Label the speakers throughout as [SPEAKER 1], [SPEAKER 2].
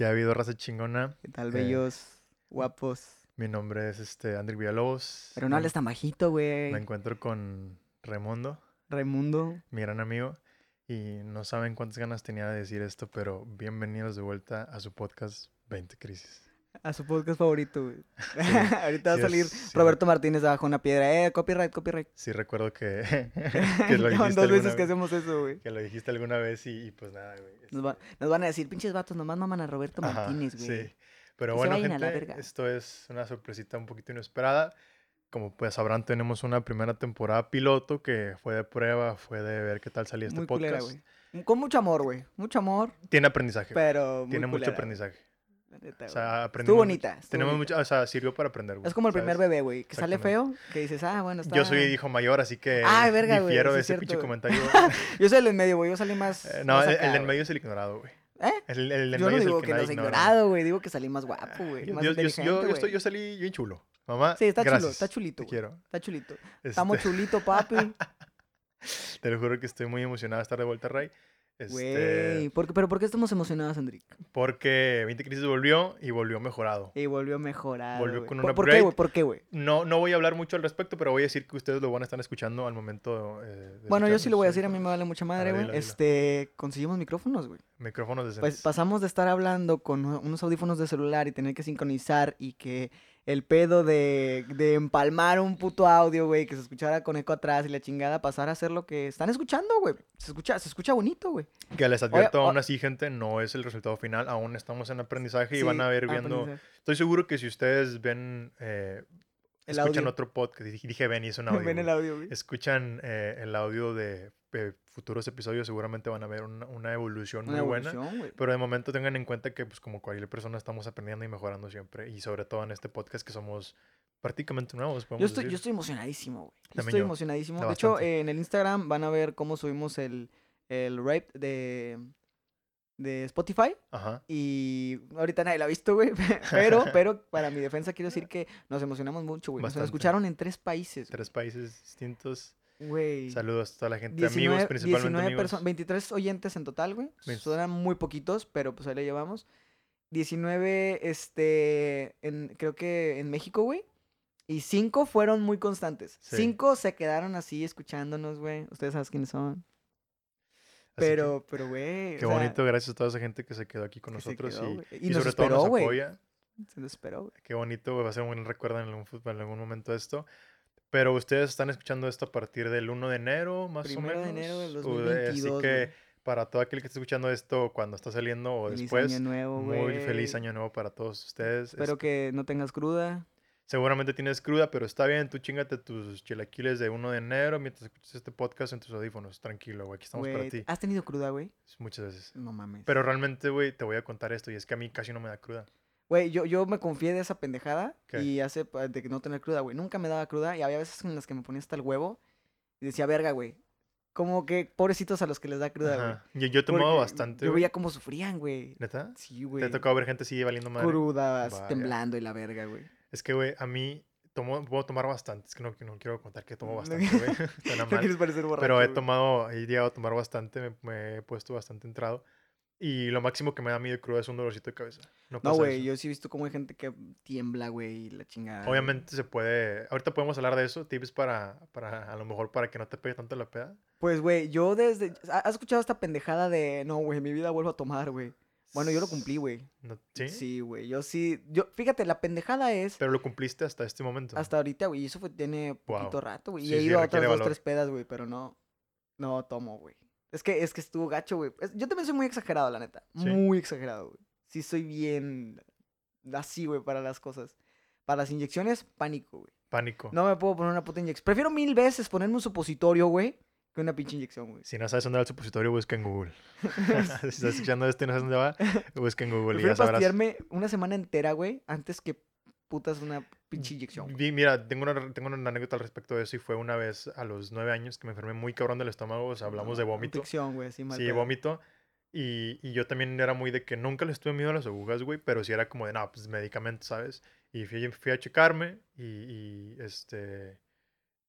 [SPEAKER 1] que ha habido raza chingona.
[SPEAKER 2] ¿Qué tal,
[SPEAKER 1] Eh,
[SPEAKER 2] bellos, guapos?
[SPEAKER 1] Mi nombre es este André Villalobos.
[SPEAKER 2] Pero no hables tan bajito, güey.
[SPEAKER 1] Me encuentro con Raimundo,
[SPEAKER 2] Raimundo.
[SPEAKER 1] mi gran amigo. Y no saben cuántas ganas tenía de decir esto, pero bienvenidos de vuelta a su podcast 20 Crisis.
[SPEAKER 2] A su podcast favorito, güey. Ahorita va a salir
[SPEAKER 1] es- sí,
[SPEAKER 2] Roberto Martínez abajo una piedra. Eh, copyright, copyright.
[SPEAKER 1] Sí recuerdo que, que lo dijiste
[SPEAKER 2] dos veces que hacemos eso, güey.
[SPEAKER 1] Que lo dijiste alguna vez y, y pues nada, güey.
[SPEAKER 2] Nos, va- nos van a decir, pinches vatos, nomás maman a Roberto
[SPEAKER 1] ajá,
[SPEAKER 2] Martínez, güey.
[SPEAKER 1] Sí. Pero
[SPEAKER 2] Que
[SPEAKER 1] bueno, gente, esto es una sorpresita un poquito inesperada. Como pues sabrán, tenemos una primera temporada piloto que fue de prueba, fue de ver qué tal salía este
[SPEAKER 2] Muy
[SPEAKER 1] podcast.
[SPEAKER 2] culera. Con mucho amor, güey. Mucho amor,
[SPEAKER 1] Tiene aprendizaje.
[SPEAKER 2] pero
[SPEAKER 1] tiene mucho aprendizaje.
[SPEAKER 2] Neta,
[SPEAKER 1] O sea, aprendimos
[SPEAKER 2] Estuvo bonita. estuvo
[SPEAKER 1] Tenemos
[SPEAKER 2] bonita.
[SPEAKER 1] mucho, o sea, sirvió para aprender, güey.
[SPEAKER 2] Es como el primer bebé, güey, que sale feo, que dices, ah, bueno, está...
[SPEAKER 1] Yo soy hijo mayor, así que
[SPEAKER 2] Ay, verga, güey,
[SPEAKER 1] difiero
[SPEAKER 2] sí
[SPEAKER 1] de
[SPEAKER 2] es
[SPEAKER 1] ese pinche comentario.
[SPEAKER 2] Yo soy el en medio, güey, yo salí más...
[SPEAKER 1] Eh, no,
[SPEAKER 2] más
[SPEAKER 1] el,
[SPEAKER 2] acá,
[SPEAKER 1] el del medio es el ignorado, güey.
[SPEAKER 2] ¿Eh?
[SPEAKER 1] El, el del
[SPEAKER 2] Yo no digo
[SPEAKER 1] el que,
[SPEAKER 2] los he
[SPEAKER 1] ignora.
[SPEAKER 2] ignorado, güey, digo que salí más guapo, güey,
[SPEAKER 1] Yo, yo- yo- yo- estoy- salí bien chulo. Mamá,
[SPEAKER 2] Sí, está chulo,
[SPEAKER 1] gracias.
[SPEAKER 2] está chulito,
[SPEAKER 1] Te
[SPEAKER 2] güey.
[SPEAKER 1] quiero.
[SPEAKER 2] Está chulito.
[SPEAKER 1] Este,
[SPEAKER 2] Estamos chulito, papi.
[SPEAKER 1] Te lo juro que estoy muy emocionado de estar de vuelta, Ray.
[SPEAKER 2] Güey,
[SPEAKER 1] Este,
[SPEAKER 2] ¿por qué- pero ¿por qué estamos emocionados, Andrick?
[SPEAKER 1] porque 20 Crisis volvió y volvió mejorado.
[SPEAKER 2] Y volvió a mejorar.
[SPEAKER 1] Volvió
[SPEAKER 2] güey.
[SPEAKER 1] con un
[SPEAKER 2] ¿Por, ¿Por qué,
[SPEAKER 1] upgrade.
[SPEAKER 2] güey? ¿Por qué, güey?
[SPEAKER 1] No, no voy a hablar mucho al respecto, pero voy a decir que ustedes lo van a estar escuchando al momento. eh, de
[SPEAKER 2] Bueno, yo sí lo voy a decir, a mí me vale mucha madre,
[SPEAKER 1] ver,
[SPEAKER 2] güey.
[SPEAKER 1] dilo, dilo.
[SPEAKER 2] Este, conseguimos micrófonos, güey.
[SPEAKER 1] Micrófonos decentes.
[SPEAKER 2] Pues pasamos de estar hablando con unos audífonos de celular y tener que sincronizar y que el pedo de, de empalmar un puto audio, güey, que se escuchara con eco atrás y la chingada, pasar a ser lo que están escuchando, güey. Se escucha, se escucha bonito, güey.
[SPEAKER 1] Que les advierto aún así, gente, no es el resultado final. Aún estamos en aprendizaje y van a ver viendo. Estoy seguro que si ustedes ven, eh, escuchan
[SPEAKER 2] audio.
[SPEAKER 1] otro podcast, dije, ven y es un audio.
[SPEAKER 2] Ven el audio, güey.
[SPEAKER 1] Escuchan eh, el audio de eh, futuros episodios, seguramente van a ver una, una evolución
[SPEAKER 2] Una
[SPEAKER 1] muy buena. Pero de momento tengan en cuenta que, pues, como cualquier persona, estamos aprendiendo y mejorando siempre. Y sobre todo en este podcast que somos prácticamente nuevos,
[SPEAKER 2] Yo estoy, yo estoy emocionadísimo, güey. Yo estoy
[SPEAKER 1] yo,
[SPEAKER 2] emocionadísimo. De hecho, eh, en el Instagram van a ver cómo subimos el, el rape de, de Spotify.
[SPEAKER 1] Ajá.
[SPEAKER 2] Y ahorita nadie la ha visto, güey. Pero, pero para mi defensa quiero decir que nos emocionamos mucho, güey. Nos escucharon en tres países.
[SPEAKER 1] Tres países distintos.
[SPEAKER 2] Güey.
[SPEAKER 1] Saludos a toda la gente,
[SPEAKER 2] 19,
[SPEAKER 1] amigos, principalmente
[SPEAKER 2] 19
[SPEAKER 1] amigos.
[SPEAKER 2] perso- 23 oyentes en total, güey. Suenan muy poquitos, pero pues ahí le llevamos. 19, este, en, creo que en México, güey. Y 5 fueron muy constantes.
[SPEAKER 1] Sí.
[SPEAKER 2] 5 se quedaron así escuchándonos, güey. Ustedes saben quiénes son.
[SPEAKER 1] Así que,
[SPEAKER 2] Pero, pero, güey.
[SPEAKER 1] Qué
[SPEAKER 2] o sea,
[SPEAKER 1] bonito, gracias a toda esa gente que se quedó aquí con
[SPEAKER 2] que
[SPEAKER 1] nosotros
[SPEAKER 2] quedó,
[SPEAKER 1] y,
[SPEAKER 2] güey.
[SPEAKER 1] y
[SPEAKER 2] Y nos
[SPEAKER 1] sobre todo nos
[SPEAKER 2] güey.
[SPEAKER 1] apoya.
[SPEAKER 2] Se nos esperó, güey.
[SPEAKER 1] Qué bonito, güey, va a ser un buen recuerdo en algún, en algún momento esto. Pero ustedes están escuchando esto a partir del 1 de enero, más
[SPEAKER 2] Primero
[SPEAKER 1] o
[SPEAKER 2] de
[SPEAKER 1] menos.
[SPEAKER 2] enero del
[SPEAKER 1] o de-
[SPEAKER 2] 2022,
[SPEAKER 1] así que para todo aquel que esté escuchando esto cuando está saliendo o
[SPEAKER 2] Feliz
[SPEAKER 1] después,
[SPEAKER 2] año nuevo,
[SPEAKER 1] muy feliz año nuevo para todos ustedes.
[SPEAKER 2] Espero
[SPEAKER 1] Esp-
[SPEAKER 2] que no tengas cruda.
[SPEAKER 1] Seguramente tienes cruda, pero está bien, tú chingate tus chilaquiles de 1 de enero mientras escuchas este podcast en tus audífonos. Tranquilo, güey, aquí estamos para ti.
[SPEAKER 2] ¿Has tenido cruda, güey?
[SPEAKER 1] Muchas veces.
[SPEAKER 2] No mames.
[SPEAKER 1] Pero realmente, güey, te voy a contar esto y es que a mí casi no me da cruda.
[SPEAKER 2] Güey, yo, yo me confié de esa pendejada
[SPEAKER 1] ¿Qué?
[SPEAKER 2] y hace de que no tener cruda, güey. Nunca me daba cruda y había veces en las que me ponía hasta el huevo y decía, verga, güey. Como que pobrecitos a los que les da cruda, güey.
[SPEAKER 1] Yo, yo
[SPEAKER 2] Porque
[SPEAKER 1] bastante.
[SPEAKER 2] Yo
[SPEAKER 1] güey.
[SPEAKER 2] veía cómo sufrían, güey.
[SPEAKER 1] ¿Neta?
[SPEAKER 2] Sí, güey.
[SPEAKER 1] ¿Te ha tocado ver gente así valiendo madre?
[SPEAKER 2] Crudas,
[SPEAKER 1] Vaya.
[SPEAKER 2] temblando y la verga, güey.
[SPEAKER 1] Es que, güey, a mí tomo, puedo tomar bastante. Es que no, no quiero contar que tomo bastante, güey.
[SPEAKER 2] No quieres parecer borracho,
[SPEAKER 1] Pero he tomado, he llegado a tomar bastante, me, me he puesto bastante entrado. Y lo máximo que me da de cruda es un dolorcito de cabeza. No,
[SPEAKER 2] No, güey,
[SPEAKER 1] eso.
[SPEAKER 2] yo sí he visto cómo hay gente que tiembla, güey, y la chingada.
[SPEAKER 1] Obviamente se puede. Ahorita podemos hablar de eso, tips para, para a lo mejor para que no te pegue tanto la peda.
[SPEAKER 2] Pues, güey, yo desde... ¿ha- ¿Has escuchado esta pendejada de... No, güey, mi vida vuelvo a tomar, güey? Bueno, yo lo cumplí, güey.
[SPEAKER 1] No- ¿Sí?
[SPEAKER 2] Sí, güey, yo sí... Yo, fíjate, la pendejada es...
[SPEAKER 1] Pero lo cumpliste hasta este momento.
[SPEAKER 2] Hasta ahorita, güey, y eso fue, tiene poquito rato, güey. Y he
[SPEAKER 1] sí,
[SPEAKER 2] ido a otras dos, tres pedas, güey, pero no... No tomo, güey. Es que, es que estuvo gacho, güey. Es- Yo también soy muy exagerado, la neta.
[SPEAKER 1] Sí.
[SPEAKER 2] Muy exagerado, güey. Sí soy bien... Así, güey, para las cosas. Para las inyecciones, pánico, güey.
[SPEAKER 1] Pánico.
[SPEAKER 2] No me puedo poner una puta inyección. Prefiero mil veces ponerme un supositorio, güey, que una pinche inyección, güey.
[SPEAKER 1] Si no sabes dónde va el supositorio, busca en Google. si estás escuchando esto y no sabes dónde va, busca en Google y
[SPEAKER 2] Prefiero
[SPEAKER 1] ya sabrás.
[SPEAKER 2] pastillarme una semana entera, güey, antes que putas una pinche inyección.
[SPEAKER 1] mira, tengo una, tengo una anécdota al respecto de eso y fue una vez a los nueve años que me enfermé muy cabrón del estómago. O sea, hablamos de
[SPEAKER 2] No,
[SPEAKER 1] vómito.
[SPEAKER 2] Infección, güey, así mal
[SPEAKER 1] Sí,
[SPEAKER 2] pedo.
[SPEAKER 1] vómito. Y, y yo también era muy de que nunca le estuve miedo a las agujas, güey, pero sí era como de, no, pues medicamentos, ¿sabes? Y fui, fui a checarme y, y, este...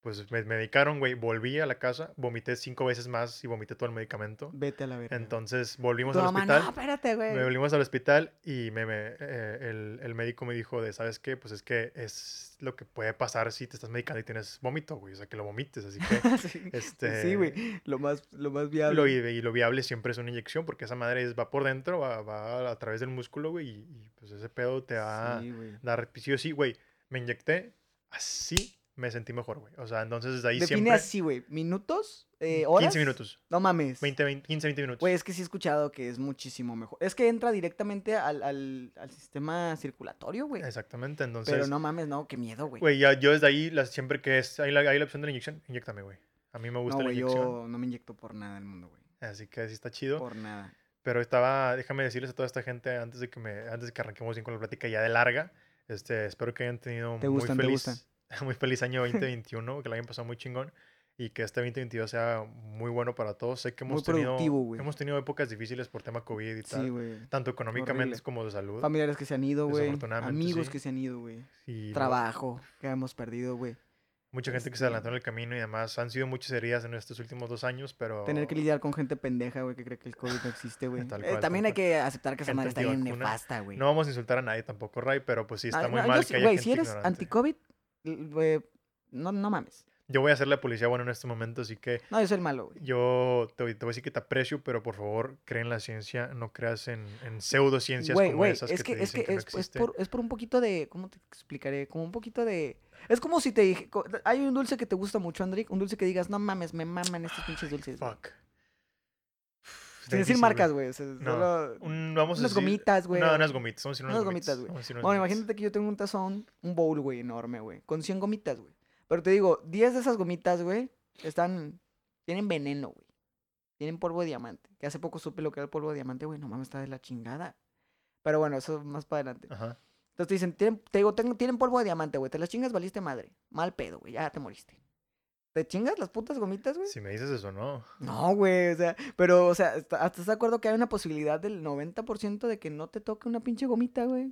[SPEAKER 1] Pues me medicaron, güey. Volví a la casa, vomité cinco veces más y vomité todo el medicamento.
[SPEAKER 2] Vete a la verga.
[SPEAKER 1] Entonces volvimos
[SPEAKER 2] Tu
[SPEAKER 1] al hospital.
[SPEAKER 2] no, espérate, güey.
[SPEAKER 1] Me volvimos al hospital y me, me- eh, el, el médico me dijo de, ¿sabes qué? Pues es que es lo que puede pasar si te estás medicando y tienes vómito, güey. O sea, que lo vomites. Así que
[SPEAKER 2] sí,
[SPEAKER 1] este,
[SPEAKER 2] sí, güey. Lo más, lo más viable.
[SPEAKER 1] lo, y, lo viable siempre es una inyección porque esa madre es- va por dentro, va, va a través del músculo, güey. Y, y, pues ese pedo te va
[SPEAKER 2] Sí,
[SPEAKER 1] a dar... Sí, güey. Me inyecté, así me sentí mejor, güey. O sea, entonces desde ahí
[SPEAKER 2] Define
[SPEAKER 1] siempre...
[SPEAKER 2] así, güey. ¿Minutos? Eh, ¿Horas?
[SPEAKER 1] 15 minutos.
[SPEAKER 2] No mames.
[SPEAKER 1] 20, 20, 15, 20 minutos.
[SPEAKER 2] Güey, es que sí he escuchado que es muchísimo mejor. Es que entra directamente al, al, al sistema circulatorio, güey.
[SPEAKER 1] Exactamente, entonces...
[SPEAKER 2] Pero no mames, no, qué miedo, güey.
[SPEAKER 1] Güey, ya, yo desde ahí, las- siempre que es, hay la, hay la opción de la inyección, inyectame, güey. A mí me
[SPEAKER 2] No,
[SPEAKER 1] gusta la
[SPEAKER 2] güey,
[SPEAKER 1] inyección.
[SPEAKER 2] yo no me inyecto por nada del mundo, güey.
[SPEAKER 1] Así que sí está chido.
[SPEAKER 2] Por nada.
[SPEAKER 1] Pero estaba, déjame decirles a toda esta gente antes de que me, antes de que arranquemos bien con la plática ya de larga. Este, espero que hayan tenido
[SPEAKER 2] Te
[SPEAKER 1] muy
[SPEAKER 2] gustan, te
[SPEAKER 1] feliz,
[SPEAKER 2] gustan.
[SPEAKER 1] muy feliz año 2021, que lo hayan pasado muy chingón y que este 2022 sea muy bueno para todos. Sé que
[SPEAKER 2] Muy
[SPEAKER 1] hemos tenido, hemos tenido épocas difíciles por tema COVID y tal,
[SPEAKER 2] Sí,
[SPEAKER 1] tanto económicamente como de salud.
[SPEAKER 2] Familiares que se han ido, güey. Amigos
[SPEAKER 1] sí.
[SPEAKER 2] que se han ido, güey.
[SPEAKER 1] lo-
[SPEAKER 2] Trabajo que hemos perdido, güey.
[SPEAKER 1] mucha gente que
[SPEAKER 2] este-
[SPEAKER 1] se adelantó en el camino y demás. Han sido muchas heridas en estos últimos dos años, pero
[SPEAKER 2] Tener que lidiar con gente pendeja, güey, que cree que el COVID no existe, güey. Eh, también hay que aceptar que esa madre está bien nefasta, güey.
[SPEAKER 1] no vamos a insultar a nadie tampoco, Ray, pero pues sí está
[SPEAKER 2] Ah,
[SPEAKER 1] muy
[SPEAKER 2] no, yo
[SPEAKER 1] mal
[SPEAKER 2] sí-
[SPEAKER 1] que haya
[SPEAKER 2] Güey, si eres anti-COVID, no, no mames.
[SPEAKER 1] Yo voy a ser la policía bueno en este momento, así que
[SPEAKER 2] No, yo soy el malo, güey.
[SPEAKER 1] yo te, voy te voy a decir que te aprecio, pero por favor, cree en la ciencia, no creas en, en pseudociencias
[SPEAKER 2] Güey,
[SPEAKER 1] como
[SPEAKER 2] güey,
[SPEAKER 1] esas
[SPEAKER 2] es
[SPEAKER 1] que,
[SPEAKER 2] que,
[SPEAKER 1] te
[SPEAKER 2] es,
[SPEAKER 1] dicen
[SPEAKER 2] que
[SPEAKER 1] que, no
[SPEAKER 2] es, es por, es por un poquito de, ¿cómo te explicaré? Como un poquito de... Es como si te dije, hay un dulce que te gusta mucho, Andrick, un dulce que digas, no mames, me maman estos pinches dulces. güey". Sin decir marcas,
[SPEAKER 1] güey.
[SPEAKER 2] o sea,
[SPEAKER 1] No,
[SPEAKER 2] solo-
[SPEAKER 1] Un- vamos a
[SPEAKER 2] unas
[SPEAKER 1] decir-
[SPEAKER 2] gomitas, güey.
[SPEAKER 1] No, unas gomitas. Vamos a decir unas,
[SPEAKER 2] Unas gomitas, güey. Bueno,
[SPEAKER 1] gomitas.
[SPEAKER 2] imagínate que yo tengo un tazón, un bowl, güey, enorme, güey, con 100 gomitas, güey. Pero te digo, 10 de esas gomitas, güey, están, tienen veneno, güey. Tienen polvo de diamante. Que hace poco supe lo que era el polvo de diamante, güey, no mames, está de la chingada. Pero bueno, eso más para adelante.
[SPEAKER 1] Ajá.
[SPEAKER 2] Entonces te dicen, tienen, te digo, tengo- tienen polvo de diamante, güey, te las chingas, valiste madre. Mal pedo, güey, ya te moriste. ¿Te chingas las putas gomitas, güey?
[SPEAKER 1] Si me dices eso, no.
[SPEAKER 2] No, güey, o sea, pero, o sea, hasta estás de acuerdo que hay una posibilidad del 90% de que no te toque una pinche gomita, güey.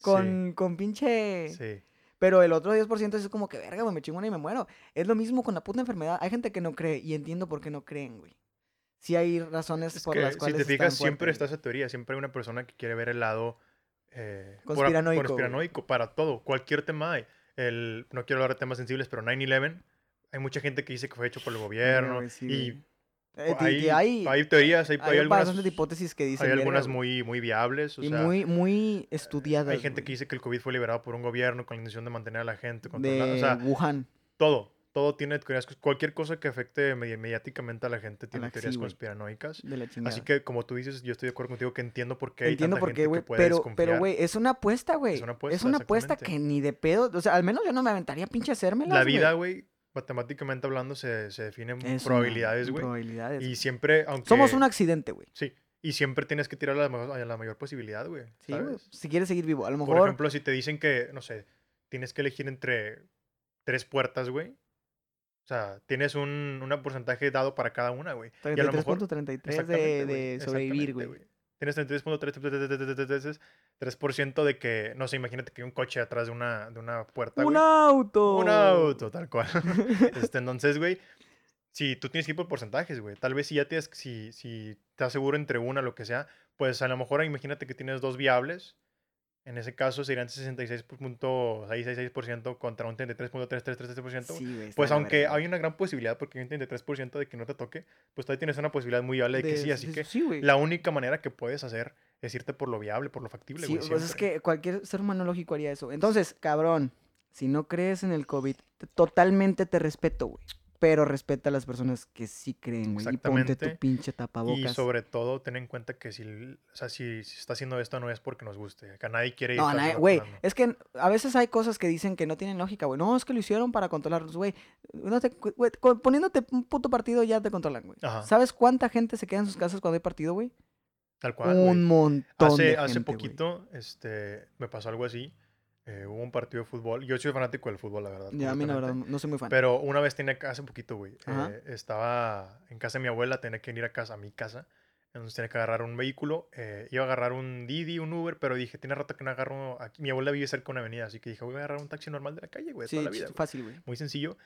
[SPEAKER 2] Con, con pinche...
[SPEAKER 1] Sí.
[SPEAKER 2] Pero el otro 10% es como que, verga, güey, me chingo una y me muero. Es lo mismo con la puta enfermedad. Hay gente que no cree y entiendo por qué no creen, güey. Sí hay razones
[SPEAKER 1] Es
[SPEAKER 2] por
[SPEAKER 1] que
[SPEAKER 2] las
[SPEAKER 1] si
[SPEAKER 2] cuales
[SPEAKER 1] te fijas, siempre está
[SPEAKER 2] fuertes,
[SPEAKER 1] esa teoría. Siempre hay una persona que quiere ver el lado eh, por-
[SPEAKER 2] Conspiranoico, güey.
[SPEAKER 1] conspiranoico para todo. Cualquier tema hay. El, no quiero hablar de temas sensibles, pero 9-11. Hay mucha gente que dice que fue hecho por el gobierno.
[SPEAKER 2] sí,
[SPEAKER 1] y.
[SPEAKER 2] Eh,
[SPEAKER 1] hay,
[SPEAKER 2] hay,
[SPEAKER 1] hay teorías, hay, hay
[SPEAKER 2] hay
[SPEAKER 1] algunas,
[SPEAKER 2] hipótesis que dicen
[SPEAKER 1] hay algunas muy, muy viables. O
[SPEAKER 2] y
[SPEAKER 1] sea,
[SPEAKER 2] muy, muy estudiadas.
[SPEAKER 1] hay gente que dice que el COVID fue liberado por un gobierno con la intención de mantener a la gente
[SPEAKER 2] de
[SPEAKER 1] controlada. O sea,
[SPEAKER 2] Wuhan.
[SPEAKER 1] todo. Todo tiene teorías. Cualquier cosa que afecte medi- mediáticamente a la gente tiene
[SPEAKER 2] la-
[SPEAKER 1] teorías
[SPEAKER 2] sí,
[SPEAKER 1] conspiranoicas.
[SPEAKER 2] De la.
[SPEAKER 1] Así que, como tú dices, yo estoy de acuerdo contigo que entiendo por qué hay
[SPEAKER 2] Entiendo
[SPEAKER 1] tanta
[SPEAKER 2] por
[SPEAKER 1] gente
[SPEAKER 2] qué, güey.
[SPEAKER 1] que puede
[SPEAKER 2] Pero, pero, güey, es una apuesta, güey.
[SPEAKER 1] Es una apuesta,
[SPEAKER 2] Es una apuesta que ni de pedo. O sea, al menos yo no me aventaría pinche hacérmelas,
[SPEAKER 1] La vida, güey, matemáticamente hablando, se, se define en
[SPEAKER 2] Es una-
[SPEAKER 1] probabilidades, güey.
[SPEAKER 2] Probabilidades.
[SPEAKER 1] Y siempre, aunque...
[SPEAKER 2] Somos un accidente, güey.
[SPEAKER 1] Sí. Y siempre tienes que tirar a la, ma- a la mayor posibilidad, güey.
[SPEAKER 2] Sí. Si quieres seguir vivo. A lo mejor.
[SPEAKER 1] Por ejemplo, si te dicen que, no sé, tienes que elegir entre tres puertas, güey. O sea, tienes un, un porcentaje dado para cada una, güey. Y a lo mejor...
[SPEAKER 2] 33.33
[SPEAKER 1] Exactamente,
[SPEAKER 2] de,
[SPEAKER 1] güey,
[SPEAKER 2] de sobrevivir, güey.
[SPEAKER 1] Tienes 33.3% 3% de que, no sé, imagínate que hay un coche atrás de una, de una puerta,
[SPEAKER 2] ¡Un
[SPEAKER 1] güey.
[SPEAKER 2] auto!
[SPEAKER 1] Un auto, tal cual. este, entonces, güey, si tú tienes que ir por porcentajes, güey. Tal vez si ya tienes, si, si te aseguro entre una, lo que sea, pues a lo mejor imagínate que tienes dos viables. En ese caso serían 66.666% contra un 33.333%.
[SPEAKER 2] Sí,
[SPEAKER 1] pues aunque hay una gran posibilidad, porque hay un 33% de que no te toque, pues todavía tienes una posibilidad muy viable de que sí. Así
[SPEAKER 2] sí,
[SPEAKER 1] que
[SPEAKER 2] Sí,
[SPEAKER 1] la única manera que puedes hacer es irte por lo viable, por lo factible,
[SPEAKER 2] Sí,
[SPEAKER 1] güey.
[SPEAKER 2] pues es que cualquier ser humano lógico haría eso. Entonces, cabrón, si no crees en el COVID, te- totalmente te respeto, güey. Pero respeta a las personas que sí creen, güey. Y ponte tu pinche
[SPEAKER 1] Y
[SPEAKER 2] tapabocas.
[SPEAKER 1] sobre todo, ten en cuenta que si, o sea, si, si está haciendo esto no es porque nos guste. Acá nadie quiere ir
[SPEAKER 2] No,
[SPEAKER 1] a
[SPEAKER 2] nadie- güey, es que a veces hay cosas que dicen que no tienen lógica, güey. No, es que lo hicieron para controlarlos, güey. No te- güey, poniéndote un puto partido ya te controlan, güey.
[SPEAKER 1] Ajá.
[SPEAKER 2] ¿Sabes cuánta gente se queda en sus casas cuando hay partido, güey?
[SPEAKER 1] Tal cual, güey.
[SPEAKER 2] Un montón
[SPEAKER 1] Hace,
[SPEAKER 2] de
[SPEAKER 1] hace
[SPEAKER 2] gente, güey.
[SPEAKER 1] poquito este, me pasó algo así. Eh, hubo un partido de fútbol. Yo soy fanático del fútbol, la verdad.
[SPEAKER 2] Ya, a mí la verdad no soy muy fan.
[SPEAKER 1] Pero una vez tenía hace poquito, güey. Eh, estaba en casa de mi abuela, tenía que ir a casa, a mi casa. Entonces tenía que agarrar un vehículo. eh, iba a agarrar un Didi, un Uber, pero dije, tiene rato que no agarro. Aquí. Mi abuela vive cerca de una avenida, así que dije, voy a agarrar un taxi normal de la calle, güey.
[SPEAKER 2] sí,
[SPEAKER 1] toda la vida,
[SPEAKER 2] fácil, güey.
[SPEAKER 1] Muy sencillo.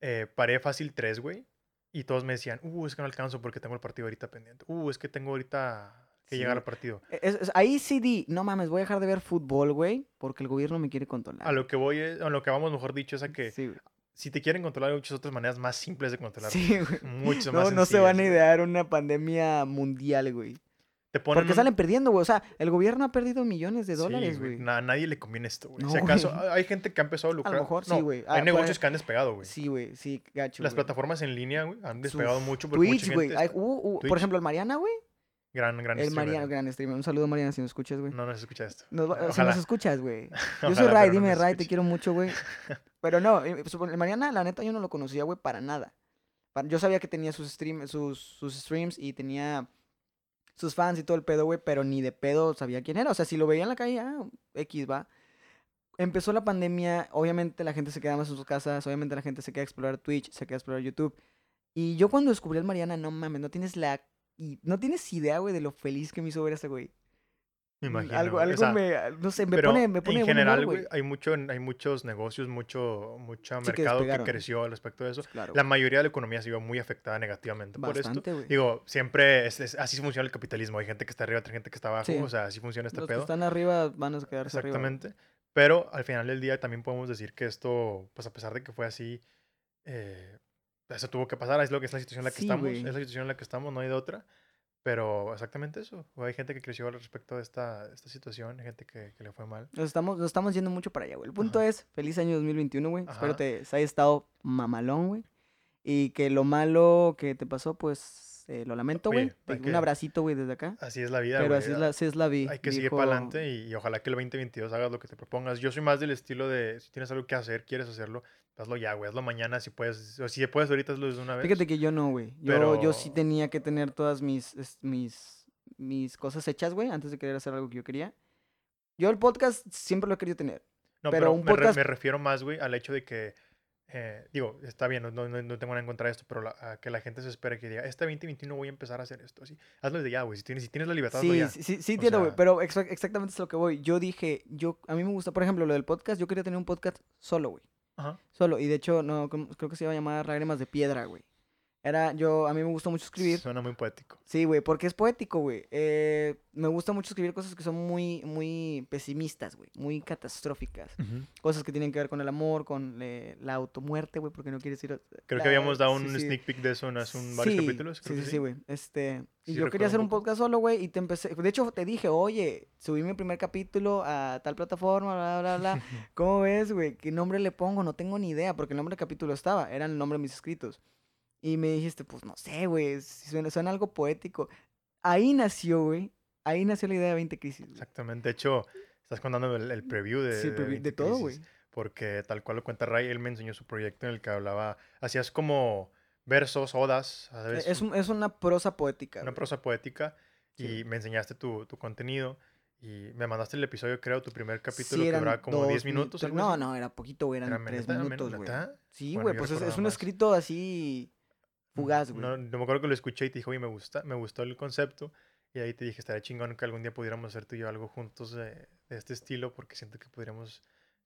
[SPEAKER 1] eh, paré fácil tres, güey. Y todos me decían, uh, es que no alcanzo porque tengo el partido ahorita pendiente. Uh, es que tengo ahorita que
[SPEAKER 2] Sí,
[SPEAKER 1] llegar al partido.
[SPEAKER 2] E- es- es- ahí sí di, no mames, voy a dejar de ver fútbol, güey, porque el gobierno me quiere controlar.
[SPEAKER 1] A lo que voy, es- a lo que vamos, mejor dicho, es a que
[SPEAKER 2] Sí,
[SPEAKER 1] si te quieren controlar, hay muchas otras maneras más simples de controlar.
[SPEAKER 2] Sí, güey.
[SPEAKER 1] Mucho
[SPEAKER 2] No,
[SPEAKER 1] más
[SPEAKER 2] no se van a idear una pandemia mundial, güey.
[SPEAKER 1] Te ponen
[SPEAKER 2] Porque
[SPEAKER 1] un-
[SPEAKER 2] salen perdiendo, güey. O sea, el gobierno ha perdido millones de
[SPEAKER 1] Sí,
[SPEAKER 2] dólares, güey.
[SPEAKER 1] na- A nadie le conviene esto, güey.
[SPEAKER 2] No,
[SPEAKER 1] si acaso,
[SPEAKER 2] güey.
[SPEAKER 1] hay gente que ha empezado a lucrar.
[SPEAKER 2] mejor sí, güey.
[SPEAKER 1] Hay
[SPEAKER 2] Ah,
[SPEAKER 1] negocios
[SPEAKER 2] pues,
[SPEAKER 1] que han despegado, güey.
[SPEAKER 2] Sí, güey, sí, gacho.
[SPEAKER 1] Las
[SPEAKER 2] güey.
[SPEAKER 1] plataformas en línea, güey, han
[SPEAKER 2] Su
[SPEAKER 1] despegado mucho
[SPEAKER 2] Twitch,
[SPEAKER 1] mucha gente
[SPEAKER 2] Ay,
[SPEAKER 1] está-
[SPEAKER 2] uh, uh,
[SPEAKER 1] Twitch.
[SPEAKER 2] Por ejemplo, el Mariana, güey.
[SPEAKER 1] Gran, gran
[SPEAKER 2] El
[SPEAKER 1] streamer.
[SPEAKER 2] Mariana, gran streamer. Un saludo, Mariana, si nos escuchas, güey.
[SPEAKER 1] No, no se escucha esto.
[SPEAKER 2] Nos si nos escuchas, güey. Yo
[SPEAKER 1] Ojalá,
[SPEAKER 2] soy Ray, dime
[SPEAKER 1] nos
[SPEAKER 2] Ray, te quiero mucho, güey. Pero no, eh, pues, el Mariana, la neta, yo no lo conocía, güey, para nada. Yo sabía que tenía sus, stream, sus, sus streams y tenía sus fans y todo el pedo, güey, pero ni de pedo sabía quién era. O sea, si lo veía en la calle, ah, X va. Empezó la pandemia, obviamente la gente se queda más en sus casas, obviamente la gente se queda a explorar Twitch, se queda a explorar YouTube. Y yo cuando descubrí al Mariana, no mames, no tienes la... y no tienes idea, güey, de lo feliz que me hizo ver a ese güey.
[SPEAKER 1] Me imagino.
[SPEAKER 2] Algo,
[SPEAKER 1] o
[SPEAKER 2] algo
[SPEAKER 1] sea,
[SPEAKER 2] me, no sé, me pone, me pone
[SPEAKER 1] en
[SPEAKER 2] humor,
[SPEAKER 1] general,
[SPEAKER 2] güey.
[SPEAKER 1] güey, hay, mucho, hay muchos negocios, mucho, mucho
[SPEAKER 2] Sí, que
[SPEAKER 1] mercado que, creció al respecto de eso.
[SPEAKER 2] Claro,
[SPEAKER 1] La mayoría de la economía se vio muy afectada negativamente por esto.
[SPEAKER 2] bastante, güey.
[SPEAKER 1] Digo, siempre es, es- así funciona el capitalismo. Hay gente que está arriba, otra gente que está abajo.
[SPEAKER 2] Sí.
[SPEAKER 1] O sea, así funciona este
[SPEAKER 2] Los que
[SPEAKER 1] pedo.
[SPEAKER 2] están arriba van a quedarse arriba.
[SPEAKER 1] Exactamente. Pero al final del día también podemos decir que esto, pues a pesar de que fue así, eh, eso tuvo que pasar. Es lo que es la situación en la que
[SPEAKER 2] Sí,
[SPEAKER 1] estamos.
[SPEAKER 2] güey.
[SPEAKER 1] Es la situación en la que estamos, no hay de otra. Pero exactamente eso. Hay gente que creció al respecto de esta, esta situación, hay gente que, que le fue mal.
[SPEAKER 2] Nos estamos, nos estamos yendo mucho para allá, güey. El punto
[SPEAKER 1] Ajá.
[SPEAKER 2] es, feliz año 2021, güey. Espero te haya estado mamalón, güey. Y que lo malo que te pasó, pues, eh, lo lamento, güey. Un
[SPEAKER 1] que-
[SPEAKER 2] abracito, güey, desde acá.
[SPEAKER 1] Así es la vida,
[SPEAKER 2] Pero así es, la, así es la vida.
[SPEAKER 1] Hay que seguir para adelante y, y ojalá que el 2022 hagas lo que te propongas. Yo soy más del estilo de, si tienes algo que hacer, quieres hacerlo, hazlo ya, güey. Hazlo mañana si puedes. O si puedes ahorita, hazlo de una vez.
[SPEAKER 2] Fíjate que yo no, güey. Yo, yo sí
[SPEAKER 1] Pero-
[SPEAKER 2] tenía que tener todas mis, es- mis, mis cosas hechas, güey, antes de querer hacer algo que yo quería. Yo el podcast siempre lo he querido tener.
[SPEAKER 1] No,
[SPEAKER 2] Pero
[SPEAKER 1] pero,
[SPEAKER 2] un
[SPEAKER 1] me, re-
[SPEAKER 2] podcast-
[SPEAKER 1] me refiero más, güey, al hecho de que, eh, digo, está bien, no, no, no tengo nada en contra de esto, pero la- a que la gente se espere que diga, este 2021 voy a empezar a hacer esto, así. Hazlo desde ya, güey. Si tienes, si tienes la libertad, hazlo
[SPEAKER 2] Sí,
[SPEAKER 1] ya.
[SPEAKER 2] sí, sí, sí entiendo, güey,
[SPEAKER 1] sea-
[SPEAKER 2] pero exa- exactamente es lo que voy. Yo dije, yo, a mí me gusta, por ejemplo, lo del podcast, yo quería tener un podcast solo, güey.
[SPEAKER 1] Ajá.
[SPEAKER 2] Solo, y de hecho, no, creo que se iba a llamar Lágrimas de Piedra, güey. Era, yo, a mí me gusta mucho escribir.
[SPEAKER 1] Suena muy poético.
[SPEAKER 2] Sí, güey, porque es poético, güey. Eh, me gusta mucho escribir cosas que son muy, muy pesimistas, güey, muy catastróficas. Cosas que tienen que ver con el amor, con eh, la automuerte, güey, porque no quieres ir a...
[SPEAKER 1] Creo
[SPEAKER 2] la-
[SPEAKER 1] que habíamos dado
[SPEAKER 2] sí,
[SPEAKER 1] un
[SPEAKER 2] sí.
[SPEAKER 1] sneak peek de eso en hace un- varios
[SPEAKER 2] Sí,
[SPEAKER 1] capítulos. creo
[SPEAKER 2] Sí,
[SPEAKER 1] que
[SPEAKER 2] sí, güey. Este, y yo quería hacer
[SPEAKER 1] un
[SPEAKER 2] un podcast solo, güey, y te empecé. De hecho, te dije, oye, subí mi primer capítulo a tal plataforma, bla, bla, bla. ¿Cómo ves, güey? ¿Qué nombre le pongo? No tengo ni idea, porque el nombre del capítulo estaba, era el nombre de mis escritos. Y me dijiste, pues no sé, güey, suena, suena algo poético. Ahí nació, güey. Ahí nació la idea de 20 crisis. güey.
[SPEAKER 1] Exactamente. De hecho, estás contando el, el preview de,
[SPEAKER 2] Sí,
[SPEAKER 1] de
[SPEAKER 2] pero de
[SPEAKER 1] 20
[SPEAKER 2] todo, güey.
[SPEAKER 1] Porque tal cual lo cuenta Ray, él me enseñó su proyecto en el que hablaba, hacías como versos, odas, ¿sabes?
[SPEAKER 2] Es, un- es una prosa poética.
[SPEAKER 1] una
[SPEAKER 2] güey.
[SPEAKER 1] prosa poética y
[SPEAKER 2] Sí.
[SPEAKER 1] me enseñaste tu, tu contenido y me mandaste el episodio, creo, tu primer
[SPEAKER 2] Sí,
[SPEAKER 1] capítulo que
[SPEAKER 2] eran
[SPEAKER 1] duraba como
[SPEAKER 2] dos
[SPEAKER 1] 10
[SPEAKER 2] mi-
[SPEAKER 1] minutos.
[SPEAKER 2] No,
[SPEAKER 1] así.
[SPEAKER 2] no, era poquito, güey, eran
[SPEAKER 1] Era
[SPEAKER 2] tres
[SPEAKER 1] neta,
[SPEAKER 2] minutos,
[SPEAKER 1] menos,
[SPEAKER 2] güey. Sí,
[SPEAKER 1] Bueno,
[SPEAKER 2] güey,
[SPEAKER 1] yo
[SPEAKER 2] pues es, es un escrito así fugaz, güey.
[SPEAKER 1] No, no me acuerdo que lo escuché y te dije, oye, me gusta, me gustó el concepto. Y ahí te dije, estaría chingón que algún día pudiéramos hacer tú y yo algo juntos de, de este estilo, porque siento que podríamos...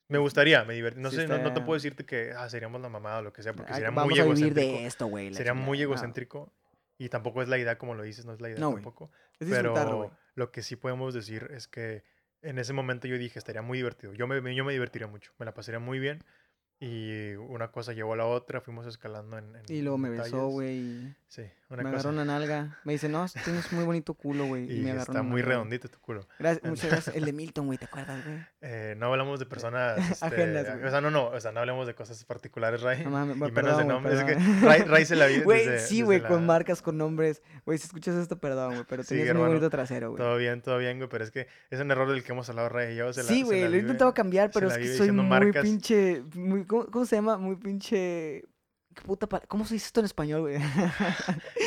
[SPEAKER 1] Me gustaría, me divertiría. No
[SPEAKER 2] Sí,
[SPEAKER 1] sé, no, no te puedo decirte que ah, seríamos la mamada o lo que sea, porque
[SPEAKER 2] Ay,
[SPEAKER 1] sería
[SPEAKER 2] vamos
[SPEAKER 1] muy
[SPEAKER 2] a vivir
[SPEAKER 1] egocéntrico.
[SPEAKER 2] de esto, güey.
[SPEAKER 1] Sería muy egocéntrico. Y tampoco es la idea como lo dices, no es la idea
[SPEAKER 2] No,
[SPEAKER 1] tampoco.
[SPEAKER 2] es.
[SPEAKER 1] Pero lo que sí podemos decir es que en ese momento yo dije, estaría muy divertido. Yo me, yo me divertiría mucho, me la pasaría muy bien. Y una cosa llevó a la otra, fuimos escalando en. en
[SPEAKER 2] Y luego me besó, güey. y
[SPEAKER 1] Sí,
[SPEAKER 2] Me
[SPEAKER 1] una
[SPEAKER 2] agarró una nalga. Me dice, no, tienes muy bonito culo, güey. Y,
[SPEAKER 1] Y
[SPEAKER 2] me agarró
[SPEAKER 1] está
[SPEAKER 2] una
[SPEAKER 1] muy
[SPEAKER 2] nalga,
[SPEAKER 1] redondito tu culo.
[SPEAKER 2] Gracias, muchas gracias. El de Milton, güey, ¿te acuerdas, güey?
[SPEAKER 1] Eh, no hablamos de personas. este,
[SPEAKER 2] Ajenas, güey.
[SPEAKER 1] o sea, no, no, o sea, no hablemos de cosas particulares, Ray.
[SPEAKER 2] No mames,
[SPEAKER 1] y menos de
[SPEAKER 2] perdón,
[SPEAKER 1] nombres. Es que. Ray, Ray se la vive.
[SPEAKER 2] Güey, sí, güey,
[SPEAKER 1] la-
[SPEAKER 2] con marcas, con nombres. Güey, si escuchas esto, perdón, güey, pero
[SPEAKER 1] Sí,
[SPEAKER 2] tenías muy bonito trasero, güey.
[SPEAKER 1] Todo bien, todo bien, güey, pero es que es un error del que hemos hablado Ray y yo. se la-
[SPEAKER 2] Sí, güey, lo he intentado cambiar, pero es que soy muy pinche. Muy, ¿cómo, cómo se llama? Muy pinche. ¿Qué puta ¿Cómo se dice esto en español, güey?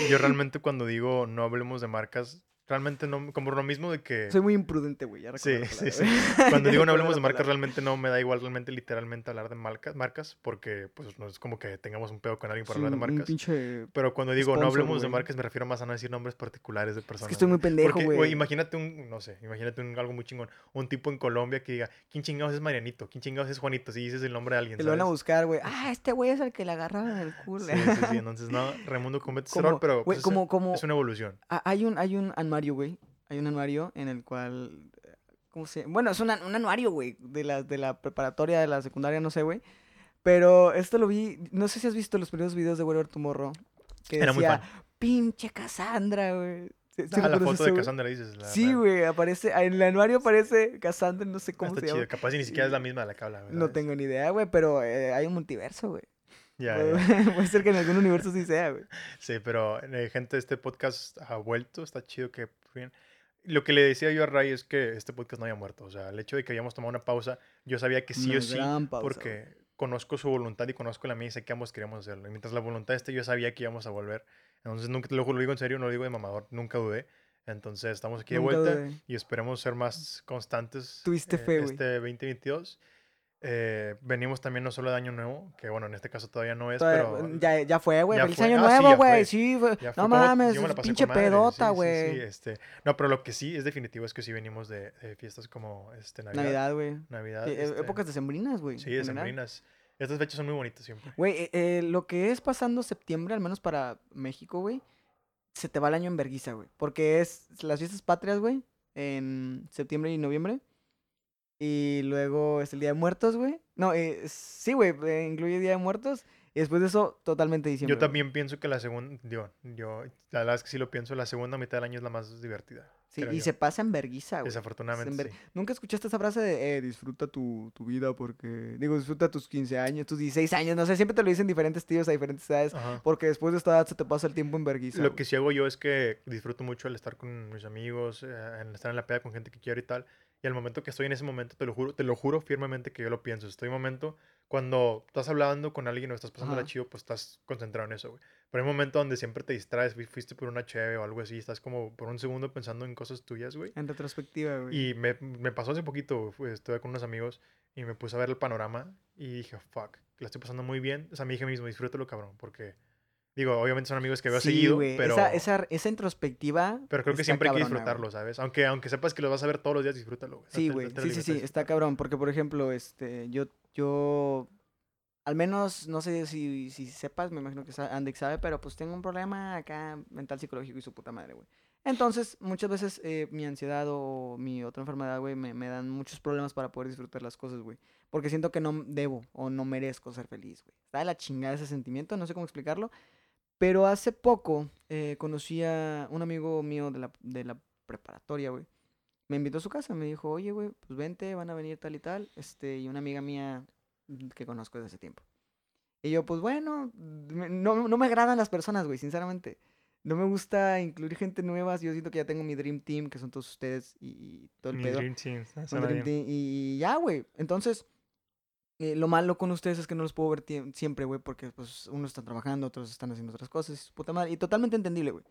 [SPEAKER 1] Yo realmente cuando digo no hablemos de marcas, Realmente no, como lo mismo de que...
[SPEAKER 2] Soy muy imprudente, güey.
[SPEAKER 1] Sí, sí, sí. Cuando digo no hablemos de marcas, realmente no me da igual realmente literalmente hablar de marcas, marcas porque pues no es como que tengamos un pedo con alguien por
[SPEAKER 2] Sí,
[SPEAKER 1] hablar de
[SPEAKER 2] un
[SPEAKER 1] marcas.
[SPEAKER 2] pinche...
[SPEAKER 1] Pero cuando digo no hablemos de marcas me refiero más a no decir nombres particulares de
[SPEAKER 2] Es
[SPEAKER 1] personas.
[SPEAKER 2] que estoy muy pendejo, güey.
[SPEAKER 1] imagínate un, no sé, imagínate un, algo muy chingón. Un tipo en Colombia que diga, ¿quién chingados es Marianito? ¿Quién chingados es Juanito? Si dices el nombre de alguien,
[SPEAKER 2] Que lo van a buscar, güey. Ah, este güey es el que le agarraron el culo.
[SPEAKER 1] Sí, sí, sí. Entonces, no, Raimundo comete ese
[SPEAKER 2] Como-
[SPEAKER 1] error, pero pues, es-
[SPEAKER 2] como, como...
[SPEAKER 1] es una evolución.
[SPEAKER 2] Hay un, hay un anuario, güey. Hay un anuario en el cual. ¿Cómo se Bueno, es una- un anuario, güey. De la, de la preparatoria, de la secundaria, no sé, güey. Pero esto lo vi. No sé si has visto los primeros videos de Whatever Tomorrow. Que
[SPEAKER 1] Era muy
[SPEAKER 2] decía,
[SPEAKER 1] fan.
[SPEAKER 2] pinche Cassandra, güey. ¿Sí-
[SPEAKER 1] Ah, la foto de? Cassandra dices. La,
[SPEAKER 2] Sí, güey. Aparece. En el anuario aparece Cassandra, no sé cómo
[SPEAKER 1] Está
[SPEAKER 2] se
[SPEAKER 1] chido.
[SPEAKER 2] llama.
[SPEAKER 1] Capaz ni siquiera es la misma de la que habla. güey,
[SPEAKER 2] No tengo ni idea, güey. Pero eh, hay un multiverso, güey.
[SPEAKER 1] Ya,
[SPEAKER 2] Puede,
[SPEAKER 1] ya.
[SPEAKER 2] puede ser que en algún universo sí sea, güey.
[SPEAKER 1] Sí, pero eh, gente, este podcast ha vuelto, está chido que. Lo que le decía yo a Ray es que este podcast no había muerto. O sea, el hecho de que habíamos tomado una pausa, yo sabía que sí
[SPEAKER 2] Una
[SPEAKER 1] o sí,
[SPEAKER 2] pausa, güey.
[SPEAKER 1] porque conozco su voluntad y conozco la mía y sé que ambos queríamos hacerlo. Y mientras la voluntad esté, yo sabía que íbamos a volver. Entonces, nunca te lo, lo digo en serio, no lo digo de mamador, nunca dudé. Entonces, estamos aquí de
[SPEAKER 2] Nunca
[SPEAKER 1] vuelta
[SPEAKER 2] dudé.
[SPEAKER 1] y esperemos ser más constantes.
[SPEAKER 2] Tuviste
[SPEAKER 1] eh,
[SPEAKER 2] fe, güey.
[SPEAKER 1] Este 2022. Eh, venimos también no solo de Año Nuevo, que bueno, en este caso todavía no es, pero
[SPEAKER 2] ya, ya fue, güey. Feliz año
[SPEAKER 1] Ah,
[SPEAKER 2] nuevo, güey. Sí, fue.
[SPEAKER 1] Ya fue
[SPEAKER 2] No mames, es pinche
[SPEAKER 1] sí,
[SPEAKER 2] pedota,
[SPEAKER 1] sí,
[SPEAKER 2] güey.
[SPEAKER 1] este, no, pero lo que sí es definitivo es que sí venimos de, de fiestas como este, Navidad.
[SPEAKER 2] Navidad, güey.
[SPEAKER 1] Navidad,
[SPEAKER 2] Sí, e-
[SPEAKER 1] este,
[SPEAKER 2] Épocas decembrinas, güey.
[SPEAKER 1] Sí, decembrinas. Estas fechas son muy bonitas siempre.
[SPEAKER 2] Güey, eh, eh, lo que es pasando septiembre, al menos para México, güey, se te va el año en verguiza, güey. Porque es las fiestas patrias, güey, en septiembre y noviembre. Y luego es el Día de Muertos, güey. No, eh, sí, güey, eh, incluye Día de Muertos. Y después de eso, totalmente diciembre.
[SPEAKER 1] Yo
[SPEAKER 2] güey.
[SPEAKER 1] también pienso que la segunda, yo, yo, la verdad es que sí lo pienso, la segunda mitad del año es la más divertida.
[SPEAKER 2] Sí, y
[SPEAKER 1] yo.
[SPEAKER 2] se pasa en verguiza, güey.
[SPEAKER 1] Desafortunadamente,
[SPEAKER 2] en ver-
[SPEAKER 1] sí.
[SPEAKER 2] ¿Nunca escuchaste esa frase de, eh, disfruta tu, tu vida porque... Digo, disfruta tus 15 años, tus 16 años, no sé, siempre te lo dicen diferentes tíos a diferentes edades.
[SPEAKER 1] Ajá.
[SPEAKER 2] Porque después de esta edad se te pasa el tiempo en verguiza.
[SPEAKER 1] Lo
[SPEAKER 2] güey.
[SPEAKER 1] que sí hago yo es que disfruto mucho el estar con mis amigos, eh, en estar en la peda con gente que quiero y tal. Y al momento que estoy en ese momento, te lo juro, te lo juro firmemente que yo lo pienso. Estoy en un momento cuando estás hablando con alguien o estás pasando la chido, pues estás concentrado en eso, güey. Pero hay un momento donde siempre te distraes, fui- fuiste por una cheve o algo así, estás como por un segundo pensando en cosas tuyas, güey.
[SPEAKER 2] En retrospectiva, güey.
[SPEAKER 1] Y me, me pasó hace poquito, güey, estuve con unos amigos y me puse a ver el panorama y dije, fuck, la estoy pasando muy bien. O sea, me dije mismo, disfrútalo, cabrón, porque, digo, obviamente son amigos que veo
[SPEAKER 2] Sí,
[SPEAKER 1] seguido,
[SPEAKER 2] güey,
[SPEAKER 1] pero...
[SPEAKER 2] Esa, esa, esa introspectiva.
[SPEAKER 1] Pero creo que siempre hay que
[SPEAKER 2] cabrona,
[SPEAKER 1] disfrutarlo, ¿sabes? Aunque, aunque sepas que lo vas a ver todos los días, disfrútalo. güey.
[SPEAKER 2] Sí, güey. Sí, sí, sí. Está cabrón. Porque, por ejemplo, este, yo, yo, al menos, no sé si, si sepas, me imagino que Andex sabe, pero pues tengo un problema acá mental psicológico y su puta madre, güey. Entonces, muchas veces eh, mi ansiedad o mi otra enfermedad, güey, me, me dan muchos problemas para poder disfrutar las cosas, güey. Porque siento que no debo o no merezco ser feliz, güey. Está de la chingada ese sentimiento, no sé cómo explicarlo. Pero hace poco eh, conocí a un amigo mío de la, de la preparatoria, güey. Me invitó a su casa, me dijo, oye, güey, pues vente, van a venir tal y tal. Este, y una amiga mía que conozco desde hace tiempo. Y yo, pues bueno, me- no, no me agradan las personas, güey, sinceramente. No me gusta incluir gente nueva. Yo siento que ya tengo mi Dream Team, que son todos ustedes y, y todo el
[SPEAKER 1] Mi
[SPEAKER 2] pedo.
[SPEAKER 1] Dream Team, ah,
[SPEAKER 2] Dream. Team, Y ya, güey. Entonces, eh, lo malo con ustedes es que no los puedo ver siempre, güey, porque pues unos están trabajando, otros están haciendo otras cosas, y puta madre. Y totalmente entendible, güey.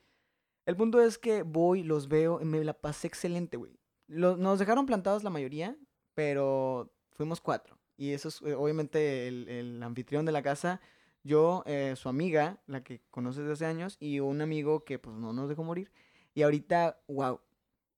[SPEAKER 2] El punto es que voy, los veo y me la pasé excelente, güey. Nos dejaron plantados la mayoría, pero fuimos cuatro. Y eso es, eh, obviamente, el, el anfitrión de la casa, yo, eh, su amiga, la que conoces desde hace años, y un amigo que pues no nos dejó morir. Y ahorita, wow,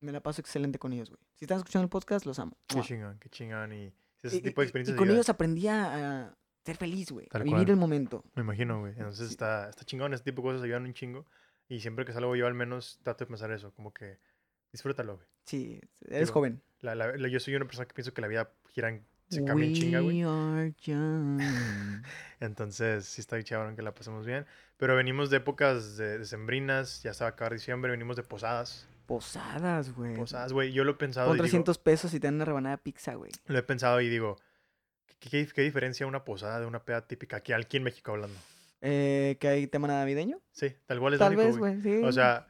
[SPEAKER 2] me la paso excelente con ellos, güey. Si están escuchando el podcast, los amo.
[SPEAKER 1] Qué chingón, qué chingón. Y ese
[SPEAKER 2] Y-
[SPEAKER 1] tipo de
[SPEAKER 2] y-
[SPEAKER 1] experiencias
[SPEAKER 2] Y con
[SPEAKER 1] ayuda,
[SPEAKER 2] ellos aprendí a, ser feliz, güey. Vivir
[SPEAKER 1] cual.
[SPEAKER 2] el momento.
[SPEAKER 1] Me imagino, güey. Entonces
[SPEAKER 2] Sí.
[SPEAKER 1] está, está chingón. Este tipo de cosas ayudan un chingo. Y siempre que salgo yo al menos trato de pensar eso. Como que disfrútalo, güey.
[SPEAKER 2] Sí, eres
[SPEAKER 1] Digo,
[SPEAKER 2] joven.
[SPEAKER 1] La, la- la- yo soy una persona que pienso que la vida gira en, se cambia en chinga, güey. Entonces, sí está chévere que la pasemos bien. Pero venimos de épocas de decembrinas, ya se va a acabar diciembre, venimos de posadas.
[SPEAKER 2] Posadas, güey.
[SPEAKER 1] Posadas, güey. Yo lo he pensado
[SPEAKER 2] Con
[SPEAKER 1] y digo-
[SPEAKER 2] 300 pesos y te dan una rebanada de pizza, güey.
[SPEAKER 1] lo he pensado y digo, ¿qué, qué, qué diferencia una posada de una peda típica aquí, aquí en México hablando?
[SPEAKER 2] Eh, ¿Que hay tema navideño?
[SPEAKER 1] Sí, tal cual es
[SPEAKER 2] Tal vez, güey, sí.
[SPEAKER 1] O sea,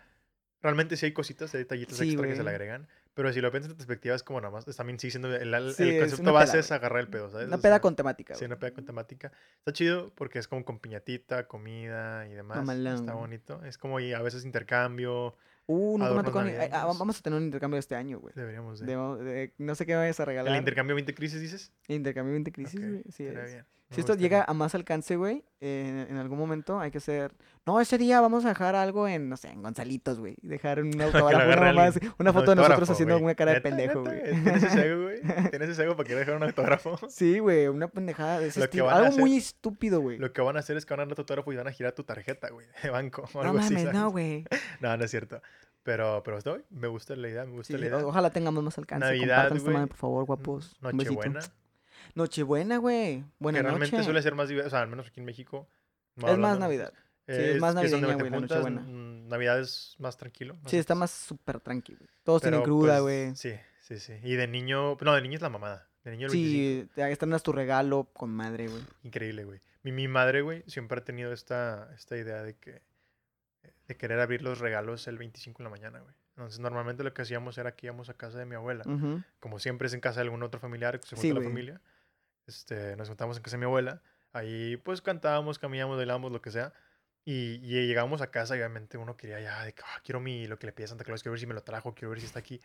[SPEAKER 1] realmente sí hay cositas, hay detallitos
[SPEAKER 2] Sí,
[SPEAKER 1] extra que se le agregan. Pero si lo piensas en perspectiva, es como nada más, también sigue siendo el, el-
[SPEAKER 2] Sí,
[SPEAKER 1] el concepto base
[SPEAKER 2] peda,
[SPEAKER 1] es agarrar el pedo, ¿sabes?
[SPEAKER 2] Una
[SPEAKER 1] O
[SPEAKER 2] peda
[SPEAKER 1] sea,
[SPEAKER 2] con temática,
[SPEAKER 1] Sí, una peda con temática. Está chido porque es como con piñatita, comida y demás.
[SPEAKER 2] Mamalón,
[SPEAKER 1] Está bonito. Es como y a veces intercambio.
[SPEAKER 2] Uh, nunca me tocado ni- ah, vamos a tener un intercambio este año, güey.
[SPEAKER 1] Deberíamos.
[SPEAKER 2] Debo- de- no sé qué me vayas a regalar.
[SPEAKER 1] ¿El intercambio 20 crisis dices?
[SPEAKER 2] Intercambio 20 crisis,
[SPEAKER 1] Ok,
[SPEAKER 2] güey. Sí, es.
[SPEAKER 1] bien.
[SPEAKER 2] Si esto llega a más alcance, güey, eh, en algún momento hay que hacer. No, ese día vamos a dejar algo en, no sé, en Gonzalitos, güey. Dejar un
[SPEAKER 1] Que lo
[SPEAKER 2] autógrafo, una, una foto de nosotros haciendo
[SPEAKER 1] güey.
[SPEAKER 2] una cara de
[SPEAKER 1] ¿Neta,
[SPEAKER 2] pendejo, güey.
[SPEAKER 1] ¿Tienes ese ego, güey? ¿Tienes ese ego para querer dejar un autógrafo?
[SPEAKER 2] Sí, güey, una pendejada de ese
[SPEAKER 1] Lo que
[SPEAKER 2] estilo. Algo
[SPEAKER 1] hacer-
[SPEAKER 2] muy estúpido, güey.
[SPEAKER 1] Lo que van a hacer es que van a dar tu autógrafo y van a girar tu tarjeta, güey, de banco o
[SPEAKER 2] No
[SPEAKER 1] algo así,
[SPEAKER 2] mames, no, güey.
[SPEAKER 1] No, no es cierto. Pero, pero estoy, me gusta la idea, me gusta
[SPEAKER 2] Sí,
[SPEAKER 1] la idea.
[SPEAKER 2] ojalá tengamos más alcance.
[SPEAKER 1] Navidad,
[SPEAKER 2] Compartan esta
[SPEAKER 1] güey.
[SPEAKER 2] madre, por favor, guapos.
[SPEAKER 1] Nochebuena,
[SPEAKER 2] Nochebuena, güey. Buena
[SPEAKER 1] que realmente
[SPEAKER 2] noche.
[SPEAKER 1] suele ser más o sea, al menos aquí en México. no
[SPEAKER 2] Es más Navidad.
[SPEAKER 1] nosotros,
[SPEAKER 2] Sí, es más navideña, güey, la
[SPEAKER 1] juntas,
[SPEAKER 2] Nochebuena.
[SPEAKER 1] mm, Navidad es más tranquilo.
[SPEAKER 2] Sí, está más súper tranqui, güey. Todos tienen
[SPEAKER 1] Pero,
[SPEAKER 2] cruda,
[SPEAKER 1] pues,
[SPEAKER 2] güey.
[SPEAKER 1] Sí, sí, sí. Y de niño, no, de niño es la mamada. De niño el 25.
[SPEAKER 2] Sí, te estrenas tu regalo con madre, güey.
[SPEAKER 1] Increíble, güey. Mi, mi madre, güey, siempre ha tenido esta, esta idea de que de querer abrir los regalos el 25 en la mañana, güey. Entonces, normalmente lo que hacíamos era que íbamos a casa de mi abuela. Como siempre es en casa de algún otro familiar que se junta
[SPEAKER 2] Sí,
[SPEAKER 1] la familia. Este, nos juntamos en casa de mi abuela. Ahí, pues, cantábamos, caminamos, bailábamos, lo que sea. Y, y llegábamos a casa y obviamente uno quería ya de que, "Ah, quiero mi, lo que le pide Santa Claus, quiero ver si me lo trajo, quiero ver si está aquí.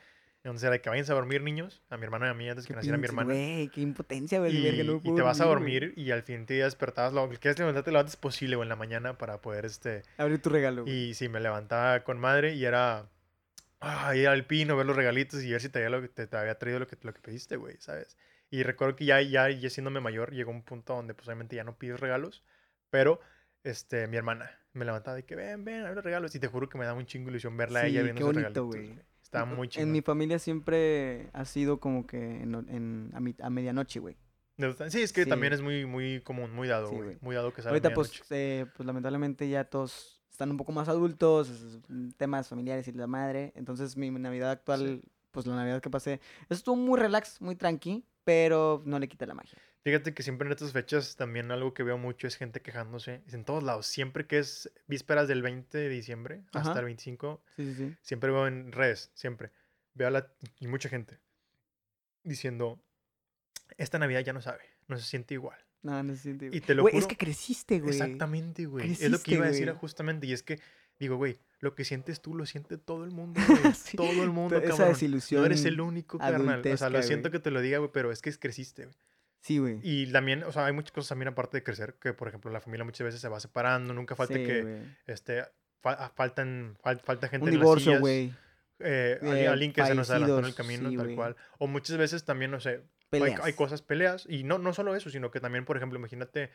[SPEAKER 1] Entonces era que váyanse a dormir niños, a mi hermano y a mí antes que
[SPEAKER 2] Qué
[SPEAKER 1] naciera mi
[SPEAKER 2] pinche-
[SPEAKER 1] hermana.
[SPEAKER 2] Güey, qué impotencia, güey.
[SPEAKER 1] Y,
[SPEAKER 2] no
[SPEAKER 1] y te vas a
[SPEAKER 2] güey.
[SPEAKER 1] dormir y al fin te despertabas, lo que quieres levantarte lo antes posible o en la mañana para poder, este...
[SPEAKER 2] Abrir tu regalo, güey.
[SPEAKER 1] Y sí, me levantaba con madre y era... Ah, ir al pino, ver los regalitos y ver si te había, lo que te, te había traído lo que, lo que pediste, güey, ¿sabes? Y recuerdo que ya, ya, ya siéndome mayor, llegó un punto donde pues obviamente ya no pides regalos, pero este, mi hermana me levantaba de que ven, ven, abre regalos y te juro que me daba un chingo ilusión verla a
[SPEAKER 2] Sí,
[SPEAKER 1] ella
[SPEAKER 2] qué
[SPEAKER 1] viendo esos
[SPEAKER 2] bonito,
[SPEAKER 1] regalitos,
[SPEAKER 2] güey. En-
[SPEAKER 1] muy
[SPEAKER 2] En
[SPEAKER 1] chido.
[SPEAKER 2] mi familia siempre ha sido como que en, en- a, mi- a medianoche, güey.
[SPEAKER 1] Sí, es que
[SPEAKER 2] Sí.
[SPEAKER 1] también es muy, muy común, muy dado, güey. muy dado que sea
[SPEAKER 2] Ahorita, pues, eh, pues lamentablemente ya todos están un poco más adultos, temas familiares y la madre. Entonces, mi Navidad actual, pues la Navidad que pasé, estuvo muy relax, muy tranqui, pero no le quita la magia.
[SPEAKER 1] Fíjate que siempre en estas fechas también algo que veo mucho es gente quejándose. Es en todos lados. Siempre que es vísperas del 20 de diciembre hasta
[SPEAKER 2] Ajá.
[SPEAKER 1] el 25,
[SPEAKER 2] Sí, sí, sí.
[SPEAKER 1] siempre veo en redes, siempre. Veo a la, y mucha gente diciendo, esta Navidad ya no sabe, no se siente igual.
[SPEAKER 2] No, no se siente,
[SPEAKER 1] Y
[SPEAKER 2] güey.
[SPEAKER 1] te lo juro.
[SPEAKER 2] es que creciste, güey.
[SPEAKER 1] Exactamente, güey. Es lo que iba a decir justamente. Y es que, digo, güey, lo que sientes tú lo siente todo el mundo, güey.
[SPEAKER 2] Sí,
[SPEAKER 1] Todo el mundo,
[SPEAKER 2] Esa
[SPEAKER 1] cabrón.
[SPEAKER 2] desilusión.
[SPEAKER 1] No eres el único, carnal. O sea, lo siento que te lo diga, güey, pero es que creciste, güey.
[SPEAKER 2] Sí, güey.
[SPEAKER 1] Y también, o sea, hay muchas cosas también aparte de crecer, que por ejemplo la familia muchas veces se va separando, nunca falta
[SPEAKER 2] Sí,
[SPEAKER 1] que
[SPEAKER 2] güey.
[SPEAKER 1] este, fa- ah, faltan, fal- falta gente
[SPEAKER 2] Un
[SPEAKER 1] en
[SPEAKER 2] divorcio, güey.
[SPEAKER 1] eh,
[SPEAKER 2] eh,
[SPEAKER 1] alguien que se nos adelantó en el
[SPEAKER 2] fallecidos,
[SPEAKER 1] camino,
[SPEAKER 2] sí,
[SPEAKER 1] tal
[SPEAKER 2] güey.
[SPEAKER 1] cual. O muchas veces también, no sé, hay, hay cosas, peleas, y no, no solo eso, sino que también, por ejemplo, imagínate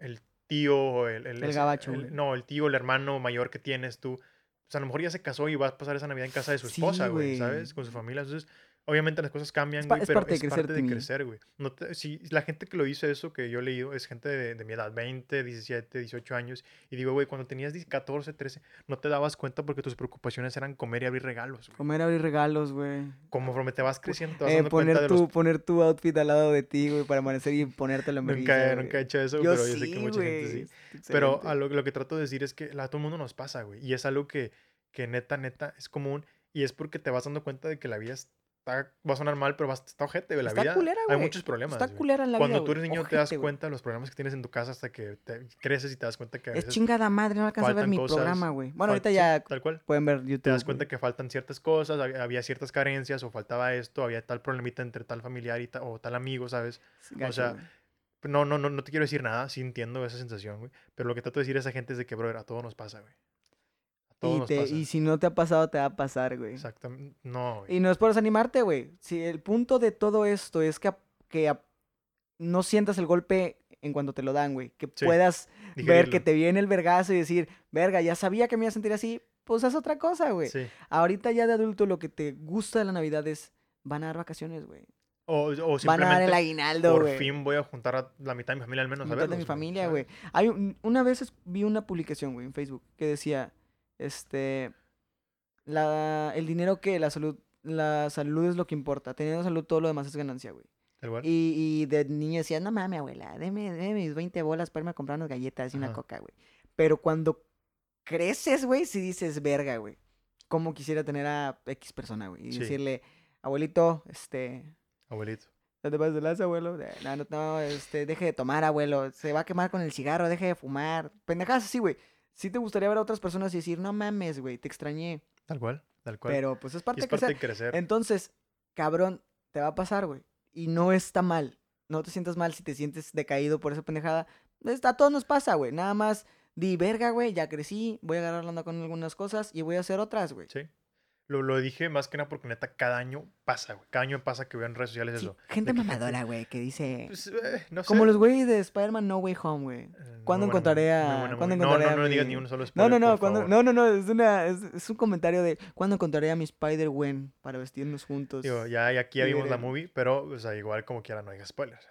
[SPEAKER 1] el tío, o el,
[SPEAKER 2] El
[SPEAKER 1] ese-
[SPEAKER 2] gabacho,
[SPEAKER 1] el- no, el tío, el hermano mayor que tienes tú, pues a lo mejor ya se casó y vas a pasar esa Navidad en casa de su esposa, güey,
[SPEAKER 2] güey.
[SPEAKER 1] ¿sabes? Con su familia, entonces... Obviamente las cosas cambian,
[SPEAKER 2] Es
[SPEAKER 1] güey,
[SPEAKER 2] es
[SPEAKER 1] pero
[SPEAKER 2] parte de
[SPEAKER 1] es
[SPEAKER 2] crecer,
[SPEAKER 1] parte de crecer, güey. No te- si la gente que lo dice eso que yo he leído es gente de, de mi edad, 20, 17, 18 años. Y digo, güey, cuando tenías 10, 14, 13, no te dabas cuenta porque tus preocupaciones eran comer y abrir regalos, güey.
[SPEAKER 2] Comer, abrir regalos, güey.
[SPEAKER 1] Conforme te vas creciendo, te vas
[SPEAKER 2] Eh,
[SPEAKER 1] dando cuenta
[SPEAKER 2] poner,
[SPEAKER 1] de
[SPEAKER 2] tu,
[SPEAKER 1] los...
[SPEAKER 2] poner tu outfit al lado de ti, güey, para amanecer y ponértelo en
[SPEAKER 1] Nunca, he- nunca he
[SPEAKER 2] güey.
[SPEAKER 1] hecho eso,
[SPEAKER 2] Yo
[SPEAKER 1] pero yo
[SPEAKER 2] sí,
[SPEAKER 1] sé que mucha gente sí.
[SPEAKER 2] güey.
[SPEAKER 1] Pero
[SPEAKER 2] excelente.
[SPEAKER 1] a lo, lo que trato de decir es que a todo el mundo nos pasa, güey. Y es algo que, que neta, neta, es común. Y es porque te vas dando cuenta de que la vida está... Va a sonar mal, pero va, está ojete, güey. La
[SPEAKER 2] Está
[SPEAKER 1] vida...
[SPEAKER 2] culera,
[SPEAKER 1] hay muchos problemas,
[SPEAKER 2] Está
[SPEAKER 1] güey.
[SPEAKER 2] culera en la
[SPEAKER 1] Cuando
[SPEAKER 2] vida,
[SPEAKER 1] tú eres niño te das
[SPEAKER 2] güey.
[SPEAKER 1] cuenta de los problemas que tienes en tu casa hasta que te creces y te das cuenta que a
[SPEAKER 2] Es chingada madre, no alcanza a ver mi
[SPEAKER 1] cosas,
[SPEAKER 2] programa, güey. Bueno, ahorita ya
[SPEAKER 1] tal cual.
[SPEAKER 2] pueden ver YouTube.
[SPEAKER 1] Te das cuenta
[SPEAKER 2] güey.
[SPEAKER 1] que faltan ciertas cosas, hab- había ciertas carencias o faltaba esto, había tal problemita entre tal familiar y ta- o tal amigo, ¿sabes?
[SPEAKER 2] Gacho,
[SPEAKER 1] sea. No, no, no, no te quiero decir nada, sí entiendo esa sensación, güey. Pero lo que trato de decir a esa gente es de que, brother, a todos nos pasa, güey.
[SPEAKER 2] Y,
[SPEAKER 1] nos
[SPEAKER 2] te-
[SPEAKER 1] pasa.
[SPEAKER 2] y si no te ha pasado, te va a pasar, güey.
[SPEAKER 1] Exactamente. No, güey.
[SPEAKER 2] Y no es por desanimarte, güey. Si el punto de todo esto es que, que no sientas el golpe en cuanto te lo dan, güey. Que
[SPEAKER 1] Sí,
[SPEAKER 2] puedas ver que te viene el vergazo y decir, verga, ya sabía que me iba a sentir así. Pues es otra cosa, güey.
[SPEAKER 1] Sí.
[SPEAKER 2] Ahorita ya de adulto lo que te gusta de la Navidad es, van a dar vacaciones, güey.
[SPEAKER 1] O, o
[SPEAKER 2] Van a dar el
[SPEAKER 1] simplemente,
[SPEAKER 2] aguinaldo,
[SPEAKER 1] por fin voy a juntar a la mitad de mi familia al menos a
[SPEAKER 2] mitad de mi familia, güey. Una vez vi una publicación, güey, en Facebook que decía, este, la, el dinero que la salud, la salud es lo que importa. Teniendo salud todo lo demás es ganancia, güey. Y, y de niño decía, no mames, abuela, deme, deme mis 20 bolas para irme a comprar unas galletas y una coca, güey. Pero cuando creces, güey, si dices, verga, güey. ¿Cómo quisiera tener a X persona, güey? Y
[SPEAKER 1] Sí.
[SPEAKER 2] decirle, abuelito, este,
[SPEAKER 1] Abuelito.
[SPEAKER 2] no te pases de lanza, abuelo. No, no, no, este, deje de tomar, abuelo. Se va a quemar con el cigarro, deje de fumar. Pendejadas así, güey. Sí te gustaría ver a otras personas y decir, no mames, güey, te extrañé.
[SPEAKER 1] Tal cual, tal cual.
[SPEAKER 2] Pero pues es parte,
[SPEAKER 1] es
[SPEAKER 2] de
[SPEAKER 1] parte
[SPEAKER 2] crecer.
[SPEAKER 1] de crecer.
[SPEAKER 2] Entonces, cabrón, te va a pasar, güey. Y no está mal. No te sientas mal si te sientes decaído por esa pendejada. A todos nos pasa, güey. Nada más di, verga, güey, ya crecí, voy a agarrar la onda con algunas cosas y voy a hacer otras, güey.
[SPEAKER 1] Sí. Lo, lo dije más que nada porque neta cada año pasa, güey. Cada año pasa que veo en redes sociales
[SPEAKER 2] Sí,
[SPEAKER 1] eso.
[SPEAKER 2] gente
[SPEAKER 1] de
[SPEAKER 2] mamadora, güey, que dice...
[SPEAKER 1] Pues, eh, no sé.
[SPEAKER 2] Como los güeyes de Spider-Man No Way Home, güey.
[SPEAKER 1] Eh,
[SPEAKER 2] ¿Cuándo
[SPEAKER 1] buena
[SPEAKER 2] encontraré a- cuándo encontraré
[SPEAKER 1] No,
[SPEAKER 2] a
[SPEAKER 1] no, no digas
[SPEAKER 2] mi-
[SPEAKER 1] ni un solo
[SPEAKER 2] No,
[SPEAKER 1] spoiler,
[SPEAKER 2] no, no, cuando,
[SPEAKER 1] favor.
[SPEAKER 2] no, no, no, es una, es, es un comentario de cuando encontraré a mi Spider-Gwen para vestirnos juntos.
[SPEAKER 1] Digo, ya, ya aquí ya vimos la movie, pero, o sea, igual como quiera no digas spoilers.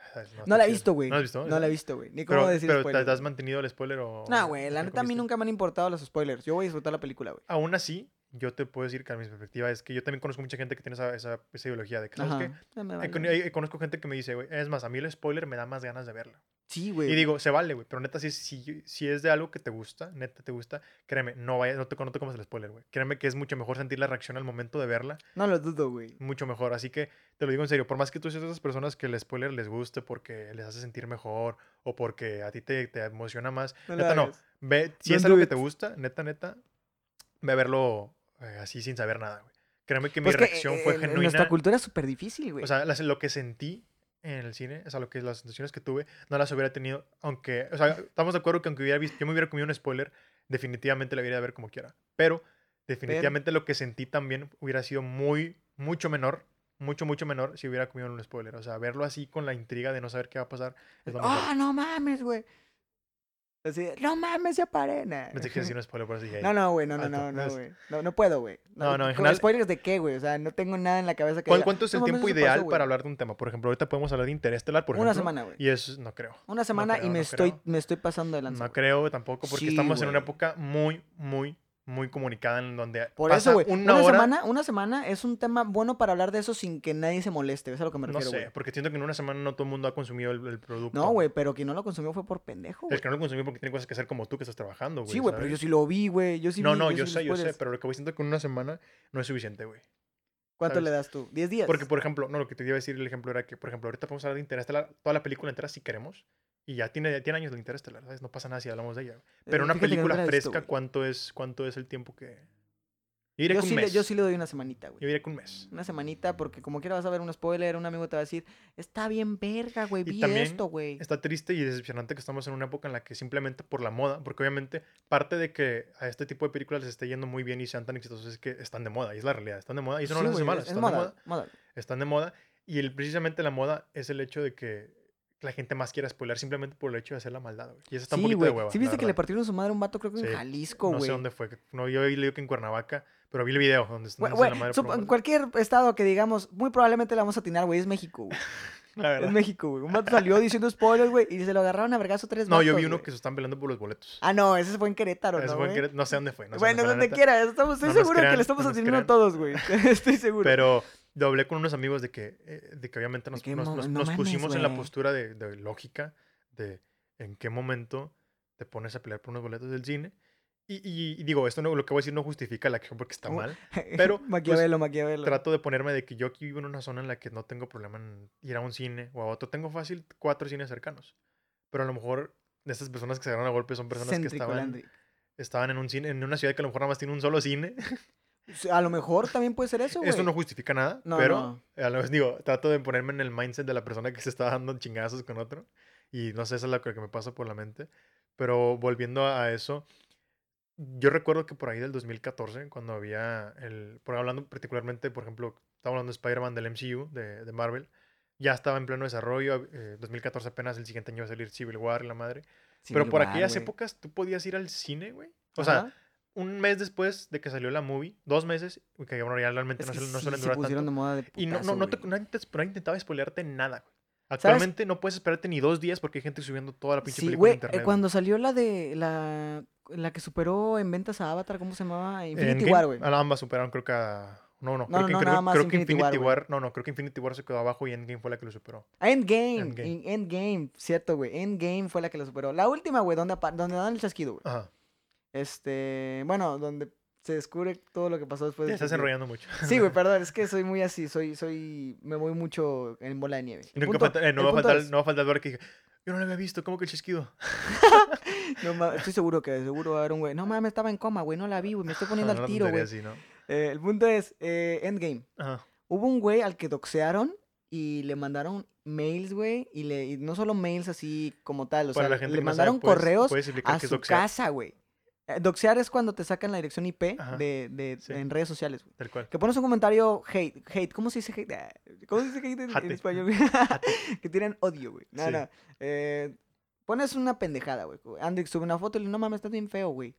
[SPEAKER 2] no la he visto, güey.
[SPEAKER 1] ¿No la has visto?
[SPEAKER 2] No la he visto, güey. Ni cómo
[SPEAKER 1] Pero,
[SPEAKER 2] decir
[SPEAKER 1] pero ¿te,
[SPEAKER 2] spoiler.
[SPEAKER 1] te has mantenido el spoiler o...?
[SPEAKER 2] No, güey, la neta a mí nunca me han importado los spoilers. Yo voy a disfrutar la película, güey.
[SPEAKER 1] Aún así, yo te puedo decir que a mi perspectiva es que yo también conozco mucha gente que tiene esa, esa, esa ideología de que, ¿sabes qué?
[SPEAKER 2] Ajá. Me
[SPEAKER 1] Eh,
[SPEAKER 2] vale.
[SPEAKER 1] eh, conozco gente que me dice, güey, es más, a mí el spoiler me da más ganas de verla.
[SPEAKER 2] Sí, güey.
[SPEAKER 1] Y digo, se vale, güey, pero neta, si, si, si es de algo que te gusta, neta te gusta, créeme, no, vaya, no, te, no te comas el spoiler, güey. Créeme que es mucho mejor sentir la reacción al momento de verla,
[SPEAKER 2] No lo dudo, güey.
[SPEAKER 1] mucho mejor. Así que te lo digo en serio, por más que tú seas de esas personas que el spoiler les guste porque les hace sentir mejor o porque a ti te, te emociona más,
[SPEAKER 2] No
[SPEAKER 1] neta no. Ve, si
[SPEAKER 2] Don't
[SPEAKER 1] es algo
[SPEAKER 2] do
[SPEAKER 1] que
[SPEAKER 2] it.
[SPEAKER 1] te gusta, neta, neta, ve a verlo eh, así sin saber nada, güey. Créeme que mi
[SPEAKER 2] Pues que,
[SPEAKER 1] reacción
[SPEAKER 2] eh,
[SPEAKER 1] fue
[SPEAKER 2] en- en
[SPEAKER 1] genuina.
[SPEAKER 2] nuestra cultura es súper difícil, güey.
[SPEAKER 1] O sea, las- lo que sentí en el cine, o sea, lo que las sensaciones que tuve, no las hubiera tenido, aunque, o sea, estamos de acuerdo que aunque hubiera visto, yo me hubiera comido un spoiler, definitivamente la hubiera de ver como quiera. Pero, definitivamente lo que sentí también hubiera sido muy, mucho menor, mucho, mucho menor si hubiera comido un spoiler. O sea, verlo así con la intriga de no saber qué va a pasar.
[SPEAKER 2] ¡Ah, no mames, güey! Así, no mames, ya paré. nah.
[SPEAKER 1] No sé qué decir un spoiler, por eso dije,
[SPEAKER 2] No, no, güey, no, no, no, no,
[SPEAKER 1] es-
[SPEAKER 2] güey. No, no puedo, güey.
[SPEAKER 1] No, no, en
[SPEAKER 2] ¿con
[SPEAKER 1] general-
[SPEAKER 2] ¿Spoilers de qué, güey? O sea, no tengo nada en la cabeza que
[SPEAKER 1] ¿Cuál- ¿Cuánto es el
[SPEAKER 2] "No mames,
[SPEAKER 1] tiempo ideal para
[SPEAKER 2] güey".
[SPEAKER 1] hablar de un tema? Por ejemplo, ahorita podemos hablar de Interestelar, por ejemplo.
[SPEAKER 2] Una semana, güey.
[SPEAKER 1] Y eso no creo.
[SPEAKER 2] Una semana y me estoy, me estoy pasando de lanza.
[SPEAKER 1] No creo tampoco, porque estamos en una época muy, muy, muy comunicada en donde
[SPEAKER 2] Por
[SPEAKER 1] pasa
[SPEAKER 2] eso, güey.
[SPEAKER 1] una,
[SPEAKER 2] Una,
[SPEAKER 1] hora.
[SPEAKER 2] semana, una semana es un tema bueno para hablar de eso sin que nadie se moleste. Es a lo que me
[SPEAKER 1] no
[SPEAKER 2] refiero,
[SPEAKER 1] sé,
[SPEAKER 2] güey.
[SPEAKER 1] porque siento que en una semana no todo el mundo ha consumido el, el producto.
[SPEAKER 2] No, güey, pero quien no lo consumió fue por pendejo, güey.
[SPEAKER 1] El que no lo consumió porque tiene cosas que hacer como tú que estás trabajando, güey.
[SPEAKER 2] Sí, güey, pero yo sí lo vi, güey. Yo sí
[SPEAKER 1] no,
[SPEAKER 2] vi,
[SPEAKER 1] no, yo
[SPEAKER 2] vi
[SPEAKER 1] sé, yo sé, pero lo que voy siento que en una semana no es suficiente, güey.
[SPEAKER 2] ¿Cuánto
[SPEAKER 1] ¿sabes?
[SPEAKER 2] le das tú? ¿10 días?
[SPEAKER 1] Porque, por ejemplo, no, lo que te iba a decir el ejemplo era que, por ejemplo, ahorita podemos hablar de Interestelar, toda la película entera si queremos, y ya tiene, tiene años de Interestelar, ¿sabes? No pasa nada si hablamos de ella. Pero
[SPEAKER 2] Eh,
[SPEAKER 1] una película
[SPEAKER 2] visto,
[SPEAKER 1] fresca,
[SPEAKER 2] güey.
[SPEAKER 1] ¿cuánto es, ¿cuánto es el tiempo que...? Yo diría
[SPEAKER 2] Yo
[SPEAKER 1] que un
[SPEAKER 2] sí, le,
[SPEAKER 1] mes.
[SPEAKER 2] yo sí le doy una semanita, güey.
[SPEAKER 1] Yo diría que un mes.
[SPEAKER 2] Una semanita, porque como quiera vas a ver un spoiler, un amigo te va a decir, está bien verga, güey, vi
[SPEAKER 1] también
[SPEAKER 2] esto, güey.
[SPEAKER 1] Está triste y decepcionante que estamos en una época en la que simplemente por la moda, porque obviamente parte de que a este tipo de películas les esté yendo muy bien y sean tan exitosos es que están de moda, y es la realidad, están de moda, y eso no
[SPEAKER 2] Sí,
[SPEAKER 1] las hace malas,
[SPEAKER 2] es
[SPEAKER 1] están
[SPEAKER 2] moda,
[SPEAKER 1] de moda,
[SPEAKER 2] moda.
[SPEAKER 1] están de moda, y el, precisamente la moda es el hecho de que la gente más quiera spoiler simplemente por el hecho de hacer la maldad, güey. Y eso está un
[SPEAKER 2] Sí,
[SPEAKER 1] poquito
[SPEAKER 2] güey.
[SPEAKER 1] de hueva.
[SPEAKER 2] ¿Sí
[SPEAKER 1] la
[SPEAKER 2] viste que le partieron su madre a un vato, creo que
[SPEAKER 1] Sí,
[SPEAKER 2] en Jalisco,
[SPEAKER 1] No
[SPEAKER 2] güey?
[SPEAKER 1] sé dónde fue. No, yo leí que en Cuernavaca, pero vi el video donde dándose la madre
[SPEAKER 2] en cualquier estado que digamos, muy probablemente le vamos a atinar, güey, es México, güey.
[SPEAKER 1] La verdad.
[SPEAKER 2] Es México, güey. Un vato salió diciendo spoilers, güey, y se lo agarraron a vergazo tres
[SPEAKER 1] No, yo vi uno que se están peleando por los boletos.
[SPEAKER 2] Ah, no, ese fue en Querétaro,
[SPEAKER 1] Ese
[SPEAKER 2] ¿no,
[SPEAKER 1] fue en? Querétaro, no sé dónde fue. No sé
[SPEAKER 2] bueno,
[SPEAKER 1] dónde
[SPEAKER 2] donde quiera. Estamos, estoy
[SPEAKER 1] No
[SPEAKER 2] seguro que le estamos
[SPEAKER 1] no
[SPEAKER 2] atendiendo a todos, güey. estoy seguro.
[SPEAKER 1] Pero yo hablé con unos amigos de que, eh, de que obviamente nos, nos- nos- pusimos en la postura de, de lógica de en qué momento te pones a pelear por unos boletos del cine. Y, y- y digo, esto no, lo que voy a decir no justifica la acción porque está mal. pero, pues,
[SPEAKER 2] Maquiavelo, Maquiavelo.
[SPEAKER 1] Trato de ponerme de que yo aquí vivo en una zona en la que no tengo problema en ir a un cine o a otro. Tengo fácil cuatro cines cercanos. Pero a lo mejor de estas personas que se agarran a golpe son personas que estaban, estaban en un cine, en una ciudad que a lo mejor nada más tiene un solo cine.
[SPEAKER 2] A lo mejor también puede ser eso, güey.
[SPEAKER 1] Esto no justifica nada,
[SPEAKER 2] No,
[SPEAKER 1] pero a lo vez digo, trato de ponerme en el mindset de la persona que se está dando chingazos con otro. Y no sé, eso es lo que me pasa por la mente. Pero volviendo a eso, yo recuerdo que por ahí del 2014, cuando había el. Por hablando particularmente, por ejemplo, estaba hablando de Spider-Man del MCU, de, de Marvel, ya estaba en pleno desarrollo. eh, 2014 apenas, el siguiente año iba a salir Civil War y la madre. pero por
[SPEAKER 2] War,
[SPEAKER 1] aquellas épocas tú podías ir al cine, güey. O sea, un mes después de que salió la movie, dos meses, que bueno, ya realmente
[SPEAKER 2] Es
[SPEAKER 1] no,
[SPEAKER 2] que
[SPEAKER 1] no
[SPEAKER 2] sí,
[SPEAKER 1] suelen
[SPEAKER 2] se
[SPEAKER 1] durar
[SPEAKER 2] pusieron
[SPEAKER 1] tanto.
[SPEAKER 2] de moda de
[SPEAKER 1] Y no, no, no, te, no, no intentaba spoilearte nada, güey. Actualmente no puedes esperarte ni dos días porque hay gente subiendo toda la pinche
[SPEAKER 2] Sí,
[SPEAKER 1] película en
[SPEAKER 2] eh,
[SPEAKER 1] internet.
[SPEAKER 2] cuando salió la de la, la que superó en ventas a Avatar, ¿cómo se llamaba? Infinity War, güey.
[SPEAKER 1] ah, ambas superaron, creo que a... No, no,
[SPEAKER 2] No,
[SPEAKER 1] creo que,
[SPEAKER 2] no,
[SPEAKER 1] creo, que
[SPEAKER 2] Infinity War,
[SPEAKER 1] no, no, creo que Infinity War se quedó abajo y Endgame fue la que lo superó.
[SPEAKER 2] Endgame,
[SPEAKER 1] Endgame.
[SPEAKER 2] en- Endgame, cierto, güey. Endgame fue la que lo superó. La última, güey, donde, donde dan el chasquido, güey.
[SPEAKER 1] Ajá.
[SPEAKER 2] Este, bueno, donde se descubre todo lo que pasó después
[SPEAKER 1] Te estás enrollando mucho.
[SPEAKER 2] Sí, güey, perdón, es que soy muy así, soy, soy, me voy mucho en bola de nieve. El punto-
[SPEAKER 1] eh, no, va a faltar,
[SPEAKER 2] es-
[SPEAKER 1] no va a faltar el lugar que yo no lo había visto, ¿cómo que el chisquido?
[SPEAKER 2] no estoy seguro que seguro va a haber un güey. No mames, estaba en coma, güey, no la vi, güey, me estoy poniendo
[SPEAKER 1] No,
[SPEAKER 2] al tiro, güey. Eh, el punto es, eh, Endgame.
[SPEAKER 1] Ajá.
[SPEAKER 2] Hubo un güey al que doxearon y le mandaron mails, güey. Y, le, y no solo mails así como tal, o
[SPEAKER 1] Para
[SPEAKER 2] sea,
[SPEAKER 1] la gente
[SPEAKER 2] le
[SPEAKER 1] sabe,
[SPEAKER 2] mandaron
[SPEAKER 1] ¿puedes-
[SPEAKER 2] correos
[SPEAKER 1] puedes
[SPEAKER 2] a su casa, güey. Eh, Doxear es cuando te sacan la dirección IP de, de-
[SPEAKER 1] sí.
[SPEAKER 2] en redes sociales, güey.
[SPEAKER 1] Tal cual.
[SPEAKER 2] Que pones un comentario hate, hate, ¿cómo se dice hate? Ah, ¿Cómo se dice hate en, español? que tienen odio, güey. No,
[SPEAKER 1] Sí.
[SPEAKER 2] no. Eh, pones una pendejada, güey. Andy sube una foto y le no mames, estás bien feo, güey.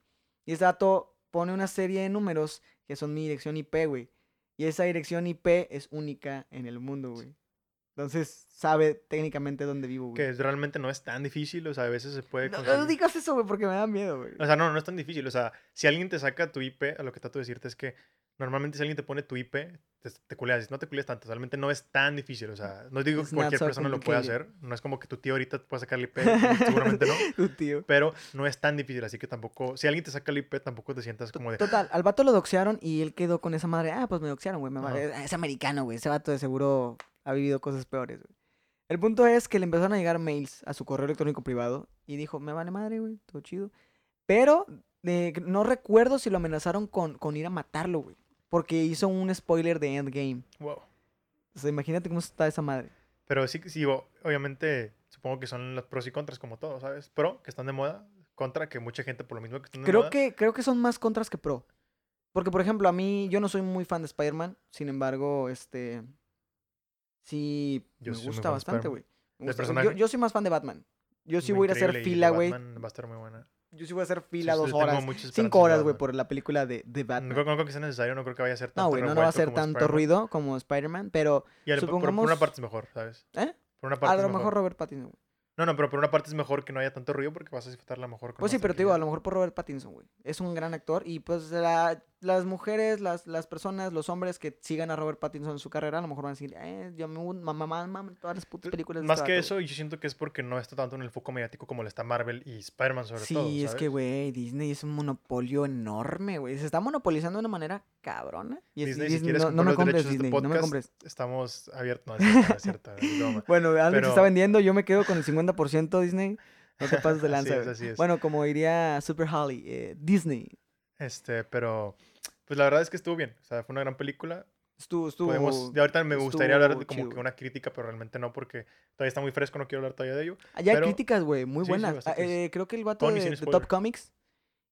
[SPEAKER 2] Y ese dato pone una serie de números que son mi dirección IP, güey. Y esa dirección IP es única en el mundo, güey. Entonces sabe técnicamente dónde vivo, güey.
[SPEAKER 1] Que realmente no es tan difícil, o sea, a veces se puede
[SPEAKER 2] No, no digas eso, güey, porque me da miedo, güey.
[SPEAKER 1] O sea, no, no es tan difícil. O sea, si alguien te saca tu IP, a lo que trato de decirte es que normalmente si alguien te pone tu IP, te, te culeas. No te culeas tanto. Realmente no es tan difícil. O sea, no digo
[SPEAKER 2] It's
[SPEAKER 1] que cualquier
[SPEAKER 2] so
[SPEAKER 1] persona lo pueda hacer. No es como que tu tío ahorita te pueda sacar el IP. seguramente no.
[SPEAKER 2] Tu tío.
[SPEAKER 1] Pero no es tan difícil. Así que tampoco, si alguien te saca el IP, tampoco te sientas como de.
[SPEAKER 2] Total, al vato lo doxearon y él quedó con esa madre. Ah, pues me doxearon, güey. me vale. Es americano, güey. Ese vato de seguro ha vivido cosas peores, güey. El punto es que le empezaron a llegar mails a su correo electrónico privado y dijo, me vale madre, güey, todo chido. Pero eh, no recuerdo si lo amenazaron con, con ir a matarlo, güey. Porque hizo un spoiler de Endgame.
[SPEAKER 1] Wow.
[SPEAKER 2] O sea, imagínate cómo está esa madre.
[SPEAKER 1] Pero sí, sí, obviamente, supongo que son los pros y contras como todo, ¿sabes? Pro, que están de moda. Contra, que mucha gente por lo mismo que están de
[SPEAKER 2] Creo
[SPEAKER 1] moda.
[SPEAKER 2] que, creo que son más contras que pro. Porque, por ejemplo, a mí, yo no soy muy fan de Spider-Man. Sin embargo, este. Sí,
[SPEAKER 1] Yo
[SPEAKER 2] me gusta bastante, güey. Me
[SPEAKER 1] ¿Del
[SPEAKER 2] gusta- Yo, soy más fan de Batman. Yo sí
[SPEAKER 1] Muy
[SPEAKER 2] voy a ir a hacer fila,
[SPEAKER 1] la
[SPEAKER 2] güey.
[SPEAKER 1] Batman Va a estar muy buena.
[SPEAKER 2] Yo sí voy a hacer fila
[SPEAKER 1] sí,
[SPEAKER 2] dos horas. Cinco horas, güey, por la película de, de
[SPEAKER 1] No
[SPEAKER 2] Batman.
[SPEAKER 1] creo, no creo que sea necesario, no creo que vaya a ser tanto
[SPEAKER 2] No, güey, no, no va a ser tanto ruido como Spider-Man, pero.
[SPEAKER 1] Y al- por- por, por
[SPEAKER 2] supongamos-
[SPEAKER 1] una parte es mejor, ¿sabes?
[SPEAKER 2] ¿Eh?
[SPEAKER 1] Por una parte
[SPEAKER 2] A lo
[SPEAKER 1] mejor.
[SPEAKER 2] mejor Robert Pattinson, güey.
[SPEAKER 1] No, no, pero por una parte es mejor que no haya tanto ruido porque vas a disfrutarla mejor. con
[SPEAKER 2] Pues sí, pero te digo, a lo mejor por Robert Pattinson, güey. Es un gran actor y pues la- las mujeres, las, las personas, los hombres que sigan a Robert Pattinson en su mamá, a lo mejor van a decir, eh, yo me mamá, mamá, mamá, todas las putas películas de
[SPEAKER 1] Más
[SPEAKER 2] este
[SPEAKER 1] que eso, yo siento que es porque no está tanto en el foco mediático como lo está Marvel y Spider-Man sobre
[SPEAKER 2] Sí,
[SPEAKER 1] todo.
[SPEAKER 2] es que, güey, Disney es un monopolio enorme, güey. Se está monopolizando de una manera cabrona. Y es- y
[SPEAKER 1] Disney, si
[SPEAKER 2] Disney,
[SPEAKER 1] quieres
[SPEAKER 2] no, no me compres
[SPEAKER 1] de este
[SPEAKER 2] Disney, no me
[SPEAKER 1] podcast,
[SPEAKER 2] compres.
[SPEAKER 1] Estamos abiertos. No, es cierto, es cierto, es.
[SPEAKER 2] Bueno, Alex
[SPEAKER 1] pero-
[SPEAKER 2] está vendiendo, yo me quedo con el 50% Disney. No te pases de
[SPEAKER 1] Así
[SPEAKER 2] lanza,
[SPEAKER 1] es,
[SPEAKER 2] güey.
[SPEAKER 1] así es.
[SPEAKER 2] Bueno, como diría Super Holly, eh, Disney.
[SPEAKER 1] Este, pero pues la verdad es que estuvo bien. O sea, fue una gran película.
[SPEAKER 2] Estuvo, estuvo.
[SPEAKER 1] Podemos, de ahorita me gustaría hablar de como
[SPEAKER 2] chido,
[SPEAKER 1] que una crítica, pero realmente no, porque todavía está muy fresco, no quiero hablar todavía de ello.
[SPEAKER 2] Allá hay
[SPEAKER 1] pero-
[SPEAKER 2] críticas, güey, muy
[SPEAKER 1] Sí,
[SPEAKER 2] buenas. Ah, eh, creo que el vato de, de. Top Comics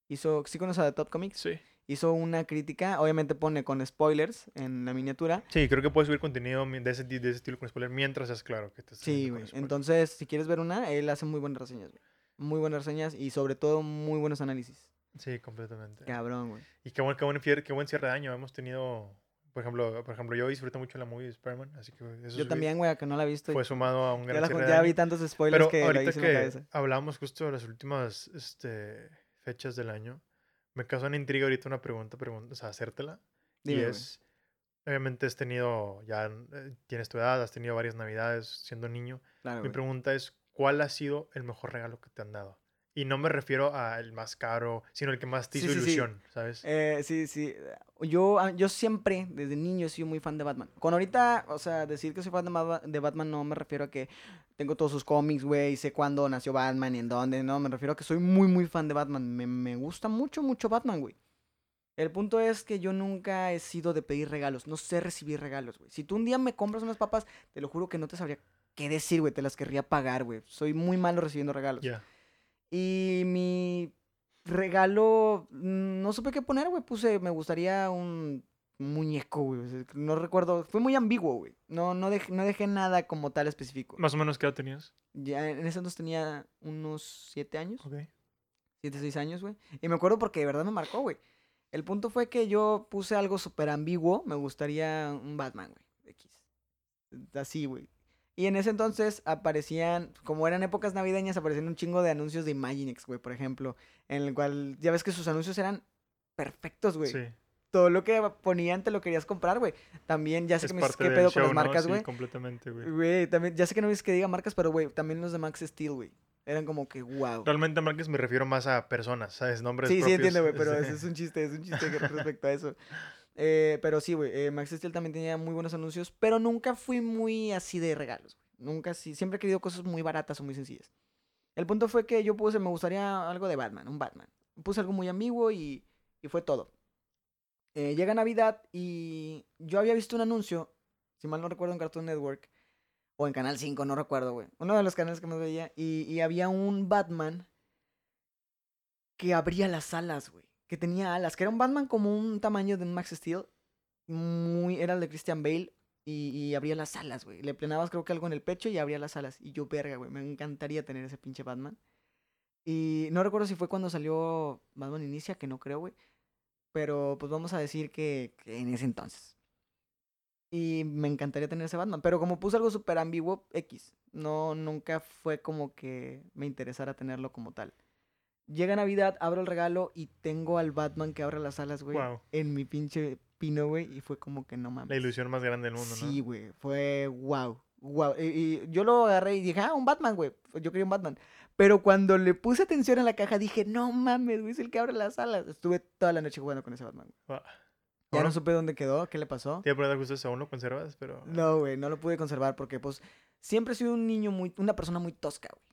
[SPEAKER 2] hizo, sí conoces a Top Comics,
[SPEAKER 1] Sí.
[SPEAKER 2] hizo una crítica, obviamente pone con spoilers en la miniatura.
[SPEAKER 1] Sí, creo que puedes subir contenido de ese, de ese estilo con spoiler mientras es claro que te
[SPEAKER 2] Sí, güey. Entonces, si quieres ver una, él hace muy buenas reseñas, güey. Muy buenas reseñas y sobre todo muy buenos análisis.
[SPEAKER 1] Sí, completamente.
[SPEAKER 2] Cabrón, güey.
[SPEAKER 1] Y qué buen, qué, buen, fier- qué buen cierre de año. Hemos tenido, por ejemplo, por ejemplo yo disfruté mucho la movie de Spider-Man, así que eso
[SPEAKER 2] Yo también, güey, a que no la he visto.
[SPEAKER 1] fue sumado a un
[SPEAKER 2] ya,
[SPEAKER 1] gran
[SPEAKER 2] la-
[SPEAKER 1] cierre de
[SPEAKER 2] ya
[SPEAKER 1] año.
[SPEAKER 2] vi tantos spoilers
[SPEAKER 1] Pero
[SPEAKER 2] que la
[SPEAKER 1] ahorita
[SPEAKER 2] hice en la
[SPEAKER 1] que
[SPEAKER 2] cabeza.
[SPEAKER 1] hablamos justo de las últimas este, fechas del año, me causó una intriga ahorita una pregunta, pregunta o sea, hacértela.
[SPEAKER 2] Dime,
[SPEAKER 1] y
[SPEAKER 2] güey.
[SPEAKER 1] es, obviamente has tenido, ya eh, tienes tu edad, has tenido varias navidades siendo niño.
[SPEAKER 2] Claro,
[SPEAKER 1] Mi
[SPEAKER 2] güey.
[SPEAKER 1] pregunta es, ¿cuál ha sido el mejor regalo que te han dado? Y no me refiero al más caro, sino el que más te hizo
[SPEAKER 2] sí, sí.
[SPEAKER 1] ilusión, ¿sabes?
[SPEAKER 2] Eh, sí, sí. Yo, ah, yo siempre, desde niño, he sido muy fan de Batman. Con ahorita, o sea, decir que soy fan de, Ma- de Batman no me refiero a que tengo todos sus cómics, güey, y sé cuándo nació Batman y en dónde, no, me refiero a que soy muy, muy fan de Batman. Me, me gusta mucho, mucho Batman, güey. El punto es que yo nunca he sido de pedir regalos, no sé recibir regalos, güey. Si tú un día me compras unas papas, te lo juro que no te sabría qué decir, güey, te las querría pagar, güey. Soy muy malo recibiendo regalos.
[SPEAKER 1] Ya.
[SPEAKER 2] Y mi regalo, mm, no supe qué poner, güey. Puse, me gustaría un muñeco, güey. No recuerdo, fue muy ambiguo, güey. No, no, dejé, no dejé nada como tal específico.
[SPEAKER 1] Más o menos, ¿qué edad tenías?
[SPEAKER 2] Ya en ese entonces tenía unos siete años,
[SPEAKER 1] Ok.
[SPEAKER 2] siete, seis años, güey. Y me acuerdo porque de verdad me marcó, güey. El punto fue que yo puse algo súper ambiguo. Me gustaría un Batman, güey. X. Así, güey. Y en ese entonces aparecían, como eran épocas navideñas, aparecían un chingo de anuncios de Imaginex, güey, por ejemplo. En el cual, ya ves que sus anuncios eran perfectos, güey.
[SPEAKER 1] Sí.
[SPEAKER 2] Todo lo que ponían te lo querías comprar, güey. También, ya sé
[SPEAKER 1] Es
[SPEAKER 2] que me dices qué pedo con las
[SPEAKER 1] show, ¿no?
[SPEAKER 2] marcas,
[SPEAKER 1] Sí,
[SPEAKER 2] güey.
[SPEAKER 1] completamente, güey.
[SPEAKER 2] Güey, también, ya sé que no dices que diga marcas, pero, güey, también los de Max Steel, güey. Eran como que, wow.
[SPEAKER 1] Realmente a marcas me refiero más a personas, ¿sabes? Nombres
[SPEAKER 2] Sí, sí
[SPEAKER 1] propios,
[SPEAKER 2] entiendo, güey, pero ese es un chiste, es un chiste respecto a eso. Eh, pero sí, güey, eh, Max Steel también tenía muy buenos anuncios, pero nunca fui muy así de regalos, güey. Nunca así, siempre he querido cosas muy baratas o muy sencillas. El punto fue que yo puse, me gustaría algo de Batman, un Batman. Puse algo muy ambiguo y, y fue todo. Eh, llega Navidad y yo había visto un anuncio, si mal no recuerdo, en Cartoon Network o en Canal 5, no recuerdo, güey. Uno de los canales que más veía y, y había un Batman que abría las alas, güey. Que tenía alas, que era un Batman como un tamaño de un Max Steel. Muy, era el de Christian Bale y, y abría las alas, güey. Le plenabas creo que algo en el pecho y abría las alas. Y yo, verga, güey, me encantaría tener ese pinche Batman. Y no recuerdo si fue cuando salió Batman Inicia, que no creo, güey. Pero pues vamos a decir que, en ese entonces. Y me encantaría tener ese Batman. Pero como puse algo súper ambiguo, X. No, nunca fue como que me interesara tenerlo como tal. Llega Navidad, abro el regalo y tengo al Batman que abre las alas, güey.
[SPEAKER 1] Wow.
[SPEAKER 2] En mi pinche pino, güey. Y fue como que no mames.
[SPEAKER 1] La ilusión más grande del mundo,
[SPEAKER 2] Sí,
[SPEAKER 1] ¿no?
[SPEAKER 2] güey. Fue wow. Wow. Y, y yo lo agarré y dije, ah, un Batman, güey. Yo quería un Batman. Pero cuando le puse atención a la caja, dije, no mames, güey, es el que abre las alas. Estuve toda la noche jugando con ese Batman. güey.
[SPEAKER 1] Ah.
[SPEAKER 2] Ya no supe dónde quedó, qué le pasó.
[SPEAKER 1] Te iba a justo ¿aún lo conservas? Pero...
[SPEAKER 2] No, güey, no lo pude conservar porque, pues, siempre sido un niño muy, una persona muy tosca, güey.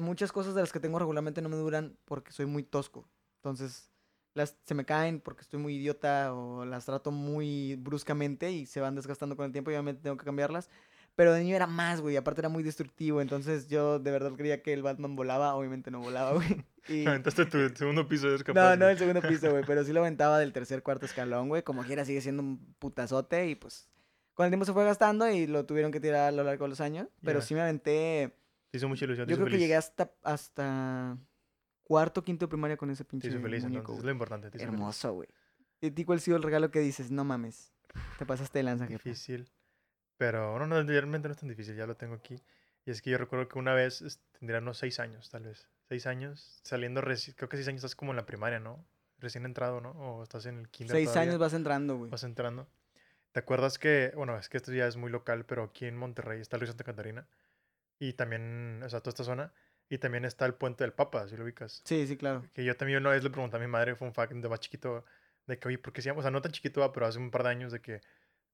[SPEAKER 2] Muchas cosas de las que tengo regularmente no me duran porque soy muy tosco. Entonces, las se me caen porque estoy muy idiota o las trato muy bruscamente y se van desgastando con el tiempo y obviamente tengo que cambiarlas. Pero de niño era más, güey, aparte era muy destructivo, entonces yo de verdad creía que el Batman volaba, obviamente no volaba, güey. Y...
[SPEAKER 1] Aventaste tu segundo piso, eres capaz.
[SPEAKER 2] No, no el segundo piso, güey, pero sí lo aventaba del tercer, cuarto escalón, güey. Como quiera sigue siendo un putazote y pues con el tiempo se fue gastando y lo tuvieron que tirar a lo largo de los años. Pero sí me aventé,
[SPEAKER 1] Te hizo mucha ilusión. te
[SPEAKER 2] yo
[SPEAKER 1] hizo
[SPEAKER 2] creo que
[SPEAKER 1] feliz.
[SPEAKER 2] llegué hasta, hasta cuarto, quinto de primaria con ese
[SPEAKER 1] Te
[SPEAKER 2] pinche
[SPEAKER 1] hizo feliz,
[SPEAKER 2] muñeco,
[SPEAKER 1] entonces. Lo importante. Te hizo.
[SPEAKER 2] Hermoso, güey. ¿Y ti cuál ha sido el regalo que dices? No mames, te pasaste de lanza.
[SPEAKER 1] Difícil. Pero no, no, realmente no es tan difícil, ya lo tengo aquí. Y es que yo recuerdo que una vez, tendría unos seis años, tal vez. Seis años, saliendo, creo que seis años estás como en la primaria, ¿no? Recién entrado, ¿no? O estás en el kinder
[SPEAKER 2] Seis
[SPEAKER 1] todavía,
[SPEAKER 2] años vas entrando, güey.
[SPEAKER 1] vas entrando. ¿Te acuerdas que, bueno, es que esto ya es muy local, pero aquí en Monterrey está el río Santa Catarina. Y también, o sea, toda esta zona. Y también está el Puente del Papa, si lo ubicas.
[SPEAKER 2] Sí, sí, claro.
[SPEAKER 1] Que yo también una vez le pregunté a mi madre, fue un fact de más chiquito, de que, oye, ¿por qué se llama? O sea, no tan chiquito, va, pero hace un par de años de que,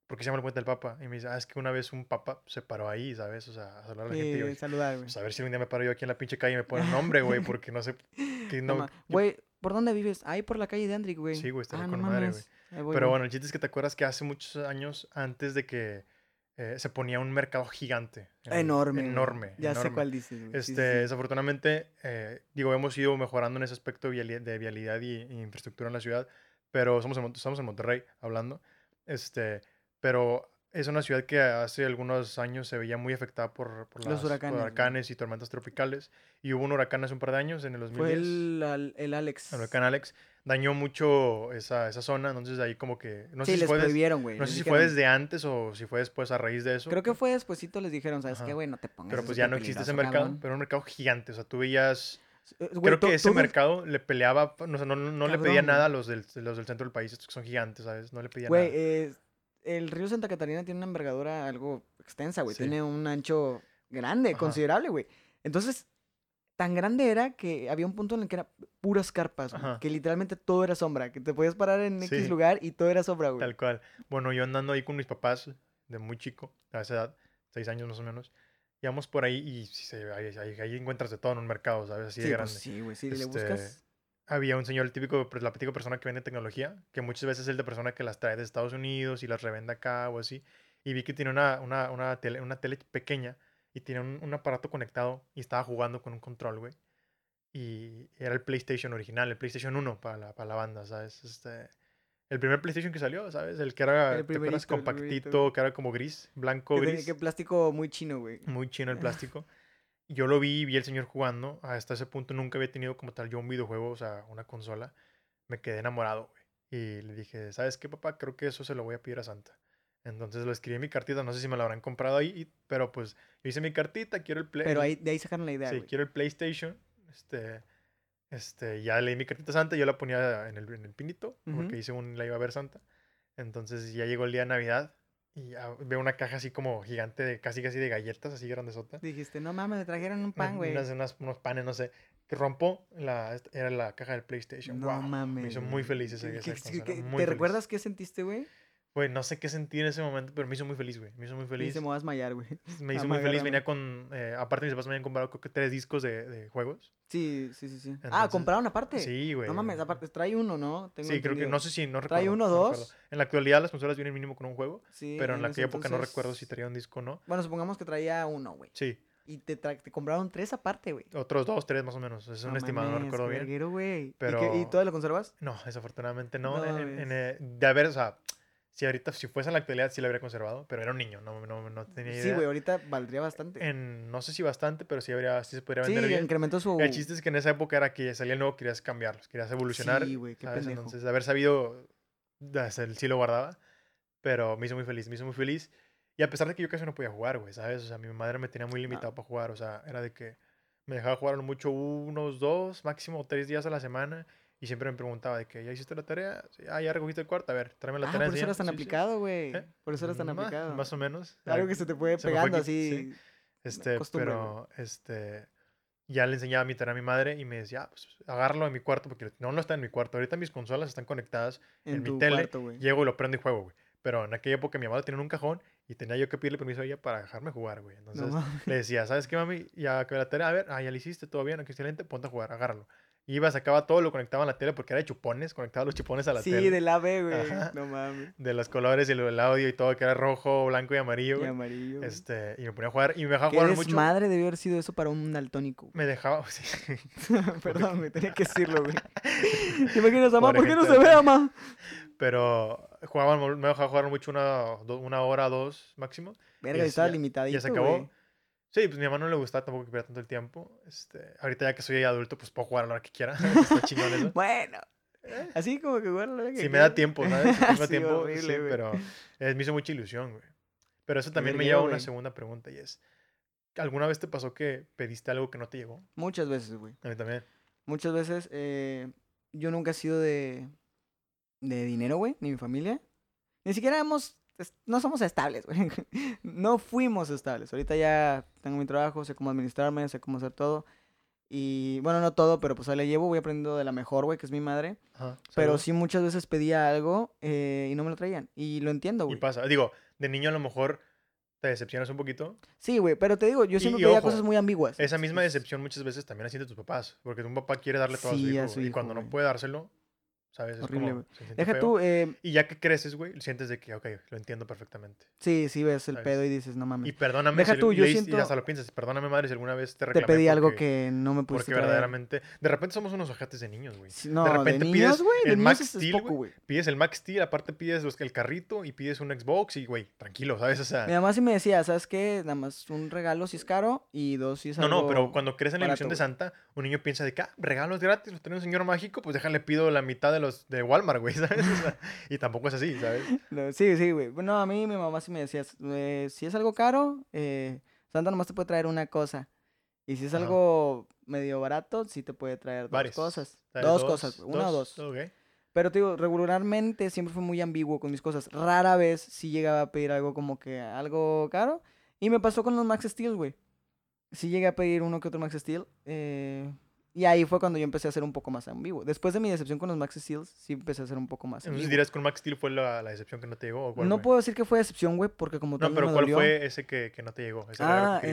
[SPEAKER 1] ¿por qué se llama el Puente del Papa? Y me dice, ah, es que una vez un papa se paró ahí, ¿sabes? O sea, a saludar a la gente. Y yo,
[SPEAKER 2] Sí, saludar, güey.
[SPEAKER 1] pues a ver si un día me paro yo aquí en la pinche calle y me ponen nombre, güey, porque no sé. Que
[SPEAKER 2] No Güey, ¿por dónde vives? Ahí por la calle de Andrick, güey.
[SPEAKER 1] Sí, güey, estaría
[SPEAKER 2] Ah,
[SPEAKER 1] con
[SPEAKER 2] no
[SPEAKER 1] madre,
[SPEAKER 2] voy,
[SPEAKER 1] Pero
[SPEAKER 2] güey.
[SPEAKER 1] bueno, el chiste es que te acuerdas que hace muchos años, antes de que eh, se ponía un mercado gigante.
[SPEAKER 2] Enorme.
[SPEAKER 1] Enorme.
[SPEAKER 2] Ya sé cuál dices, güey. Sí, sí,
[SPEAKER 1] Este, desafortunadamente, eh, digo, hemos ido mejorando en ese aspecto de viali- de vialidad y, y infraestructura en la ciudad, pero somos en, estamos en Monterrey hablando, este, pero es una ciudad que hace algunos años se veía muy afectada por, por
[SPEAKER 2] Los
[SPEAKER 1] las-
[SPEAKER 2] huracanes,
[SPEAKER 1] huracanes y tormentas tropicales, y hubo un huracán hace un par de años, en el 2010,
[SPEAKER 2] Fue el, el Alex.
[SPEAKER 1] el huracán Alex, dañó mucho esa, esa zona, entonces de ahí como que, no
[SPEAKER 2] sí,
[SPEAKER 1] sé si
[SPEAKER 2] les
[SPEAKER 1] fue,
[SPEAKER 2] prohibieron, güey.
[SPEAKER 1] no sé si fue desde antes o si fue después a raíz de eso.
[SPEAKER 2] Creo que fue despuesito les dijeron, ¿sabes
[SPEAKER 1] Ajá.
[SPEAKER 2] qué, güey? No te pongas
[SPEAKER 1] Pero
[SPEAKER 2] es
[SPEAKER 1] pues ya no existe ese mercado,
[SPEAKER 2] cabrón".
[SPEAKER 1] pero era un mercado gigante, o sea, tú veías
[SPEAKER 2] Eh, güey,
[SPEAKER 1] Creo que ese mercado le peleaba, no, sé, no, no le pedía nada a los del, los del centro del país, estos que son gigantes, ¿sabes? No le pedía
[SPEAKER 2] Güey,
[SPEAKER 1] nada.
[SPEAKER 2] eh, el río Santa Catarina tiene una envergadura algo extensa, güey.
[SPEAKER 1] Sí.
[SPEAKER 2] Tiene un ancho grande,
[SPEAKER 1] Ajá.
[SPEAKER 2] considerable, güey. Entonces, tan grande era que había un punto en el que era puras carpas, güey, que literalmente todo era sombra, que te podías parar en X
[SPEAKER 1] Sí.
[SPEAKER 2] lugar y todo era sombra, güey.
[SPEAKER 1] Tal cual. Bueno, yo andando ahí con mis papás, de muy chico, a esa edad, seis años más o menos, íbamos por ahí y sí ahí, ahí- ahí encuentras de todo en un mercado, ¿sabes? Así
[SPEAKER 2] sí,
[SPEAKER 1] de
[SPEAKER 2] pues
[SPEAKER 1] grande.
[SPEAKER 2] sí, güey, le
[SPEAKER 1] Este,
[SPEAKER 2] buscas...
[SPEAKER 1] Había un señor, el típico, pues, la típica persona que vende tecnología, que muchas veces es el de persona que las trae de Estados Unidos y las revende acá o así. Y vi que tiene una, una, una, tele, una tele pequeña y tiene un, un aparato conectado y estaba jugando con un control, güey. Y era el PlayStation original, el PlayStation 1 para la, para la banda, ¿sabes? Este, el primer PlayStation que salió, ¿sabes? El que era,
[SPEAKER 2] El
[SPEAKER 1] compactito, que era como gris, blanco,
[SPEAKER 2] Que, tenía-
[SPEAKER 1] gris.
[SPEAKER 2] que plástico muy chino, güey.
[SPEAKER 1] Muy chino el plástico. Yo lo vi, vi al señor jugando. Hasta ese punto nunca había tenido como tal yo un videojuego, o sea, una consola. Me quedé enamorado, güey. Y le dije, ¿sabes qué, papá? Creo que eso se lo voy a pedir a Santa. Entonces lo escribí en mi cartita, no sé si me lo habrán comprado ahí, pero pues yo hice mi cartita, quiero el Play.
[SPEAKER 2] Pero ahí, de ahí sacaron la idea,
[SPEAKER 1] Sí,
[SPEAKER 2] güey.
[SPEAKER 1] quiero el PlayStation. Este, este, ya leí mi cartita Santa, yo la ponía en el, en el pinito,
[SPEAKER 2] Ujú.
[SPEAKER 1] porque hice un, la iba a ver Santa. Entonces ya llegó el día de Navidad y ya veo una caja así como gigante, de, casi casi de galletas, así grandesota.
[SPEAKER 2] Dijiste, no mames, me trajeron un pan, güey.
[SPEAKER 1] unas- unas- unos panes, no sé. Que rompo, la, era la caja del PlayStation.
[SPEAKER 2] No
[SPEAKER 1] Guau,
[SPEAKER 2] mames.
[SPEAKER 1] Me hizo muy feliz ese,
[SPEAKER 2] ¿Qué-
[SPEAKER 1] esa
[SPEAKER 2] qué-
[SPEAKER 1] consola,
[SPEAKER 2] qué-
[SPEAKER 1] muy
[SPEAKER 2] ¿Te
[SPEAKER 1] feliz.
[SPEAKER 2] recuerdas qué sentiste, güey?
[SPEAKER 1] Güey, no sé qué sentí en ese momento, pero me hizo muy feliz, güey. Me hizo muy
[SPEAKER 2] Y
[SPEAKER 1] feliz.
[SPEAKER 2] se me va a desmayar, güey.
[SPEAKER 1] Me hizo
[SPEAKER 2] Ah,
[SPEAKER 1] muy feliz. Venía con. eh, aparte, mis papás me habían comprado creo que tres discos de, de juegos.
[SPEAKER 2] Sí, sí, sí, sí. ah,
[SPEAKER 1] Entonces,
[SPEAKER 2] compraron aparte.
[SPEAKER 1] Sí, güey.
[SPEAKER 2] No mames, aparte, trae uno, ¿no? Tengo
[SPEAKER 1] Sí, creo que
[SPEAKER 2] entendido.
[SPEAKER 1] no sé si no recuerdo.
[SPEAKER 2] ¿Trae uno o
[SPEAKER 1] no
[SPEAKER 2] dos?
[SPEAKER 1] En la actualidad las consolas vienen mínimo con un juego,
[SPEAKER 2] Sí,
[SPEAKER 1] pero en
[SPEAKER 2] ese
[SPEAKER 1] aquella época no
[SPEAKER 2] entonces-
[SPEAKER 1] recuerdo si traía un disco o no.
[SPEAKER 2] Bueno, supongamos que traía uno, güey.
[SPEAKER 1] Sí,
[SPEAKER 2] Y te, te compraron tres aparte, güey.
[SPEAKER 1] otros dos, tres más o menos. Es un
[SPEAKER 2] No
[SPEAKER 1] estimado, no recuerdo bien.
[SPEAKER 2] verguero, güey. ¿Y, qué-
[SPEAKER 1] Pero-
[SPEAKER 2] ¿Y todavía lo conservas?
[SPEAKER 1] No, desafortunadamente no.
[SPEAKER 2] No
[SPEAKER 1] en- en- en, eh, de haber, o sea, si ahorita, si fuese en la actualidad, sí lo habría conservado, pero era un niño, no, no, no tenía idea.
[SPEAKER 2] Sí, güey, ahorita valdría bastante.
[SPEAKER 1] En, no sé si bastante, pero sí, habría, sí se podría
[SPEAKER 2] Sí,
[SPEAKER 1] vender bien.
[SPEAKER 2] incrementó su...
[SPEAKER 1] El chiste es que en esa época era que salía el nuevo, querías cambiarlos, querías evolucionar.
[SPEAKER 2] Sí, güey, qué
[SPEAKER 1] ¿sabes?
[SPEAKER 2] pendejo.
[SPEAKER 1] Entonces, de haber sabido, sí lo guardaba, pero me hizo muy feliz, me hizo muy feliz. Y a pesar de que yo casi no podía jugar, güey, ¿sabes? O sea, mi madre me tenía muy limitado para jugar, o sea, era de que me dejaba jugar mucho unos dos, máximo tres días a la semana. Y siempre me preguntaba de que, ¿ya hiciste la tarea? Sí, ah, ya recogiste el cuarto, a ver, tráeme la
[SPEAKER 2] Ah,
[SPEAKER 1] tarea.
[SPEAKER 2] por eso eras
[SPEAKER 1] enséñame".
[SPEAKER 2] tan
[SPEAKER 1] Sí,
[SPEAKER 2] aplicado, güey.
[SPEAKER 1] ¿Eh?
[SPEAKER 2] Por eso eras tan aplicado.
[SPEAKER 1] Más o menos.
[SPEAKER 2] Algo que se te
[SPEAKER 1] se fue
[SPEAKER 2] pegando así.
[SPEAKER 1] sí. Este,
[SPEAKER 2] costumbre,
[SPEAKER 1] pero, este, ya le enseñaba mi tarea a mi madre y me decía, ah, pues, agárralo en mi cuarto, porque no, no está en mi cuarto. Ahorita mis consolas están conectadas,
[SPEAKER 2] En,
[SPEAKER 1] en mi tele,
[SPEAKER 2] cuarto,
[SPEAKER 1] llego y lo prendo y juego, güey. Pero en aquella época mi mamá lo tenía en un cajón y tenía yo que pedirle permiso a ella para dejarme jugar, güey. Entonces le decía, ¿sabes qué, mami? Ya acabé la tarea, a ver, ah, ya le hiciste, todo bien, aquí excelente, ponte a jugar, agárralo. Iba, sacaba todo, lo conectaba a la tele porque era de chupones, conectaba los chupones a la
[SPEAKER 2] Sí,
[SPEAKER 1] tele.
[SPEAKER 2] del AVE, güey. No mames.
[SPEAKER 1] De los colores y el, audio y todo, que era rojo, blanco y amarillo,
[SPEAKER 2] Y
[SPEAKER 1] güey.
[SPEAKER 2] amarillo.
[SPEAKER 1] Este, y me ponía a jugar y me dejaba
[SPEAKER 2] Qué
[SPEAKER 1] jugar mucho.
[SPEAKER 2] desmadre debió haber sido eso para un daltónico.
[SPEAKER 1] Me dejaba, sí.
[SPEAKER 2] Perdón, güey, tenía que decirlo, güey. ¿Te imaginas, mamá? ¿Por qué no se ve, mamá?
[SPEAKER 1] Pero jugaban, me dejaba jugar mucho una, una hora, dos máximo.
[SPEAKER 2] Verga,
[SPEAKER 1] ya-
[SPEAKER 2] estaba limitadito,
[SPEAKER 1] Ya se acabó.
[SPEAKER 2] güey.
[SPEAKER 1] Sí, pues mi mamá no le gustaba tampoco que pierda tanto el tiempo. Este, ahorita ya que soy adulto, pues puedo jugar a la hora que quiera. Está chingón eso.
[SPEAKER 2] Bueno. Así como que bueno, lo que
[SPEAKER 1] Si me da tiempo, ¿sabes? Si me da
[SPEAKER 2] Sí,
[SPEAKER 1] tiempo,
[SPEAKER 2] horrible,
[SPEAKER 1] sí,
[SPEAKER 2] güey.
[SPEAKER 1] pero eh, me hizo mucha ilusión, güey. Pero eso también me lleva a una
[SPEAKER 2] güey.
[SPEAKER 1] segunda pregunta y es, ¿alguna vez te pasó que pediste algo que no te llegó?
[SPEAKER 2] Muchas veces, güey.
[SPEAKER 1] A mí también.
[SPEAKER 2] Muchas veces eh, yo nunca he sido de, de dinero, güey, ni mi familia. Ni siquiera hemos, no somos estables, güey. No fuimos estables. Ahorita ya tengo mi trabajo, sé cómo administrarme, sé cómo hacer todo. Y bueno, no todo, pero pues ahí le llevo, voy aprendiendo de la mejor, güey, que es mi madre.
[SPEAKER 1] Ajá,
[SPEAKER 2] Pero sí muchas veces pedía algo eh, y no me lo traían. Y lo entiendo,
[SPEAKER 1] Y
[SPEAKER 2] güey.
[SPEAKER 1] pasa. Digo, de niño a lo mejor te decepcionas un poquito.
[SPEAKER 2] Sí, güey, pero te digo, yo
[SPEAKER 1] Y-
[SPEAKER 2] siempre
[SPEAKER 1] y
[SPEAKER 2] pedía
[SPEAKER 1] ojo,
[SPEAKER 2] cosas muy ambiguas.
[SPEAKER 1] Esa misma decepción muchas veces también la siente tus papás. Porque un papá quiere darle todo
[SPEAKER 2] Sí,
[SPEAKER 1] a
[SPEAKER 2] a
[SPEAKER 1] su
[SPEAKER 2] su
[SPEAKER 1] hijo. Y cuando no puede dárselo, ¿sabes? Es
[SPEAKER 2] Horrible,
[SPEAKER 1] como,
[SPEAKER 2] Deja tú, eh,
[SPEAKER 1] Y ya que creces, güey, sientes de que, ok, lo entiendo perfectamente.
[SPEAKER 2] sí, sí ves el
[SPEAKER 1] ¿Sabes?
[SPEAKER 2] pedo y dices, no mames.
[SPEAKER 1] Y perdóname
[SPEAKER 2] Deja
[SPEAKER 1] si
[SPEAKER 2] tú, yo
[SPEAKER 1] le- y
[SPEAKER 2] siento-
[SPEAKER 1] hasta lo piensas, perdóname madre si alguna vez te
[SPEAKER 2] te
[SPEAKER 1] reclamé
[SPEAKER 2] pedí algo que no me pudiste
[SPEAKER 1] Porque
[SPEAKER 2] traer.
[SPEAKER 1] verdaderamente, de repente somos unos ojetes de niños, güey.
[SPEAKER 2] No, de,
[SPEAKER 1] repente
[SPEAKER 2] niños,
[SPEAKER 1] pides
[SPEAKER 2] güey, de
[SPEAKER 1] el
[SPEAKER 2] niños
[SPEAKER 1] Max
[SPEAKER 2] es- es
[SPEAKER 1] Steel,
[SPEAKER 2] poco.
[SPEAKER 1] Pides el Max Steel, aparte pides los, el carrito y pides un Xbox y, güey, tranquilo, ¿sabes? O sea,
[SPEAKER 2] Mi mamá sí me decía, ¿sabes qué? Nada más un regalo si es caro y dos si es
[SPEAKER 1] no,
[SPEAKER 2] algo...
[SPEAKER 1] no, pero cuando crees en la ilusión de. Santa, un niño piensa de que, ah, regalos gratis, los tiene un señor mágico, pues déjale pido la mitad de los de Walmart, güey, ¿sabes? O sea, y tampoco es así, ¿sabes?
[SPEAKER 2] No, sí, sí, güey. Bueno, a mí mi mamá sí me decía, eh, si es algo caro, eh, Santa nomás te puede traer una cosa. Y si es
[SPEAKER 1] Ajá.
[SPEAKER 2] algo medio barato, sí te puede traer dos
[SPEAKER 1] Varias.
[SPEAKER 2] cosas.
[SPEAKER 1] ¿Sabes?
[SPEAKER 2] Dos, cosas, güey, una o dos. Pero te digo, regularmente siempre fui muy ambiguo con mis cosas. Rara vez sí llegaba a pedir algo como que algo caro. Y me pasó con los Max Steel, güey. Sí llegué a pedir uno que otro Max Steel. eh, y ahí fue cuando yo empecé a ser un poco más ambiguo. Después de mi decepción con los Max Steels, sí empecé a ser un poco más
[SPEAKER 1] Entonces
[SPEAKER 2] ambiguo.
[SPEAKER 1] dirás que un Max Steel fue la, la decepción que no te llegó. ¿o cuál
[SPEAKER 2] No puedo decir que fue decepción, güey, porque como
[SPEAKER 1] No,
[SPEAKER 2] tal
[SPEAKER 1] pero
[SPEAKER 2] me
[SPEAKER 1] ¿cuál
[SPEAKER 2] dolió.
[SPEAKER 1] fue ese que, que no te llegó? Ese
[SPEAKER 2] Ah,
[SPEAKER 1] que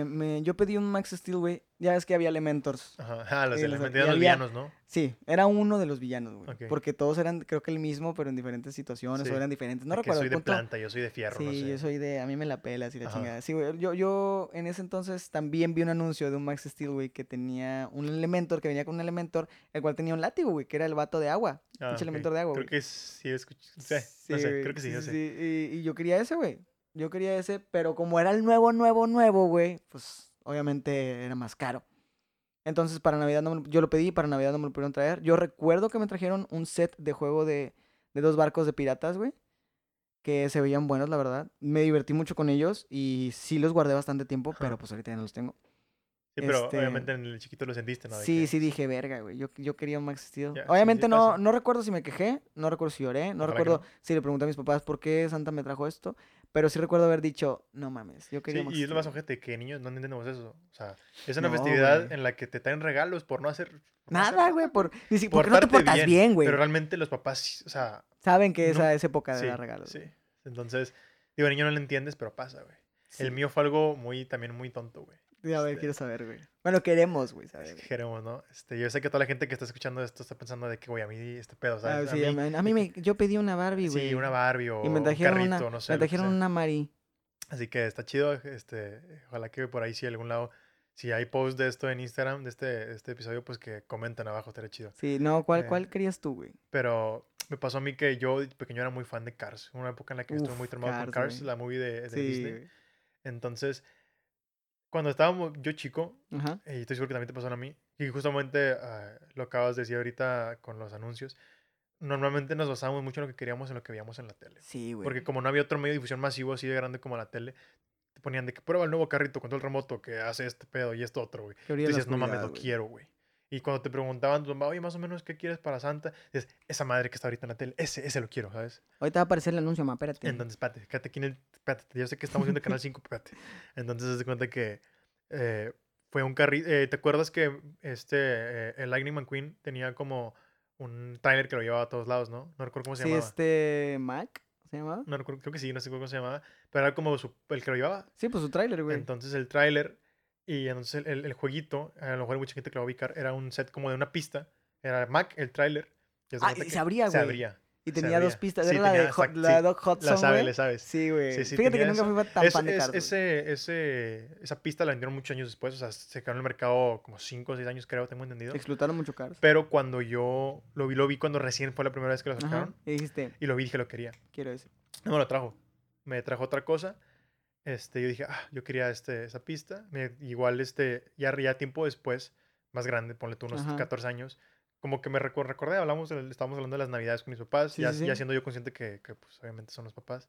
[SPEAKER 2] eh, me- yo pedí un Max Steel, güey. Ya es que había Elementors.
[SPEAKER 1] Ajá, ah, los
[SPEAKER 2] sí,
[SPEAKER 1] de
[SPEAKER 2] los-
[SPEAKER 1] los, villanos, ¿no?
[SPEAKER 2] Sí, era uno de los villanos, güey. Porque todos eran, creo que el mismo, pero en diferentes situaciones
[SPEAKER 1] Sí.
[SPEAKER 2] o eran diferentes. No recuerdo.
[SPEAKER 1] soy
[SPEAKER 2] el
[SPEAKER 1] de planta, yo soy de fierro,
[SPEAKER 2] Sí,
[SPEAKER 1] no sé.
[SPEAKER 2] yo soy de. A mí me la pelas y la
[SPEAKER 1] Ajá.
[SPEAKER 2] chingada. Sí, güey. Yo, yo en ese entonces también vi un anuncio de un Max Steel, güey, que tenía un Elementor, que venía con un Elementor, el cual tenía un látigo, güey, que era el vato de agua.
[SPEAKER 1] Ah,
[SPEAKER 2] pinche
[SPEAKER 1] ok.
[SPEAKER 2] Elementor de agua,
[SPEAKER 1] Creo
[SPEAKER 2] güey.
[SPEAKER 1] que sí, escuché. Sí, no sé,
[SPEAKER 2] güey,
[SPEAKER 1] creo que sí, sé.
[SPEAKER 2] Y, y yo quería ese, güey. Yo quería ese, pero como era el nuevo, nuevo, nuevo, güey, pues obviamente era más caro. Entonces para Navidad no me lo- yo lo pedí, para Navidad no me lo pudieron traer. Yo recuerdo que me trajeron un set de juego de, de dos barcos de piratas, güey. Que se veían buenos, la verdad. Me divertí mucho con ellos y sí los guardé bastante tiempo, pero pues ahorita ya no los tengo.
[SPEAKER 1] Sí, pero
[SPEAKER 2] Este,
[SPEAKER 1] obviamente en el chiquito lo sentiste, ¿no? De
[SPEAKER 2] Sí,
[SPEAKER 1] que,
[SPEAKER 2] sí dije, verga, güey. Yo, yo quería un Max Steel.
[SPEAKER 1] Sí,
[SPEAKER 2] Obviamente
[SPEAKER 1] sí
[SPEAKER 2] no,
[SPEAKER 1] pasa.
[SPEAKER 2] no recuerdo si me quejé, no recuerdo si lloré, no recuerdo
[SPEAKER 1] no.
[SPEAKER 2] si le pregunté a mis papás por qué Santa me trajo esto, pero sí recuerdo haber dicho, no mames, yo quería
[SPEAKER 1] Sí,
[SPEAKER 2] Max
[SPEAKER 1] y es lo más
[SPEAKER 2] Steel".
[SPEAKER 1] ojete que niños no entendemos eso. O sea, es una
[SPEAKER 2] No,
[SPEAKER 1] festividad
[SPEAKER 2] güey.
[SPEAKER 1] en la que te traen regalos por no hacer. por no hacer
[SPEAKER 2] Nada, güey, por, ni si- porque no te portas bien, güey.
[SPEAKER 1] Pero realmente los papás, o sea,
[SPEAKER 2] Saben que esa es época de dar regalos.
[SPEAKER 1] sí.
[SPEAKER 2] güey.
[SPEAKER 1] Entonces, digo, niño no lo entiendes, pero pasa, güey. El mío fue algo muy, también muy tonto, güey.
[SPEAKER 2] Sí, A ver,
[SPEAKER 1] este-
[SPEAKER 2] quiero saber, güey. Bueno, queremos, güey, saber. güey.
[SPEAKER 1] Queremos, ¿no? Este, yo sé que toda la gente que está escuchando esto está pensando de que, güey, a mí este pedo,
[SPEAKER 2] Ah,
[SPEAKER 1] ¿sabes?
[SPEAKER 2] sí, a mí, a mí me, yo pedí una Barbie, güey.
[SPEAKER 1] Sí, una Barbie o
[SPEAKER 2] Y me
[SPEAKER 1] un
[SPEAKER 2] trajeron
[SPEAKER 1] carrito,
[SPEAKER 2] una,
[SPEAKER 1] no sé.
[SPEAKER 2] me trajeron una Mari.
[SPEAKER 1] Así que está chido, este, ojalá que por ahí si algún lado, si hay post de esto en Instagram, de este, de este episodio, pues que comenten abajo, estaría chido.
[SPEAKER 2] Sí, no, ¿cuál,
[SPEAKER 1] Eh,
[SPEAKER 2] cuál querías tú, güey?
[SPEAKER 1] Pero me pasó a mí que yo pequeño era muy fan de Cars, una época en la que estuve
[SPEAKER 2] Uf,
[SPEAKER 1] muy traumado con
[SPEAKER 2] Cars,
[SPEAKER 1] Cars,
[SPEAKER 2] güey.
[SPEAKER 1] la movie de, de
[SPEAKER 2] Sí,
[SPEAKER 1] Disney.
[SPEAKER 2] güey.
[SPEAKER 1] Entonces, cuando estábamos yo chico,
[SPEAKER 2] Ajá.
[SPEAKER 1] y estoy seguro que también te pasó a mí, y justamente ah, lo acabas de decir ahorita con los anuncios, normalmente nos basábamos mucho en lo que queríamos en lo que veíamos en la tele.
[SPEAKER 2] Sí, güey.
[SPEAKER 1] Porque como no había otro medio de difusión masivo así de grande como la tele, te ponían de que prueba el nuevo carrito con todo el remoto que hace este pedo y esto otro, güey. Decías, no mames, lo quiero, güey. Y cuando te preguntaban, oye, más o menos, ¿qué quieres para Santa? Dices, esa madre que está ahorita en la tele, ese, ese lo quiero, ¿sabes?
[SPEAKER 2] Ahorita va a aparecer el anuncio, ma, espérate.
[SPEAKER 1] Entonces, espérate, quédate aquí en el... Espérate, yo sé que estamos viendo Canal 5, espérate. Entonces, se cuenta que eh, fue un carrito... ¿Te acuerdas que este, eh, el Lightning McQueen tenía como un trailer que lo llevaba a todos lados, ¿no? No recuerdo cómo se
[SPEAKER 2] sí,
[SPEAKER 1] llamaba.
[SPEAKER 2] este. ¿Mac? ¿Se llamaba?
[SPEAKER 1] No recuerdo, creo que sí, no sé cómo se llamaba. Pero era como su- el que lo llevaba.
[SPEAKER 2] Sí, pues su tráiler, güey.
[SPEAKER 1] Entonces el tráiler y entonces el, el- el jueguito, a lo mejor hay mucha gente que lo va a ubicar, era un set como de una pista. Era Mac, el tráiler.
[SPEAKER 2] Ah, se abría,
[SPEAKER 1] Se
[SPEAKER 2] güey.
[SPEAKER 1] abría.
[SPEAKER 2] Y tenía dos
[SPEAKER 1] abría.
[SPEAKER 2] pistas.
[SPEAKER 1] Sí,
[SPEAKER 2] Era la de, Hot- la. Doc Hudson,
[SPEAKER 1] La sabes,
[SPEAKER 2] güey.
[SPEAKER 1] le sabes.
[SPEAKER 2] Sí, güey.
[SPEAKER 1] Sí, sí,
[SPEAKER 2] Fíjate que nunca fui tan
[SPEAKER 1] Es-
[SPEAKER 2] fan de
[SPEAKER 1] es-
[SPEAKER 2] Cars,
[SPEAKER 1] ese, ese, esa pista la vendieron muchos años después. O sea, se quedó en el mercado como 5 o 6 años, creo, tengo entendido.
[SPEAKER 2] Explotaron mucho Cars.
[SPEAKER 1] Pero cuando yo lo vi, lo vi cuando recién fue la primera vez que lo
[SPEAKER 2] Ajá.
[SPEAKER 1] sacaron.
[SPEAKER 2] Y dijiste,
[SPEAKER 1] Y lo vi y dije lo quería.
[SPEAKER 2] quiero ese.
[SPEAKER 1] No me lo trajo. Me trajo otra cosa. Este, yo dije, ah, yo quería este, esa pista. Me- igual, este, ya, ya tiempo después, más grande, ponle tú unos
[SPEAKER 2] Ajá.
[SPEAKER 1] 14 años, como que me recordé, hablamos, estábamos hablando de las navidades con mis papás,
[SPEAKER 2] Sí,
[SPEAKER 1] ya,
[SPEAKER 2] sí, sí.
[SPEAKER 1] ya siendo yo consciente que, que, pues, obviamente son los papás.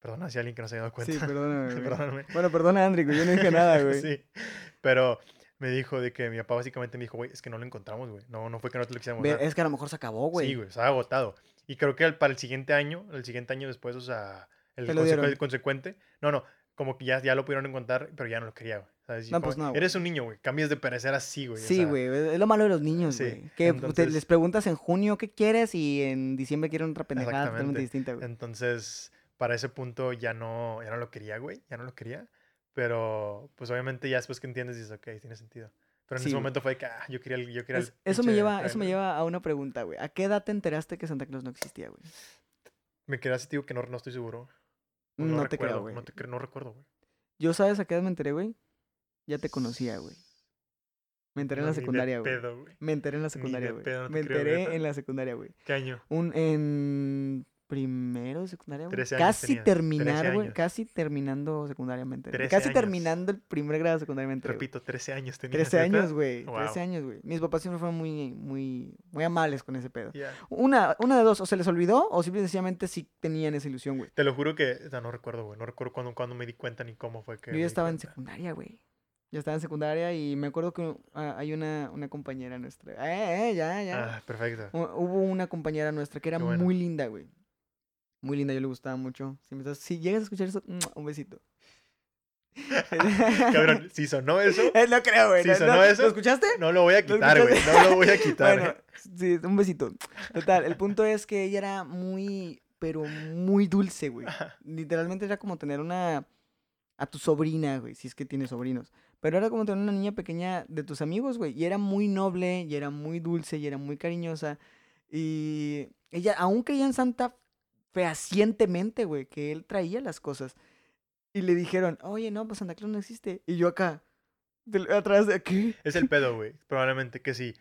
[SPEAKER 1] Perdona si alguien que no se haya dado cuenta.
[SPEAKER 2] Sí, perdóname.
[SPEAKER 1] Perdóname.
[SPEAKER 2] Bueno, perdona, Andri, güey. Yo no dije nada, güey.
[SPEAKER 1] sí, pero me dijo de que mi papá básicamente me dijo, güey, es que no lo encontramos, güey. No, no fue que no te lo quisiéramos
[SPEAKER 2] Ve, es que a lo mejor se acabó, güey.
[SPEAKER 1] Sí, güey, estaba agotado. Y creo que para el siguiente año, el siguiente año después, o sea, el,
[SPEAKER 2] dieron.
[SPEAKER 1] el consecuente, no, no, como que ya, ya lo pudieron encontrar, pero ya no lo quería, güey. ¿Sabes?
[SPEAKER 2] No, pues no, güey.
[SPEAKER 1] Eres un niño, güey, cambias de parecer así, güey. o
[SPEAKER 2] Sí,
[SPEAKER 1] sea,
[SPEAKER 2] güey. Es lo malo de los niños,
[SPEAKER 1] sí,
[SPEAKER 2] güey. Que te-
[SPEAKER 1] entonces-
[SPEAKER 2] les preguntas en junio qué quieres y en diciembre quieren otra pendejada totalmente distinta, güey.
[SPEAKER 1] Entonces, para ese punto ya no, ya no lo quería, güey, ya no lo quería. Pero, pues obviamente ya después que entiendes dices, ok, tiene sentido. Pero en
[SPEAKER 2] Sí,
[SPEAKER 1] ese
[SPEAKER 2] güey.
[SPEAKER 1] momento fue que, ah, yo quería el, yo quería
[SPEAKER 2] Es-
[SPEAKER 1] el
[SPEAKER 2] eso me lleva, eso me lleva a una pregunta, güey. ¿A qué edad te enteraste que Santa Claus no existía, güey?
[SPEAKER 1] Me quedé así, tío, que no, no estoy seguro. O
[SPEAKER 2] No, te creo,
[SPEAKER 1] recuerdo,
[SPEAKER 2] güey.
[SPEAKER 1] No, te cre- no recuerdo, güey.
[SPEAKER 2] Yo, ¿sabes a qué edad me enteré, güey? Ya te conocía, güey. Me enteré en la secundaria, güey. Me enteré en la secundaria, güey.
[SPEAKER 1] no
[SPEAKER 2] Me enteré en la secundaria, güey.
[SPEAKER 1] ¿Qué año?
[SPEAKER 2] Un, en primero de secundaria, güey.
[SPEAKER 1] 13 años
[SPEAKER 2] Casi
[SPEAKER 1] tenías, 13
[SPEAKER 2] terminar, güey. Casi terminando secundariamente.
[SPEAKER 1] 13
[SPEAKER 2] Casi
[SPEAKER 1] años.
[SPEAKER 2] terminando el primer grado de secundaria. me enteré.
[SPEAKER 1] Repito, 13 años tenía.
[SPEAKER 2] 13 años, güey.
[SPEAKER 1] Wow.
[SPEAKER 2] 13 años, güey. Mis papás siempre fueron muy, muy, muy amables con ese pedo. Una, una de dos, o se les olvidó, o simple y sencillamente sí tenían esa ilusión, güey.
[SPEAKER 1] Te lo juro que, o sea, no recuerdo, güey. No recuerdo cuándo, cuándo me di cuenta ni cómo fue que.
[SPEAKER 2] Yo
[SPEAKER 1] me
[SPEAKER 2] ya estaba en secundaria, güey. Ya estaba en secundaria y me acuerdo que ah, hay una, una compañera nuestra. Eh, eh, ya, ya.
[SPEAKER 1] Ah, perfecto.
[SPEAKER 2] Hu- Hubo una compañera nuestra que era
[SPEAKER 1] bueno.
[SPEAKER 2] muy linda, güey. Muy linda, yo le gustaba mucho. Si, me estás- si llegas a escuchar eso, un besito.
[SPEAKER 1] Cabrón, si sonó eso,
[SPEAKER 2] Eh, no creo, güey.
[SPEAKER 1] Si sonó
[SPEAKER 2] no-
[SPEAKER 1] eso,
[SPEAKER 2] ¿Lo escuchaste?
[SPEAKER 1] no lo voy a
[SPEAKER 2] ¿Lo
[SPEAKER 1] quitar, güey. No lo voy a quitar.
[SPEAKER 2] Bueno, sí, un besito. Total, el punto es que ella era muy, pero muy dulce, güey. Literalmente era como tener una... A tu sobrina, güey, si es que tienes sobrinos. Pero era como tener una niña pequeña de tus amigos, güey. Y era muy noble, y era muy dulce, y era muy cariñosa. Y ella aún creía en Santa fehacientemente, güey, que él traía las cosas. Y le dijeron, oye, no, pues Santa Claus no existe. Y yo acá, del- atrás de aquí.
[SPEAKER 1] Es el pedo, güey. Probablemente que si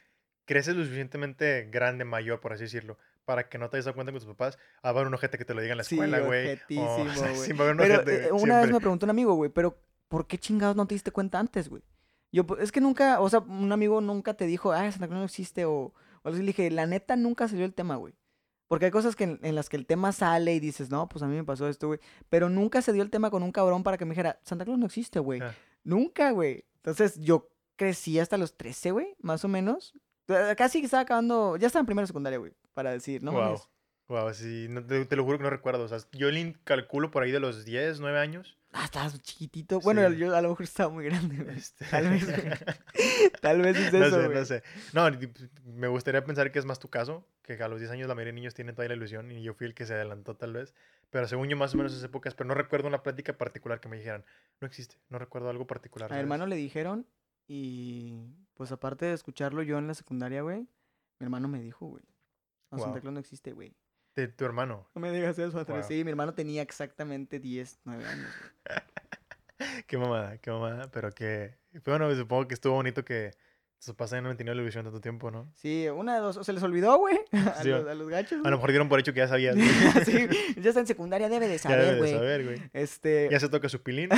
[SPEAKER 1] creces lo suficientemente grande, mayor, por así decirlo, para que no te hayas dado cuenta con tus papás, va a haber un ojete que te lo diga en la escuela, güey. o sea,
[SPEAKER 2] güey.
[SPEAKER 1] sí,
[SPEAKER 2] Pero
[SPEAKER 1] ojete,
[SPEAKER 2] eh,
[SPEAKER 1] güey,
[SPEAKER 2] una vez me preguntó un amigo, güey, pero ¿por qué chingados no te diste cuenta antes, güey? Yo, pues, es que nunca, o sea, un amigo nunca te dijo, ah, Santa Claus no existe, o, o. Le dije, la neta nunca salió el tema, güey. Porque hay cosas que en, en las que el tema sale y dices, no, pues a mí me pasó esto, güey. Pero nunca se dio el tema con un cabrón para que me dijera, Santa Claus no existe, güey.
[SPEAKER 1] Ah.
[SPEAKER 2] Nunca, güey. Entonces yo crecí hasta los 13, güey, más o menos. Eh, Casi que estaba acabando, ya estaba en primera secundaria, güey, para decir, ¿no?
[SPEAKER 1] wow. Wow, sí, no, te, te lo juro que no recuerdo. O sea, yo le calculo por ahí de los 10, 9 años.
[SPEAKER 2] Ah, estabas chiquitito. Bueno,
[SPEAKER 1] Sí.
[SPEAKER 2] yo a lo mejor estaba muy grande.
[SPEAKER 1] Este...
[SPEAKER 2] Tal vez. Tal vez es
[SPEAKER 1] no
[SPEAKER 2] eso,
[SPEAKER 1] sé,
[SPEAKER 2] güey.
[SPEAKER 1] no sé. No, me gustaría pensar que es más tu caso, que a los 10 años la mayoría de niños tienen todavía la ilusión y yo fui el que se adelantó tal vez. Pero según yo más o menos esas épocas, pero no recuerdo una plática particular que me dijeran. No existe, no recuerdo algo particular.
[SPEAKER 2] A hermano le dijeron y pues aparte de escucharlo yo en la secundaria, güey, mi hermano me dijo, güey. No, Santa. Claus no existe, güey.
[SPEAKER 1] De tu hermano.
[SPEAKER 2] No me digas eso, Andrés. Sí, mi hermano tenía exactamente 10, 9 años, güey.
[SPEAKER 1] Qué mamada, qué mamada, pero que... Bueno, supongo que estuvo bonito que sus papás hayan mantenido la ilusión tanto tiempo, ¿no?
[SPEAKER 2] Sí, una de dos. O se les olvidó, güey. A,
[SPEAKER 1] Sí,
[SPEAKER 2] los, a los gachos.
[SPEAKER 1] A lo
[SPEAKER 2] güey.
[SPEAKER 1] mejor dieron por hecho que ya sabías. güey.
[SPEAKER 2] sí, ya está en secundaria, debe de
[SPEAKER 1] ya debe
[SPEAKER 2] saber,
[SPEAKER 1] de
[SPEAKER 2] güey.
[SPEAKER 1] saber, güey.
[SPEAKER 2] Este,
[SPEAKER 1] Ya se toca su pilín.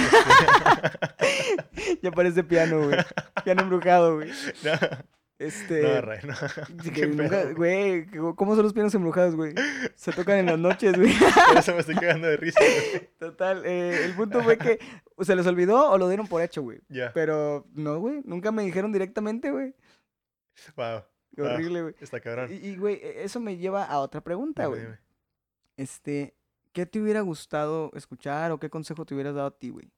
[SPEAKER 2] ya parece piano, güey. Piano embrujado, güey.
[SPEAKER 1] no,
[SPEAKER 2] Este.
[SPEAKER 1] no, Ray, no.
[SPEAKER 2] que nunca- güey, ¿cómo son los pianos embrujados, güey? Se tocan en las noches, güey.
[SPEAKER 1] Por eso me estoy cagando de risa, güey.
[SPEAKER 2] Total, eh, el punto fue que o se les olvidó o lo dieron por hecho, güey.
[SPEAKER 1] Ya.
[SPEAKER 2] Pero no, güey, nunca me dijeron directamente, güey.
[SPEAKER 1] Wow.
[SPEAKER 2] Qué
[SPEAKER 1] Wow.
[SPEAKER 2] horrible, güey.
[SPEAKER 1] Está cabrón.
[SPEAKER 2] Y, güey, e- eso me lleva a otra pregunta, güey. Este, ¿qué te hubiera gustado escuchar o qué consejo te hubieras dado a ti, güey?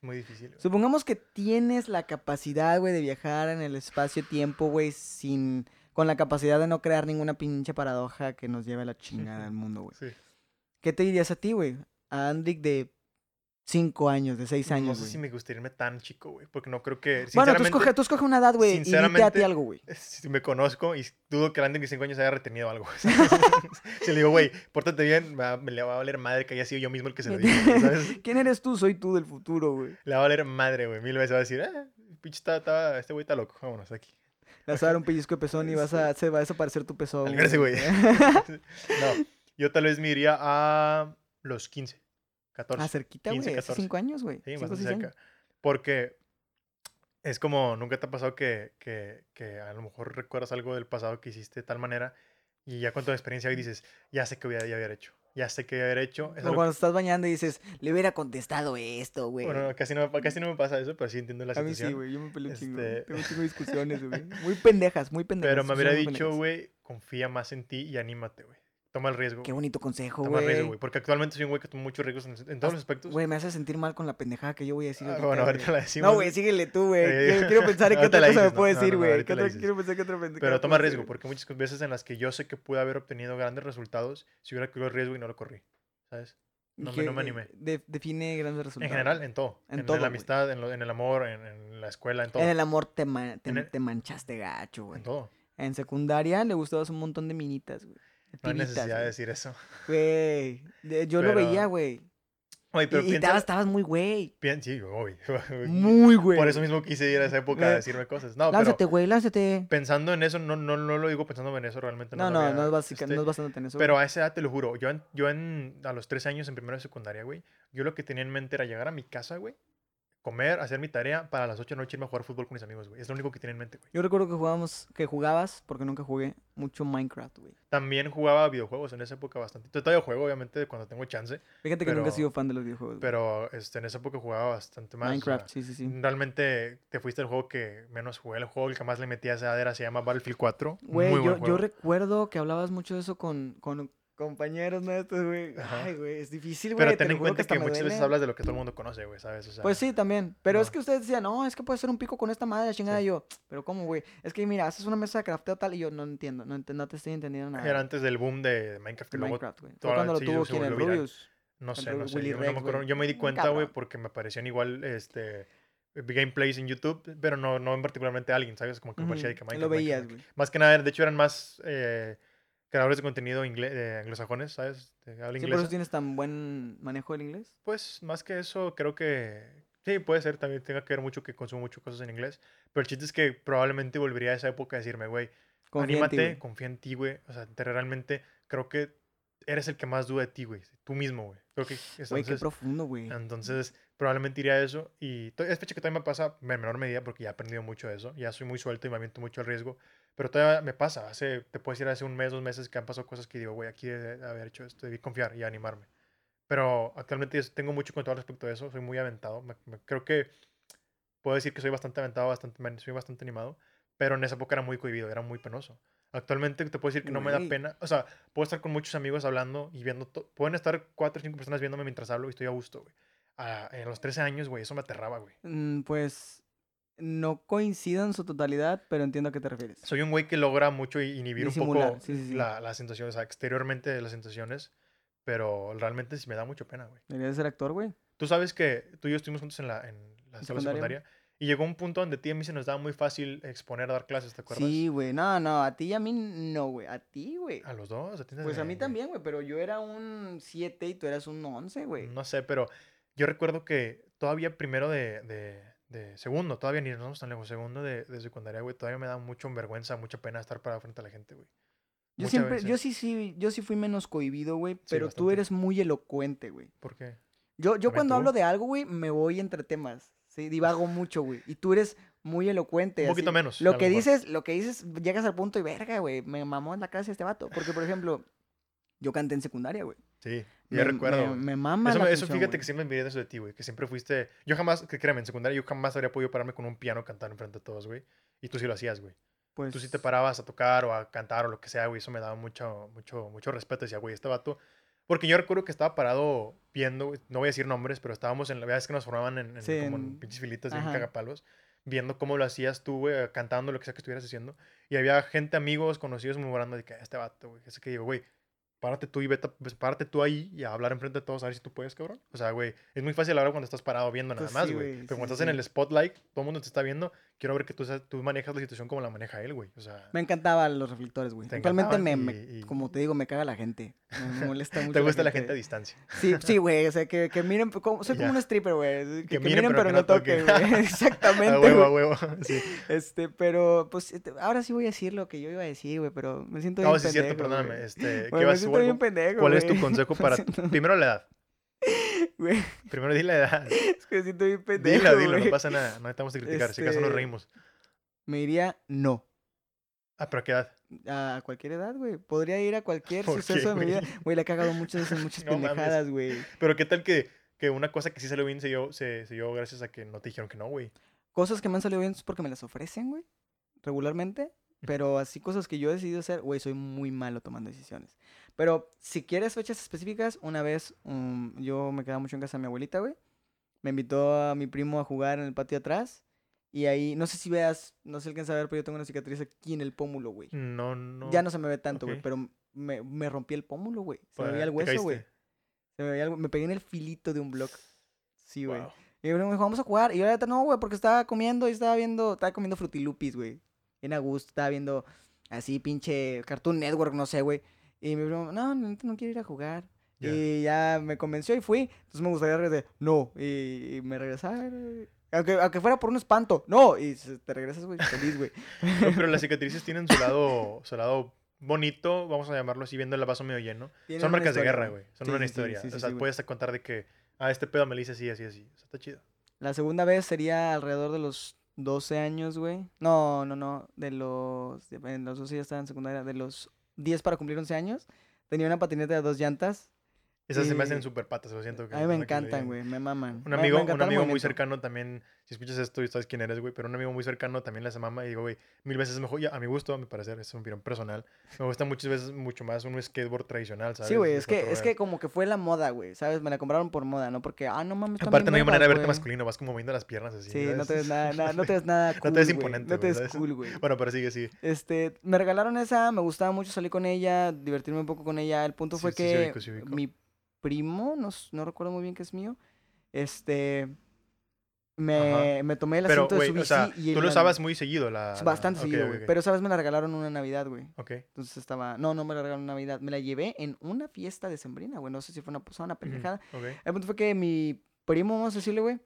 [SPEAKER 1] Es muy difícil. güey.
[SPEAKER 2] Supongamos que tienes la capacidad, güey, de viajar en el espacio-tiempo, güey, sin... Con la capacidad de no crear ninguna pinche paradoja que nos lleve a la chingada del mundo, güey.
[SPEAKER 1] Sí.
[SPEAKER 2] ¿Qué te dirías a ti, güey? A Andrick de 5 años, de 6
[SPEAKER 1] No
[SPEAKER 2] años,
[SPEAKER 1] sé
[SPEAKER 2] güey.
[SPEAKER 1] si me gustaría irme tan chico, güey. Porque no creo que.
[SPEAKER 2] Bueno, tú
[SPEAKER 1] sinceramente,
[SPEAKER 2] escoge, tú escoge una edad, güey, y dite a ti
[SPEAKER 1] sinceramente,
[SPEAKER 2] algo, güey.
[SPEAKER 1] Si me conozco y dudo que Andy de 5 años haya retenido algo. si le digo, güey, pórtate bien, me, le va a valer madre que haya sido yo mismo el que se lo diga.
[SPEAKER 2] ¿Quién eres tú? Soy tú del futuro, güey.
[SPEAKER 1] Le va a valer madre, güey. Mil veces va a decir, ah, pinche, está, está- este güey está loco. Vámonos aquí.
[SPEAKER 2] Le vas a dar un pellizco de pezón y vas a, se va a desaparecer tu pezón.
[SPEAKER 1] Alcance, güey. no, yo tal vez me iría a los 15, 14.
[SPEAKER 2] Ah, cerquita,
[SPEAKER 1] 15,
[SPEAKER 2] güey. Hace
[SPEAKER 1] 14.
[SPEAKER 2] 5 años, güey.
[SPEAKER 1] Sí,
[SPEAKER 2] años.
[SPEAKER 1] cerca. Porque es como, nunca te ha pasado que, que, que a lo mejor recuerdas algo del pasado que hiciste de tal manera y ya con tu experiencia hoy dices, ya sé que voy a ya haber hecho, ya sé que voy a haber hecho. Es
[SPEAKER 2] O cuando estás bañando y dices, le hubiera contestado esto,
[SPEAKER 1] que-
[SPEAKER 2] güey.
[SPEAKER 1] bueno, no, casi, no, casi no me pasa eso, pero sí entiendo la
[SPEAKER 2] a mí
[SPEAKER 1] situación.
[SPEAKER 2] sí, güey. Yo me peleo chingo.
[SPEAKER 1] Este-.
[SPEAKER 2] Tengo chingo de discusiones, güey. Muy pendejas, muy pendejas.
[SPEAKER 1] pero me hubiera dicho, güey, confía más en ti y anímate, güey. Toma el riesgo.
[SPEAKER 2] Qué bonito consejo,
[SPEAKER 1] Toma el riesgo,
[SPEAKER 2] güey.
[SPEAKER 1] güey. Porque actualmente soy un güey que toma muchos riesgos en, en todos los aspectos.
[SPEAKER 2] Güey, me hace sentir mal con la pendejada que yo voy a decir.
[SPEAKER 1] Ah,
[SPEAKER 2] ahorita,
[SPEAKER 1] bueno,
[SPEAKER 2] güey.
[SPEAKER 1] ahorita la decimos.
[SPEAKER 2] No, güey, síguele tú, güey.
[SPEAKER 1] Eh,
[SPEAKER 2] Quiero, pensar en qué otra cosa me
[SPEAKER 1] no,
[SPEAKER 2] puedes
[SPEAKER 1] no,
[SPEAKER 2] decir,
[SPEAKER 1] no,
[SPEAKER 2] güey.
[SPEAKER 1] ahorita
[SPEAKER 2] ¿Qué
[SPEAKER 1] la
[SPEAKER 2] otra-
[SPEAKER 1] dices.
[SPEAKER 2] Quiero pensar qué otra pendejada.
[SPEAKER 1] Pero
[SPEAKER 2] puedo
[SPEAKER 1] toma
[SPEAKER 2] decir,
[SPEAKER 1] riesgo,
[SPEAKER 2] güey.
[SPEAKER 1] porque muchas veces en las que yo sé que pude haber obtenido grandes resultados si hubiera corrido el riesgo y no lo corrí. ¿Sabes? no me-
[SPEAKER 2] ¿Qué-
[SPEAKER 1] no animé.
[SPEAKER 2] de- define grandes resultados.
[SPEAKER 1] En general, en todo.
[SPEAKER 2] En
[SPEAKER 1] En,
[SPEAKER 2] todo,
[SPEAKER 1] la
[SPEAKER 2] güey.
[SPEAKER 1] amistad, en, lo- en el amor, en, en la escuela, en todo.
[SPEAKER 2] En el amor te, ma- te,
[SPEAKER 1] En el-
[SPEAKER 2] te manchaste gacho, güey.
[SPEAKER 1] En todo.
[SPEAKER 2] En secundaria le gustabas un montón de minitas, güey.
[SPEAKER 1] No hay necesidad de
[SPEAKER 2] güey.
[SPEAKER 1] decir eso.
[SPEAKER 2] Güey, yo lo veía, güey.
[SPEAKER 1] Oye,
[SPEAKER 2] Y,
[SPEAKER 1] pero
[SPEAKER 2] y
[SPEAKER 1] piensa...
[SPEAKER 2] estabas, estabas muy güey.
[SPEAKER 1] sí, uy,
[SPEAKER 2] Muy güey.
[SPEAKER 1] Por eso mismo quise ir a esa época a decirme cosas. No,
[SPEAKER 2] lánzate, güey, lánzate.
[SPEAKER 1] pensando en eso, no, no, no lo digo pensando en eso realmente.
[SPEAKER 2] No, no,
[SPEAKER 1] había,
[SPEAKER 2] no es, básica,
[SPEAKER 1] este,
[SPEAKER 2] no es basándote en eso.
[SPEAKER 1] Pero
[SPEAKER 2] güey.
[SPEAKER 1] a esa edad te lo juro, yo, en, yo en, a los 13 años en primero de secundaria, güey, yo lo que tenía en mente era llegar a mi casa, güey, comer, hacer mi tarea, para las 8 de la noche irme a jugar fútbol con mis amigos, güey. Es lo único que tenía en mente, güey.
[SPEAKER 2] Yo recuerdo que jugábamos, que jugabas, porque nunca jugué, mucho Minecraft, güey.
[SPEAKER 1] También jugaba videojuegos en esa época bastante. Yo todavía juego, obviamente, cuando tengo chance,
[SPEAKER 2] Fíjate que nunca he
[SPEAKER 1] Pero-
[SPEAKER 2] sido fan de los videojuegos. güey.
[SPEAKER 1] pero este, en esa época jugaba bastante más. o sea,
[SPEAKER 2] Minecraft, sí, sí, sí.
[SPEAKER 1] Realmente te fuiste al juego que menos jugué. El juego el que más le metí a esa era, se llama Battlefield 4.
[SPEAKER 2] Güey,
[SPEAKER 1] Muy
[SPEAKER 2] yo,
[SPEAKER 1] buen
[SPEAKER 2] yo recuerdo que hablabas mucho de eso con, con compañeros nuestros, güey. Ay, güey, es difícil, güey.
[SPEAKER 1] Pero
[SPEAKER 2] te
[SPEAKER 1] ten en cuenta que
[SPEAKER 2] me
[SPEAKER 1] muchas veces hablas de lo que todo el mundo conoce, güey, ¿sabes? O sea,
[SPEAKER 2] Pues sí, también. Pero es que ustedes decían, no, es que puede ser un pico con esta madre, chingada.
[SPEAKER 1] Sí.
[SPEAKER 2] Y yo, pero ¿cómo, güey? Es que mira, haces una mesa de crafteo tal y yo no entiendo, no, ent- no te estoy entendiendo nada.
[SPEAKER 1] Era antes del boom de Minecraft. Que luego,
[SPEAKER 2] Minecraft, güey. Fue
[SPEAKER 1] toda-
[SPEAKER 2] cuando lo tuvo quien
[SPEAKER 1] viral.
[SPEAKER 2] Rubius.
[SPEAKER 1] no sé, no sé. Yo, no me acuerdo. Yo me di
[SPEAKER 2] Un
[SPEAKER 1] cuenta, güey, porque me parecían igual este, gameplays en YouTube, pero no, no en particularmente alguien, ¿sabes? Como que me parecía de que Minecraft.
[SPEAKER 2] Lo veías, güey.
[SPEAKER 1] Más que nada, de hecho, eran más eh, creadores de contenido eh, anglosajones, ¿sabes? De habla
[SPEAKER 2] Sí, por eso tienes tan buen manejo del inglés.
[SPEAKER 1] Pues más que eso, creo que sí, puede ser, también tenga que ver mucho que consumo muchas cosas en inglés. Pero el chiste es que probablemente volvería a esa época a decirme, güey, anímate, confía en ti, güey. O sea, te- realmente creo que eres el que más duda de ti, güey. Tú mismo, güey. Creo que
[SPEAKER 2] Güey, qué
[SPEAKER 1] entonces,
[SPEAKER 2] profundo, güey.
[SPEAKER 1] entonces probablemente iría a eso. Y es fecha que todavía me pasa en menor medida porque ya he aprendido mucho de eso. Ya soy muy suelto y me aviento mucho al riesgo. Pero todavía me pasa. Hace, te puedo decir, hace un mes, dos meses que han pasado cosas que digo, güey, aquí debe de haber hecho esto, debí confiar y animarme. Pero actualmente tengo mucho control respecto a eso. Soy muy aventado. Me- me- creo que puedo decir que soy bastante aventado, bastante, soy bastante animado, pero en esa época era muy cohibido, era muy penoso. Actualmente te puedo decir que no me da pena, o sea, puedo estar con muchos amigos hablando y viendo, pueden estar cuatro o cinco personas viéndome mientras hablo y estoy a gusto, güey. A- en los 13 años, güey, eso me aterraba, güey.
[SPEAKER 2] Mm, Pues no coincido en su totalidad, pero entiendo a qué te refieres.
[SPEAKER 1] Soy un güey que logra mucho inhibir un
[SPEAKER 2] Disimular,
[SPEAKER 1] poco
[SPEAKER 2] sí, sí, sí.
[SPEAKER 1] la- las sensaciones, o sea, exteriormente las sensaciones, pero realmente sí me da mucho pena, güey.
[SPEAKER 2] Deberías ser actor, güey.
[SPEAKER 1] Tú sabes que tú y yo estuvimos juntos en la, en la escuela
[SPEAKER 2] secundaria?
[SPEAKER 1] secundaria y llegó un punto donde a ti y a mí se nos daba muy fácil exponer a dar clases, ¿te acuerdas?
[SPEAKER 2] Sí, güey. No, no, a ti y a mí no, güey. A ti, güey.
[SPEAKER 1] A los dos. a ti
[SPEAKER 2] Pues a mí
[SPEAKER 1] güey.
[SPEAKER 2] también, güey, pero yo era un 7 y tú eras un 11, güey.
[SPEAKER 1] No sé, pero yo recuerdo que todavía primero de, de, de segundo, todavía ni nos vamos tan lejos, segundo de, de secundaria, güey, todavía me da mucho vergüenza, mucha pena estar parado frente a la gente, güey.
[SPEAKER 2] Yo siempre,
[SPEAKER 1] veces.
[SPEAKER 2] yo sí, sí, yo sí fui menos cohibido, güey, pero tú eres muy elocuente, güey.
[SPEAKER 1] ¿Por qué?
[SPEAKER 2] Yo, yo cuando
[SPEAKER 1] tú.
[SPEAKER 2] hablo de algo, güey, me voy entre temas. Sí, divago mucho, güey. Y tú eres muy elocuente.
[SPEAKER 1] Un
[SPEAKER 2] así.
[SPEAKER 1] poquito menos.
[SPEAKER 2] Lo que
[SPEAKER 1] mejor.
[SPEAKER 2] dices, lo que dices, llegas al punto y verga, güey, me mamó en la clase este vato. Porque, por ejemplo, yo canté en secundaria, güey.
[SPEAKER 1] Sí,
[SPEAKER 2] Me-
[SPEAKER 1] recuerdo.
[SPEAKER 2] Me, me mama
[SPEAKER 1] Eso,
[SPEAKER 2] la
[SPEAKER 1] eso fíjate
[SPEAKER 2] güey.
[SPEAKER 1] que siempre de eso de ti, güey. Que siempre fuiste. Yo jamás, que créeme, en secundaria yo jamás habría podido pararme con un piano a cantar enfrente de todos, güey. Y tú sí lo hacías, güey.
[SPEAKER 2] Pues,
[SPEAKER 1] Tú sí te parabas a tocar o a cantar o lo que sea, güey. Eso me daba mucho, mucho, mucho respeto. Decía, güey, este vato. Porque yo recuerdo que estaba parado viendo, no voy a decir nombres, pero estábamos en la verdad es que nos formaban en, en-
[SPEAKER 2] Sí,
[SPEAKER 1] como en
[SPEAKER 2] en-
[SPEAKER 1] pinches filitas
[SPEAKER 2] ajá.
[SPEAKER 1] cagapalos, viendo cómo lo hacías tú, güey, cantando lo que sea que estuvieras haciendo. Y había gente, amigos, conocidos, murmurando de que este vato, güey. Ese que digo, güey, párate tú y vete, pues, párate tú ahí y a hablar enfrente de todos a ver si tú puedes, cabrón. O sea, güey, es muy fácil hablar cuando estás parado viendo nada
[SPEAKER 2] Pues
[SPEAKER 1] más, güey. Pero
[SPEAKER 2] sí,
[SPEAKER 1] cuando
[SPEAKER 2] sí,
[SPEAKER 1] estás en el spotlight, todo el mundo te está viendo, quiero ver que tú, tú manejas la situación como la maneja él, güey. O sea,
[SPEAKER 2] Me encantaban los reflectores, güey.
[SPEAKER 1] Te
[SPEAKER 2] Actualmente me, me-
[SPEAKER 1] y-
[SPEAKER 2] como te digo, me caga la gente. Me molesta mucho.
[SPEAKER 1] te gusta la gente a distancia.
[SPEAKER 2] Sí, sí, güey. O sea, que, que miren, como- soy como
[SPEAKER 1] Ya.
[SPEAKER 2] un stripper, güey. Que, que
[SPEAKER 1] miren, pero
[SPEAKER 2] no
[SPEAKER 1] toquen.
[SPEAKER 2] güey. Exactamente.
[SPEAKER 1] A huevo, a huevo. Sí.
[SPEAKER 2] Este, pero, pues, este, ahora sí voy a decir lo que yo iba a decir, güey, pero me siento
[SPEAKER 1] No, sí es cierto, perdóname. Este, ¿qué
[SPEAKER 2] me bien
[SPEAKER 1] a
[SPEAKER 2] pendejo,
[SPEAKER 1] ¿Cuál es tu consejo para...
[SPEAKER 2] Siento-
[SPEAKER 1] Primero la edad.
[SPEAKER 2] Güey,
[SPEAKER 1] Primero di la edad.
[SPEAKER 2] es que siento bien pendejo,
[SPEAKER 1] Dilo, dilo, no pasa nada. No necesitamos de criticar. Si acaso nos
[SPEAKER 2] Este-
[SPEAKER 1] reímos.
[SPEAKER 2] Me diría no.
[SPEAKER 1] Ah, pero ¿a qué edad?
[SPEAKER 2] A cualquier edad, güey. Podría ir a cualquier
[SPEAKER 1] ¿Por
[SPEAKER 2] suceso
[SPEAKER 1] qué,
[SPEAKER 2] de mi vida.
[SPEAKER 1] güey?
[SPEAKER 2] Le he cagado muchas veces, muchas
[SPEAKER 1] No mames.
[SPEAKER 2] pendejadas, güey.
[SPEAKER 1] Pero ¿qué tal que, que una cosa que sí salió bien se dio, se, se dio gracias a que no te dijeron que no, güey?
[SPEAKER 2] Cosas que me han salido bien es porque me las ofrecen, güey. Regularmente. Pero así cosas que yo he decidido hacer, güey, soy muy malo tomando decisiones. Pero si quieres fechas específicas, una vez um, yo me quedaba mucho en casa de mi abuelita, güey. Me invitó a mi primo a jugar en el patio atrás. Y ahí, no sé si veas, no sé alcanza a ver, pero yo tengo una cicatriz aquí en el pómulo, güey.
[SPEAKER 1] No, no.
[SPEAKER 2] Ya no se me ve tanto, güey,
[SPEAKER 1] ok.
[SPEAKER 2] pero me, me rompí el pómulo, güey. Se me
[SPEAKER 1] Pues,
[SPEAKER 2] veía el
[SPEAKER 1] ¿te
[SPEAKER 2] hueso, güey. Se me veía el- Me pegué en el filito de un block. Sí, güey.
[SPEAKER 1] Wow.
[SPEAKER 2] Y me dijo, vamos a jugar. Y yo, la neta, no, güey, porque estaba comiendo y estaba viendo, estaba comiendo frutilupis, güey. Bien a gusto, estaba viendo así, pinche Cartoon Network, no sé, güey. Y mi primo, no, neta, no quiero ir a jugar. Y ya me convenció y fui. Entonces me gustaría regresar, no. Y, y me regresaba. Aunque, aunque fuera por un espanto, no. Y te regresas, güey, feliz, güey.
[SPEAKER 1] No, pero las cicatrices tienen su lado, su lado bonito, vamos a llamarlo así, viendo el vaso medio lleno.
[SPEAKER 2] Tienen
[SPEAKER 1] Son marcas de guerra, güey. Son
[SPEAKER 2] Sí,
[SPEAKER 1] una
[SPEAKER 2] sí,
[SPEAKER 1] historia.
[SPEAKER 2] sí,
[SPEAKER 1] o sea, puedes contar de que, ah, este pedo me lo hice así, así, así. O sea, está chido.
[SPEAKER 2] La segunda vez sería alrededor de los 12 años, güey. No, no, no. De los. En los 12 ya estaba en secundaria. De los 10 para cumplir 11 años. Tenía una patineta de dos llantas.
[SPEAKER 1] Esas se me hacen súper patas, lo siento. que-
[SPEAKER 2] A mí me
[SPEAKER 1] no
[SPEAKER 2] encantan, güey. Me maman.
[SPEAKER 1] Un amigo, un amigo muy cercano también, si escuchas esto y sabes quién eres, güey, pero un amigo muy cercano también hace mama y digo, güey, mil veces mejor, ya, a mi gusto, a mi parecer, es un opinión personal, me gusta muchas veces mucho más un skateboard tradicional, ¿sabes?
[SPEAKER 2] Sí, güey. Es que, es que como que fue la moda, güey. ¿Sabes? Me la compraron por moda, ¿no? Porque, ah, no mames.
[SPEAKER 1] Aparte no hay manera de verte masculino, vas como moviendo las piernas así.
[SPEAKER 2] Sí, no te ves nada, nada- no te ves nada cool,
[SPEAKER 1] te ves imponente,
[SPEAKER 2] No te ves cool, güey.
[SPEAKER 1] Bueno, pero sigue, sí.
[SPEAKER 2] Este, me regalaron esa, me gustaba mucho salir con ella, divertirme un poco con ella. El punto fue que mi primo, no, no recuerdo muy bien que es mío, este, me, me tomé el
[SPEAKER 1] Pero,
[SPEAKER 2] asiento de su
[SPEAKER 1] o
[SPEAKER 2] bici
[SPEAKER 1] sea,
[SPEAKER 2] y
[SPEAKER 1] tú lo usabas muy seguido, la...
[SPEAKER 2] bastante seguido, güey. Pero, ¿sabes? Me la regalaron una Navidad, güey.
[SPEAKER 1] Ok.
[SPEAKER 2] Entonces estaba, no, no me la regalaron en Navidad, me la llevé en una fiesta de Sembrina, güey. No sé si fue una posada, una pendejada.
[SPEAKER 1] ok.
[SPEAKER 2] El punto fue que mi primo, vamos a decirle, güey,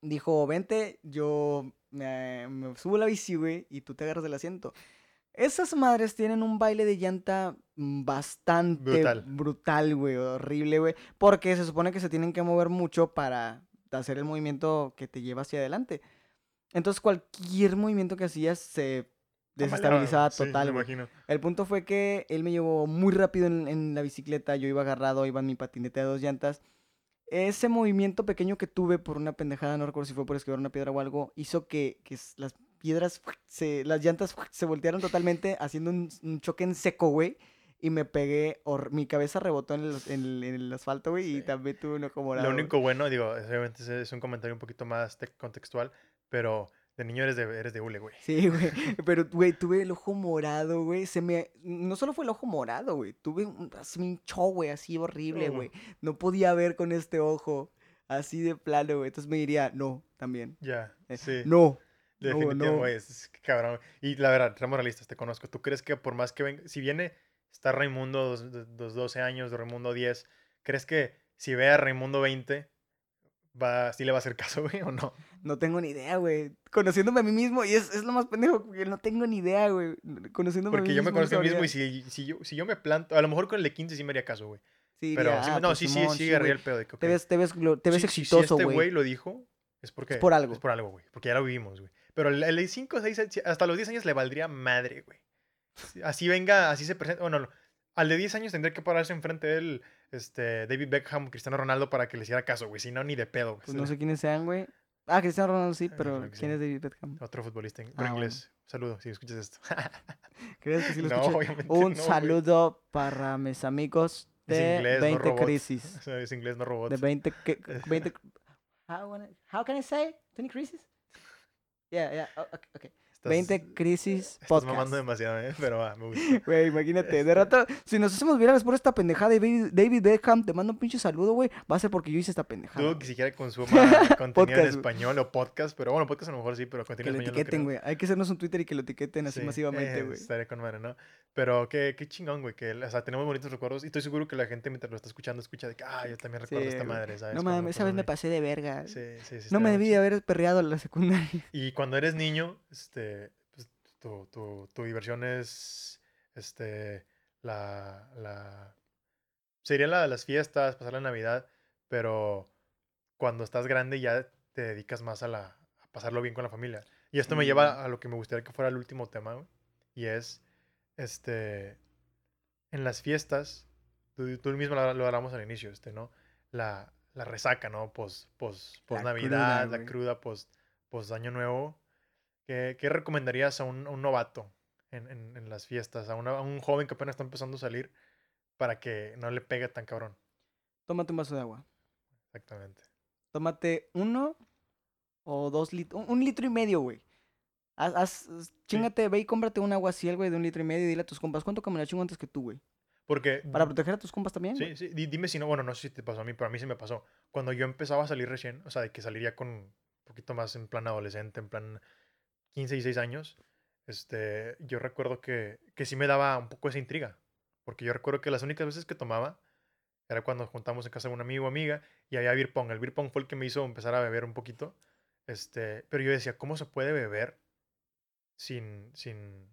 [SPEAKER 2] dijo, vente, yo me, me subo a la bici, güey, y tú te agarras del asiento. Esas madres tienen un baile de llanta bastante
[SPEAKER 1] Brutal.
[SPEAKER 2] brutal, güey, horrible, güey, porque se supone que se tienen que mover mucho para hacer el movimiento que te lleva hacia adelante. Entonces cualquier movimiento que hacías se desestabilizaba
[SPEAKER 1] Sí,
[SPEAKER 2] total,
[SPEAKER 1] me imagino.
[SPEAKER 2] El punto fue que él me llevó muy rápido en, en la bicicleta, yo iba agarrado, iba en mi patinete de dos llantas. ese movimiento pequeño que tuve por una pendejada, no recuerdo si fue por esquivar una piedra o algo, hizo que, que las piedras, se, las llantas se voltearon totalmente haciendo un, un choque en seco, güey. Y me pegué, hor- mi cabeza rebotó en el, en el, en el asfalto, güey, y
[SPEAKER 1] Sí.
[SPEAKER 2] también tuve un ojo morado.
[SPEAKER 1] Lo único bueno, digo, obviamente es un comentario un poquito más te- contextual, pero de niño eres de, eres de hule, güey.
[SPEAKER 2] Sí, güey. Pero, güey, tuve el ojo morado, güey. Se me. No solo fue el ojo morado, güey. Tuve un. Se me hinchó, güey, así horrible,
[SPEAKER 1] Oh.
[SPEAKER 2] güey. No podía ver con este ojo. Así de plano, güey. Entonces me diría, no, también.
[SPEAKER 1] Ya,
[SPEAKER 2] Eh,
[SPEAKER 1] sí.
[SPEAKER 2] No.
[SPEAKER 1] Definitivamente,
[SPEAKER 2] no.
[SPEAKER 1] güey, es, es cabrón. Y la verdad, seamos realistas, te conozco. ¿Tú crees que por más que venga, si viene, está Raimundo dos, dos- dos 12 años, Raimundo 10, ¿crees que si ve a Raimundo 20, va, sí le va a hacer caso, güey, o no?
[SPEAKER 2] No tengo ni idea, güey. Conociéndome a mí mismo. Y es, es lo más pendejo, porque no tengo ni idea, güey. Conociéndome a mí
[SPEAKER 1] Porque yo me
[SPEAKER 2] mismo.
[SPEAKER 1] conozco a mí mismo y si, si, yo, si yo me planto, a lo mejor con el de 15 sí me haría caso, güey.
[SPEAKER 2] Sí,
[SPEAKER 1] Pero
[SPEAKER 2] diría,
[SPEAKER 1] sí,
[SPEAKER 2] "Ah,
[SPEAKER 1] no,
[SPEAKER 2] pues,
[SPEAKER 1] sí, sí,
[SPEAKER 2] Simón,
[SPEAKER 1] sí,
[SPEAKER 2] sí,
[SPEAKER 1] agarré
[SPEAKER 2] güey.
[SPEAKER 1] el pedo de que,
[SPEAKER 2] Te ves, te ves, te ves
[SPEAKER 1] si-
[SPEAKER 2] exitoso,
[SPEAKER 1] Si este
[SPEAKER 2] güey.
[SPEAKER 1] güey lo dijo, es porque...
[SPEAKER 2] por algo.
[SPEAKER 1] Es por algo, güey. Porque ya lo vivimos, güey. Pero el, de 5, 6, hasta los 10 años le valdría madre, güey. Así venga, así se presenta. Bueno, no, al de 10 años tendría que pararse enfrente de él, este, David Beckham, Cristiano Ronaldo, para que le hiciera caso, güey. Si no, ni de pedo. güey.
[SPEAKER 2] Pues no sé quiénes sean, güey. Ah, Cristiano Ronaldo sí,
[SPEAKER 1] Ah,
[SPEAKER 2] pero ¿quién es David Beckham?
[SPEAKER 1] Otro futbolista en
[SPEAKER 2] Ah,
[SPEAKER 1] pero
[SPEAKER 2] bueno.
[SPEAKER 1] inglés. Saludo, si escuchas esto.
[SPEAKER 2] ¿Crees que sí lo
[SPEAKER 1] no,
[SPEAKER 2] escuché?
[SPEAKER 1] obviamente
[SPEAKER 2] Un
[SPEAKER 1] no, güey.
[SPEAKER 2] saludo para mis amigos de
[SPEAKER 1] inglés, no
[SPEAKER 2] 20
[SPEAKER 1] robot.
[SPEAKER 2] crisis.
[SPEAKER 1] Es inglés, no robot.
[SPEAKER 2] De 20, que- 20 how, how can I say? 20 crisis? Yeah, yeah, oh, ok, ok.
[SPEAKER 1] Estás-
[SPEAKER 2] 20 crisis
[SPEAKER 1] Estás
[SPEAKER 2] podcast.
[SPEAKER 1] mamando demasiado, ¿eh? Pero va, me gusta.
[SPEAKER 2] Güey, imagínate, de rato, si nos hacemos virales por esta pendejada de David, Beckham, te mando un pinche saludo, güey, va a ser porque yo hice esta pendejada.
[SPEAKER 1] Dudo que siquiera consuma contenido
[SPEAKER 2] Podcast,
[SPEAKER 1] en español o podcast, pero bueno, podcast a lo mejor sí, pero
[SPEAKER 2] Que
[SPEAKER 1] contenido
[SPEAKER 2] lo
[SPEAKER 1] en español no
[SPEAKER 2] etiqueten,
[SPEAKER 1] creo.
[SPEAKER 2] güey. Hay que hacernos un Twitter y que lo etiqueten así
[SPEAKER 1] Sí,
[SPEAKER 2] masivamente,
[SPEAKER 1] eh,
[SPEAKER 2] güey.
[SPEAKER 1] Estaría con madre, ¿no? Pero qué, qué chingón, güey, que, o sea, tenemos bonitos recuerdos y estoy seguro que la gente mientras lo está escuchando escucha de que, ah, yo también recuerdo
[SPEAKER 2] Sí,
[SPEAKER 1] esta madre, ¿sabes?
[SPEAKER 2] No mames, esa vez me pasé de verga.
[SPEAKER 1] Sí, sí, sí.
[SPEAKER 2] No me debí de haber perreado en la secundaria.
[SPEAKER 1] Y cuando eres niño, este, pues, tu, tu, tu diversión es, este, la, la, sería la de las fiestas, pasar la Navidad, pero cuando estás grande ya te dedicas más a la, a pasarlo bien con la familia. Y esto me lleva a lo que me gustaría que fuera el último tema, güey, y es, este, en las fiestas, tú, tú mismo lo, lo hablamos al inicio, este, ¿no? La, la resaca, ¿no? Pos, pos, pos
[SPEAKER 2] La
[SPEAKER 1] Navidad,
[SPEAKER 2] cruda,
[SPEAKER 1] la cruda, pos, pos Año Nuevo. ¿Qué, qué recomendarías a un, a un novato en, en- en las fiestas? A, una- a un joven que apenas está empezando a salir para que no le pegue tan cabrón.
[SPEAKER 2] Tómate un vaso de agua.
[SPEAKER 1] Exactamente.
[SPEAKER 2] Tómate uno o dos litros. Un, un litro y medio, güey. Haz, haz- chingate, ve y cómprate un agua así, güey, de un litro y medio y dile a tus compas, ¿cuánto que me la chingo antes que tú, güey?
[SPEAKER 1] Porque...
[SPEAKER 2] Para proteger a tus compas también,
[SPEAKER 1] Sí,
[SPEAKER 2] güey.
[SPEAKER 1] sí. di- Dime si no, bueno, no sé si te pasó a mí, pero a mí sí me pasó. Cuando yo empezaba a salir recién, o sea, de que saliría con un poquito más en plan adolescente, en plan 15 y 16 años, este, yo recuerdo que, que sí me daba un poco esa intriga. Porque yo recuerdo que las únicas veces que tomaba era cuando juntamos en casa de un amigo o amiga y había beer pong. El beer pong fue el que me hizo empezar a beber un poquito. Este, pero yo decía, ¿cómo se puede beber sin, sin,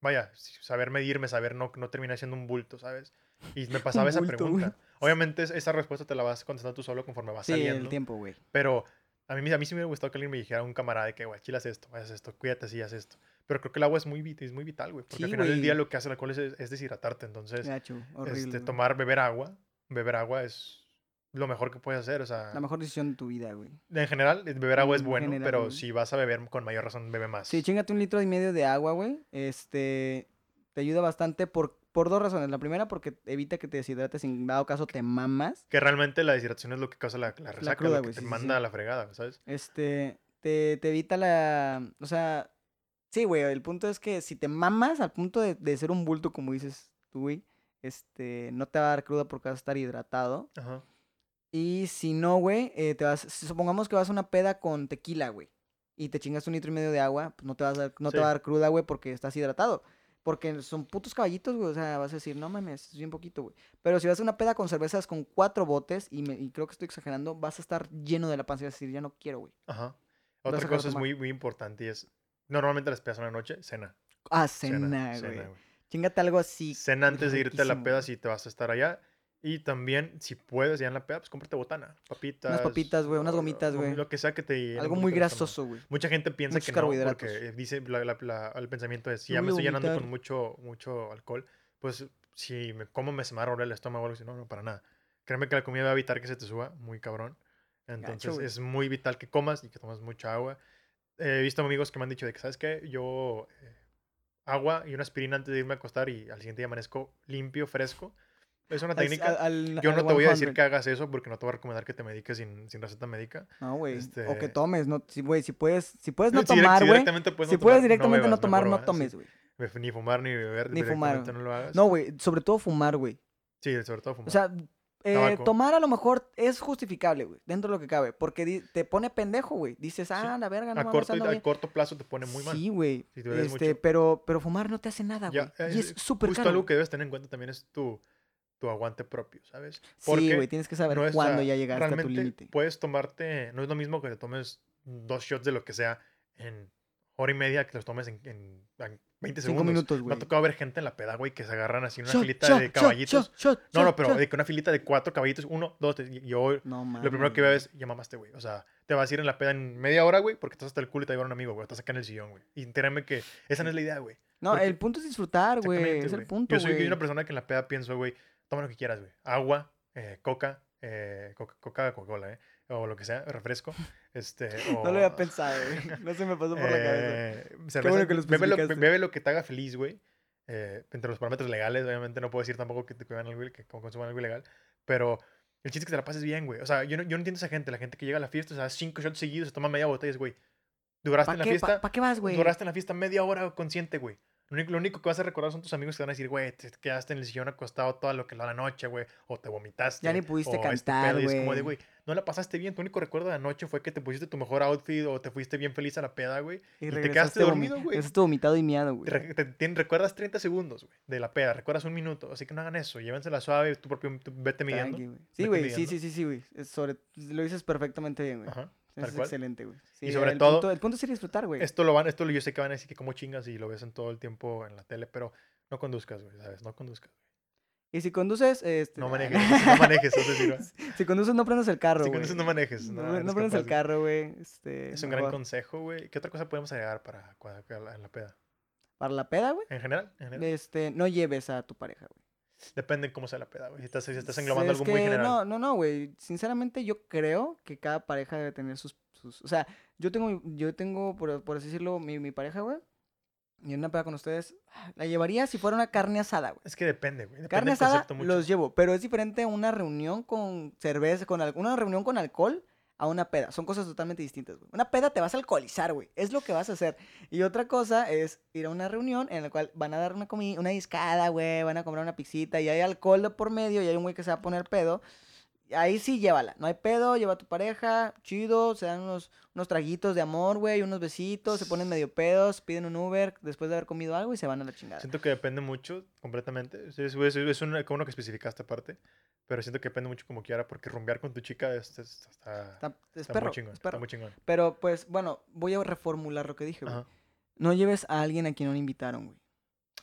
[SPEAKER 1] vaya, saber medirme, saber no, no terminar siendo un bulto, ¿sabes? Y me pasaba esa
[SPEAKER 2] bulto,
[SPEAKER 1] pregunta. Obviamente es- esa respuesta te la vas contestando tú solo conforme vas
[SPEAKER 2] Sí,
[SPEAKER 1] saliendo.
[SPEAKER 2] el tiempo, güey.
[SPEAKER 1] Pero a mí, a mí sí me hubiera gustado que alguien me dijera, un camarada, de que, güey, chilas esto, haz esto, cuídate si haz esto. Pero creo que el agua es muy, vit- es muy vital, güey. Porque
[SPEAKER 2] Sí,
[SPEAKER 1] al final del día lo que hace el alcohol es, es deshidratarte. Entonces,
[SPEAKER 2] Gacho, horrible.
[SPEAKER 1] este, tomar, beber agua, beber agua es lo mejor que puedes hacer. O sea,
[SPEAKER 2] La mejor decisión de tu vida, güey.
[SPEAKER 1] en general, beber agua es
[SPEAKER 2] En
[SPEAKER 1] bueno,
[SPEAKER 2] general,
[SPEAKER 1] pero
[SPEAKER 2] güey.
[SPEAKER 1] si vas a beber con mayor razón, bebe más.
[SPEAKER 2] Sí, chingate un litro y medio de agua, güey. Este, te ayuda bastante por, por dos razones. La primera, porque evita que te deshidrates, en dado caso te mamas.
[SPEAKER 1] Que realmente la deshidratación es lo que causa la, la resaca,
[SPEAKER 2] cruda,
[SPEAKER 1] lo que
[SPEAKER 2] güey,
[SPEAKER 1] te
[SPEAKER 2] sí,
[SPEAKER 1] manda
[SPEAKER 2] sí.
[SPEAKER 1] a la fregada, ¿sabes?
[SPEAKER 2] Este, te, te evita la, o sea, sí, güey, el punto es que si te mamas al punto de, de ser un bulto, como dices tú, güey, este, no te va a dar cruda porque vas a estar hidratado.
[SPEAKER 1] Ajá.
[SPEAKER 2] Y si no, güey, eh, te vas, supongamos que vas a una peda con tequila, güey, y te chingas un litro y medio de agua, pues no te vas a, dar- no te va a dar cruda, güey, porque estás hidratado. Porque son putos caballitos, güey, o sea, vas a decir, no mames, es bien poquito, güey. Pero si vas a una peda con cervezas con cuatro botes, y, me- y creo que estoy exagerando, vas a estar lleno de la panza y vas a decir, ya no quiero, güey.
[SPEAKER 1] Ajá. Otra cosa es muy, muy importante y es, normalmente las pedas en la noche, cena.
[SPEAKER 2] Ah,
[SPEAKER 1] Cena,
[SPEAKER 2] güey. Chingate algo así.
[SPEAKER 1] Cena antes de irte a la peda si te vas a estar allá. Y también, si puedes, ya en la peda, pues cómprate botana. Papitas.
[SPEAKER 2] papitas, güey, unas gomitas, güey.
[SPEAKER 1] Lo que sea que te
[SPEAKER 2] Algo muy grasoso, güey.
[SPEAKER 1] Mucha gente piensa
[SPEAKER 2] Muchos
[SPEAKER 1] que no, porque dice la- la- la- el pensamiento es, si ya me estoy llenando con mucho, mucho alcohol, pues si me como me se me el estómago o algo así. No, no, para nada. créeme que la comida va a evitar que se te suba, muy cabrón. Entonces es muy vital que comas y que tomas mucha agua. He visto amigos que me han dicho de que, ¿sabes qué? Yo eh, agua y una aspirina antes de irme a acostar y al siguiente día amanezco limpio, fresco. Es una técnica.
[SPEAKER 2] al- al-
[SPEAKER 1] Yo no te voy a decir
[SPEAKER 2] 100.
[SPEAKER 1] que hagas eso porque no te voy a recomendar que te mediques sin, sin receta médica.
[SPEAKER 2] No, güey. O que
[SPEAKER 1] este-
[SPEAKER 2] tomes, no, si, güey, si puedes, si puedes no
[SPEAKER 1] Si
[SPEAKER 2] tomar,
[SPEAKER 1] si
[SPEAKER 2] güey.
[SPEAKER 1] directamente puedes
[SPEAKER 2] Si
[SPEAKER 1] no
[SPEAKER 2] puedes
[SPEAKER 1] tomar,
[SPEAKER 2] directamente no
[SPEAKER 1] bebas,
[SPEAKER 2] tomar, no
[SPEAKER 1] va, sí.
[SPEAKER 2] tomes, güey.
[SPEAKER 1] Ni fumar ni beber,
[SPEAKER 2] Ni fumar,
[SPEAKER 1] no lo hagas.
[SPEAKER 2] No, güey, sobre todo fumar, güey.
[SPEAKER 1] Sí, sobre todo fumar.
[SPEAKER 2] O sea, eh, tomar a lo mejor es justificable, güey, dentro de lo que cabe, porque te pone pendejo, güey. Dices, ah, la verga, no
[SPEAKER 1] a,
[SPEAKER 2] mames,
[SPEAKER 1] corto, a
[SPEAKER 2] bien".
[SPEAKER 1] corto plazo te pone muy mal.
[SPEAKER 2] Sí, güey.
[SPEAKER 1] si
[SPEAKER 2] Este,
[SPEAKER 1] mucho.
[SPEAKER 2] pero, pero fumar no te hace nada, güey. Y
[SPEAKER 1] eh,
[SPEAKER 2] es súper
[SPEAKER 1] Justo
[SPEAKER 2] caro.
[SPEAKER 1] algo que debes tener en cuenta también es tu, tu aguante propio, ¿sabes?
[SPEAKER 2] Sí, güey, tienes que saber
[SPEAKER 1] no
[SPEAKER 2] cuándo ya llegaste a tu
[SPEAKER 1] realmente
[SPEAKER 2] límite.
[SPEAKER 1] Puedes tomarte, no es lo mismo que te tomes dos shots de lo que sea en hora y media que los tomes en, en- en 20
[SPEAKER 2] Cinco
[SPEAKER 1] segundos.
[SPEAKER 2] minutos,
[SPEAKER 1] Me
[SPEAKER 2] güey.
[SPEAKER 1] ha tocado ver gente en la peda, güey, que se agarran así en una
[SPEAKER 2] Shot,
[SPEAKER 1] filita
[SPEAKER 2] shot,
[SPEAKER 1] de caballitos.
[SPEAKER 2] shot,
[SPEAKER 1] no, no, pero de que una filita de cuatro caballitos, uno, dos, tres, y yo
[SPEAKER 2] No
[SPEAKER 1] lo primero que veo es, ya mamaste, güey. O sea, te vas a ir en la peda en media hora, güey, porque estás hasta el culo y te va a un amigo, güey. Estás acá en el sillón, güey. Y créeme que esa no es la idea, güey.
[SPEAKER 2] No,
[SPEAKER 1] porque-
[SPEAKER 2] el punto es disfrutar, güey. Es el punto,
[SPEAKER 1] Yo soy una persona que en la peda pienso, güey, toma lo que quieras, güey. Agua, eh, coca, eh, coca, coca, Coca-Cola, ¿eh? O lo que sea, refresco. Este, o,
[SPEAKER 2] No lo había pensado, güey. No se me pasó por la cabeza.
[SPEAKER 1] eh, cerveza,
[SPEAKER 2] bueno que lo
[SPEAKER 1] bebe, lo, bebe lo que te haga feliz, güey. Eh, entre los parámetros legales, obviamente no puedo decir tampoco que te cuidan algo, que consuman algo ilegal. Pero el chiste es que te la pases bien, güey. O sea, yo no, yo no entiendo a esa gente, la gente que llega a la fiesta, o sea, cinco shots seguidos, se toma media botella, güey. Duraste
[SPEAKER 2] ¿Para
[SPEAKER 1] en la
[SPEAKER 2] qué,
[SPEAKER 1] fiesta,
[SPEAKER 2] pa- pa' qué vas, güey?
[SPEAKER 1] duraste en la fiesta media hora consciente, güey. Lo único, lo único que vas a recordar son tus amigos que van a decir, güey, te quedaste en el sillón acostado toda lo que la noche, güey, o te vomitaste.
[SPEAKER 2] Ya ni pudiste
[SPEAKER 1] o este
[SPEAKER 2] cantar,
[SPEAKER 1] pedo", y es como de,
[SPEAKER 2] güey.
[SPEAKER 1] güey, no la pasaste bien. Tu único recuerdo de la noche fue que te pusiste tu mejor outfit o te fuiste bien feliz a la peda, güey.
[SPEAKER 2] Y,
[SPEAKER 1] te
[SPEAKER 2] regresaste
[SPEAKER 1] quedaste dormido, güey.
[SPEAKER 2] Regresaste vomitado y miado, güey.
[SPEAKER 1] Te, te- recuerdas 30 segundos, güey, de la peda, recuerdas un minuto, así que no hagan eso, llévensela suave, tú propio, tú vete midiendo.
[SPEAKER 2] Tranqui, güey. Sí, güey, sí, sí, sí, sí, güey. Sobre- Lo dices perfectamente bien, güey.
[SPEAKER 1] Ajá,
[SPEAKER 2] es
[SPEAKER 1] cual.
[SPEAKER 2] excelente, güey. Sí,
[SPEAKER 1] Y sobre
[SPEAKER 2] el
[SPEAKER 1] todo-
[SPEAKER 2] punto- el punto es ir a disfrutar, güey.
[SPEAKER 1] Esto lo van, esto yo sé que van a decir que como chingas y lo ves en todo el tiempo en la tele, pero no conduzcas, güey, ¿sabes? No conduzcas.
[SPEAKER 2] Y si conduces, este...
[SPEAKER 1] No manejes, no manejes, te sirva.
[SPEAKER 2] Si conduces, no prendas el carro,
[SPEAKER 1] Si conduces, no manejes.
[SPEAKER 2] No,
[SPEAKER 1] No,
[SPEAKER 2] prendas el carro, güey. Este,
[SPEAKER 1] Es un gran consejo, güey. ¿Qué otra cosa podemos agregar para, cua- en la peda?
[SPEAKER 2] Para la peda, güey.
[SPEAKER 1] En general, en general.
[SPEAKER 2] Este, no lleves a tu pareja, güey.
[SPEAKER 1] Depende de cómo sea la peda, güey. Si estás, si estás englobando
[SPEAKER 2] es
[SPEAKER 1] algo muy
[SPEAKER 2] que
[SPEAKER 1] general.
[SPEAKER 2] No, no, no, güey. Sinceramente, yo creo que cada pareja debe tener sus. sus- o sea, yo tengo, yo tengo, por, por así decirlo, mi, mi pareja, güey. Y en una peda con ustedes, la llevaría si fuera una carne asada, güey.
[SPEAKER 1] Es que depende, güey. Depende
[SPEAKER 2] Carne asada
[SPEAKER 1] mucho.
[SPEAKER 2] los llevo, pero es diferente una reunión con cerveza, con al- una reunión con alcohol a una peda. Son cosas totalmente distintas, güey. Una peda te vas a alcoholizar, güey. Es lo que vas a hacer. Y otra cosa es ir a una reunión en la cual van a dar una comida, una discada, güey, van a comprar una pixita y hay alcohol de por medio y hay un güey que se va a poner pedo. Ahí sí llévala. No hay pedo, lleva a tu pareja, chido, se dan unos, unos traguitos de amor, güey, unos besitos, se ponen medio pedos, piden un Uber después de haber comido algo y se van a la chingada.
[SPEAKER 1] Siento que depende mucho, completamente. Es, es, es, como uno que especificaste aparte. Pero siento que depende mucho como quiera, porque rumbear con tu chica es, es- está,
[SPEAKER 2] Está, es
[SPEAKER 1] está
[SPEAKER 2] perro,
[SPEAKER 1] muy chingón.
[SPEAKER 2] es
[SPEAKER 1] Está
[SPEAKER 2] perro.
[SPEAKER 1] muy chingón.
[SPEAKER 2] Pero pues, bueno, voy a reformular lo que dije, güey. No lleves a alguien a quien no le invitaron, güey.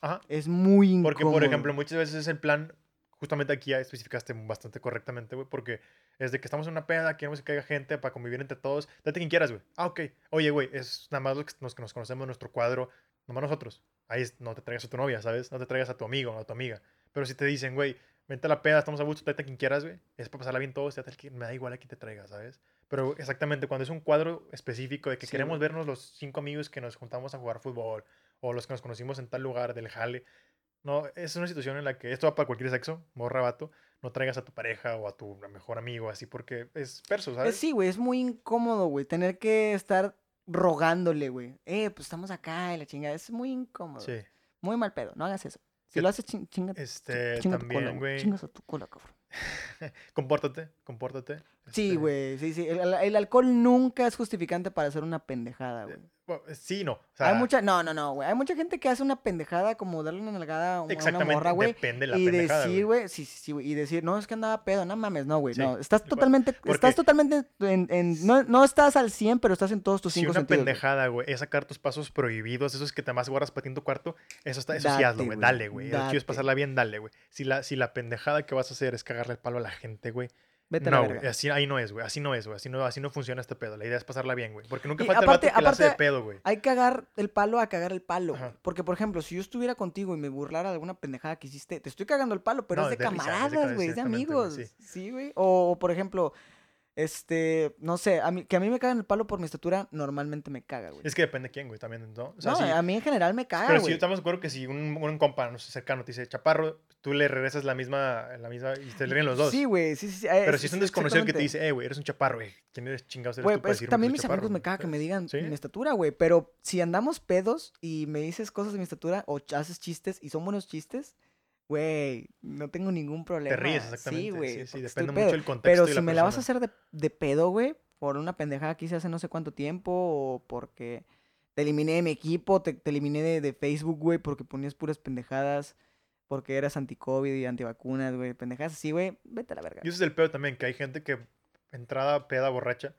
[SPEAKER 1] Ajá.
[SPEAKER 2] Es muy incómodo.
[SPEAKER 1] Porque, por ejemplo, muchas veces es el plan, justamente aquí ya especificaste bastante correctamente, güey, porque es de que estamos en una peda, queremos que caiga gente para convivir entre todos. Date quien quieras, güey. Ah, ok. Oye, güey, es nada más los que nos, que nos conocemos en nuestro cuadro, nomás nosotros. Ahí es- no te traigas a tu novia, ¿sabes? No te traigas a tu amigo o a tu amiga. Pero si te dicen, güey, vente a la peda, estamos a gusto, tráete a quien quieras, güey. Es para pasarla bien todos, tráete al que me da igual a quien te traiga, ¿sabes? Pero exactamente, cuando es un cuadro específico de que
[SPEAKER 2] Sí,
[SPEAKER 1] queremos
[SPEAKER 2] güey.
[SPEAKER 1] vernos los cinco amigos que nos juntamos a jugar fútbol o los que nos conocimos en tal lugar del jale, no, es una situación en la que esto va para cualquier sexo, morra, vato, no traigas a tu pareja o a tu mejor amigo así porque es perso,
[SPEAKER 2] Es-
[SPEAKER 1] ¿sabes?
[SPEAKER 2] sí, güey, es muy incómodo, güey, tener que estar rogándole, güey. Eh, pues estamos acá y la chingada. Es muy incómodo.
[SPEAKER 1] Sí.
[SPEAKER 2] Muy mal pedo, no hagas eso. Si
[SPEAKER 1] ¿Qué-
[SPEAKER 2] lo haces, ching- chinga,
[SPEAKER 1] Este,
[SPEAKER 2] chinga tu
[SPEAKER 1] también,
[SPEAKER 2] cola, güey. Chingas a tu cola, cabrón.
[SPEAKER 1] compórtate, compórtate.
[SPEAKER 2] Sí,
[SPEAKER 1] este,
[SPEAKER 2] güey, sí, sí. El, el alcohol nunca es justificante para hacer una pendejada, güey.
[SPEAKER 1] bueno, sí, no. O sea,
[SPEAKER 2] Hay mucha, no, no, no, güey. Hay mucha gente que hace una pendejada como darle una nalgada a una morra, güey.
[SPEAKER 1] depende de la
[SPEAKER 2] Y
[SPEAKER 1] pendejada,
[SPEAKER 2] decir,
[SPEAKER 1] güey.
[SPEAKER 2] güey, sí, sí, sí, güey, y decir, no, es que andaba pedo, no mames, no, güey,
[SPEAKER 1] Sí,
[SPEAKER 2] no, estás totalmente, estás totalmente en, en- no, no estás al 100, pero estás en todos tus
[SPEAKER 1] Si
[SPEAKER 2] cinco
[SPEAKER 1] una
[SPEAKER 2] sentidos, güey.
[SPEAKER 1] pendejada, güey, es sacar tus pasos prohibidos, esos que te más guardas para ti en tu cuarto, eso, está, eso sí hazlo, güey,
[SPEAKER 2] güey,
[SPEAKER 1] dale, güey. Si quieres pasarla bien, dale, güey. Si la, si la pendejada que vas a hacer es cagarle el palo a la gente, güey,
[SPEAKER 2] Vete a la
[SPEAKER 1] No, güey,
[SPEAKER 2] verga.
[SPEAKER 1] así ahí no es, güey. Así no es, güey. Así no, así no funciona este pedo. La idea es pasarla bien, güey. Porque nunca
[SPEAKER 2] Y
[SPEAKER 1] falta
[SPEAKER 2] aparte-
[SPEAKER 1] el vato que la hace de pedo, güey.
[SPEAKER 2] Hay que cagar el palo a cagar el palo.
[SPEAKER 1] Ajá.
[SPEAKER 2] Porque, por ejemplo, si yo estuviera contigo y me burlara de alguna pendejada que hiciste, te estoy cagando el palo, pero
[SPEAKER 1] No,
[SPEAKER 2] es de camaradas, güey, es de amigos.
[SPEAKER 1] sí.
[SPEAKER 2] Sí, güey. O, por ejemplo, este, no sé, a mí, que a mí me cagan el palo por mi estatura, normalmente me caga, güey.
[SPEAKER 1] Es que depende de quién, güey, también, ¿no? O sea,
[SPEAKER 2] no,
[SPEAKER 1] sí,
[SPEAKER 2] a mí en general me caga,
[SPEAKER 1] pero
[SPEAKER 2] güey.
[SPEAKER 1] estamos de acuerdo que si un, un compa, no sé, cercano te dice chaparro, tú le regresas la misma, la misma y te ríen los dos.
[SPEAKER 2] Sí, güey, sí, sí. sí,
[SPEAKER 1] Pero
[SPEAKER 2] eh,
[SPEAKER 1] si es un desconocido que te dice, eh, güey, eres un chaparro, güey. ¿Quién eres chingados eres
[SPEAKER 2] Güey,
[SPEAKER 1] tú para
[SPEAKER 2] pues
[SPEAKER 1] decirme
[SPEAKER 2] también mis
[SPEAKER 1] soy
[SPEAKER 2] amigos
[SPEAKER 1] chaparro,
[SPEAKER 2] me caga que me digan
[SPEAKER 1] ¿Sí?
[SPEAKER 2] mi estatura, güey. Pero si andamos pedos y me dices cosas de mi estatura o haces chistes y son buenos chistes, güey, no tengo ningún problema.
[SPEAKER 1] Te ríes, exactamente.
[SPEAKER 2] Sí, güey.
[SPEAKER 1] Sí, sí,
[SPEAKER 2] estoy
[SPEAKER 1] depende mucho del contexto
[SPEAKER 2] Pero
[SPEAKER 1] y
[SPEAKER 2] si
[SPEAKER 1] la
[SPEAKER 2] me la vas a hacer de, de pedo, güey, por una pendejada que hice hace no sé cuánto tiempo o porque te eliminé de mi equipo, te, te eliminé de, de Facebook, güey, porque ponías puras pendejadas, porque eras anti-COVID y antivacunas, güey, pendejadas así, güey, vete a la verga.
[SPEAKER 1] Y ese es el peor también, que hay gente que entrada peda borracha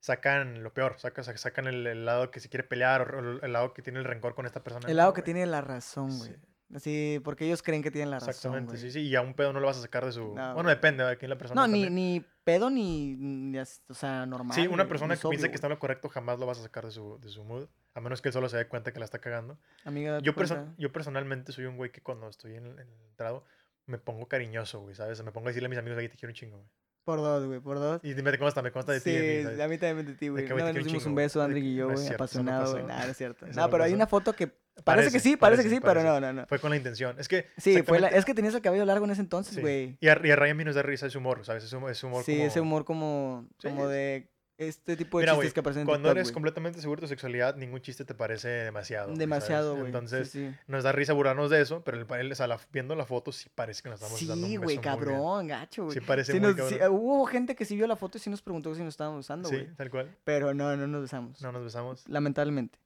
[SPEAKER 1] sacan lo peor, sacan, sacan el, el lado que se quiere pelear o el, lado que tiene el rencor con esta persona.
[SPEAKER 2] El lado que tiene la razón, güey.
[SPEAKER 1] Sí,
[SPEAKER 2] Así, porque ellos creen que tienen la razón,
[SPEAKER 1] Exactamente,
[SPEAKER 2] güey.
[SPEAKER 1] sí, sí. Y a un pedo no lo vas a sacar de su.
[SPEAKER 2] No,
[SPEAKER 1] bueno,
[SPEAKER 2] güey.
[SPEAKER 1] depende de quién la persona.
[SPEAKER 2] No, ni, ni pedo ni, o sea, normal.
[SPEAKER 1] Sí, una
[SPEAKER 2] güey,
[SPEAKER 1] persona que piensa que está en lo correcto jamás lo vas a sacar de su, de su mood. A menos que él solo se dé cuenta que la está cagando.
[SPEAKER 2] güey. Amiga,
[SPEAKER 1] Yo, perso- yo personalmente soy un güey que cuando estoy en el, en el entrado me pongo cariñoso, güey, ¿sabes? Me pongo a decirle a mis amigos, ahí te quiero un chingo, güey.
[SPEAKER 2] Por dos, güey, por dos.
[SPEAKER 1] Y me consta, me consta de ti.
[SPEAKER 2] Sí,
[SPEAKER 1] de mí, ¿sabes?
[SPEAKER 2] a mí también de ti, güey.
[SPEAKER 1] güey,
[SPEAKER 2] Una vez nos dimos un beso,
[SPEAKER 1] que-
[SPEAKER 2] y yo, güey, apasionado, güey. Nada, no es cierto. No, pero hay una foto que parece,
[SPEAKER 1] Parece,
[SPEAKER 2] que sí, parece, que
[SPEAKER 1] parece,
[SPEAKER 2] sí, pero no, no, no.
[SPEAKER 1] Fue con la intención. Es que.
[SPEAKER 2] Sí, fue la, es que tenías el cabello largo en ese entonces,
[SPEAKER 1] sí.
[SPEAKER 2] güey.
[SPEAKER 1] Y a, y a Ryan me nos da risa ese humor, ¿sabes? Es humor, es humor
[SPEAKER 2] Sí,
[SPEAKER 1] como...
[SPEAKER 2] ese humor como,
[SPEAKER 1] Sí,
[SPEAKER 2] como
[SPEAKER 1] es-
[SPEAKER 2] de este tipo de
[SPEAKER 1] Mira,
[SPEAKER 2] chistes que aparecen en
[SPEAKER 1] Cuando
[SPEAKER 2] TikTok,
[SPEAKER 1] eres completamente seguro de tu sexualidad, ningún chiste te parece demasiado.
[SPEAKER 2] Demasiado, güey.
[SPEAKER 1] Entonces,
[SPEAKER 2] sí, sí.
[SPEAKER 1] nos da risa burlarnos de eso, pero el, el- o sea, la- viendo la foto sí parece que nos estamos dando
[SPEAKER 2] Sí,
[SPEAKER 1] un
[SPEAKER 2] güey,
[SPEAKER 1] beso muy bien.
[SPEAKER 2] cabrón, gacho, güey.
[SPEAKER 1] Sí parece
[SPEAKER 2] Sí
[SPEAKER 1] muy
[SPEAKER 2] nos- sí,
[SPEAKER 1] cabrón.
[SPEAKER 2] hubo gente que sí vio la foto y sí nos preguntó si nos estábamos usando,
[SPEAKER 1] Sí,
[SPEAKER 2] güey.
[SPEAKER 1] tal cual.
[SPEAKER 2] Pero no, no nos besamos.
[SPEAKER 1] No nos besamos.
[SPEAKER 2] Lamentablemente.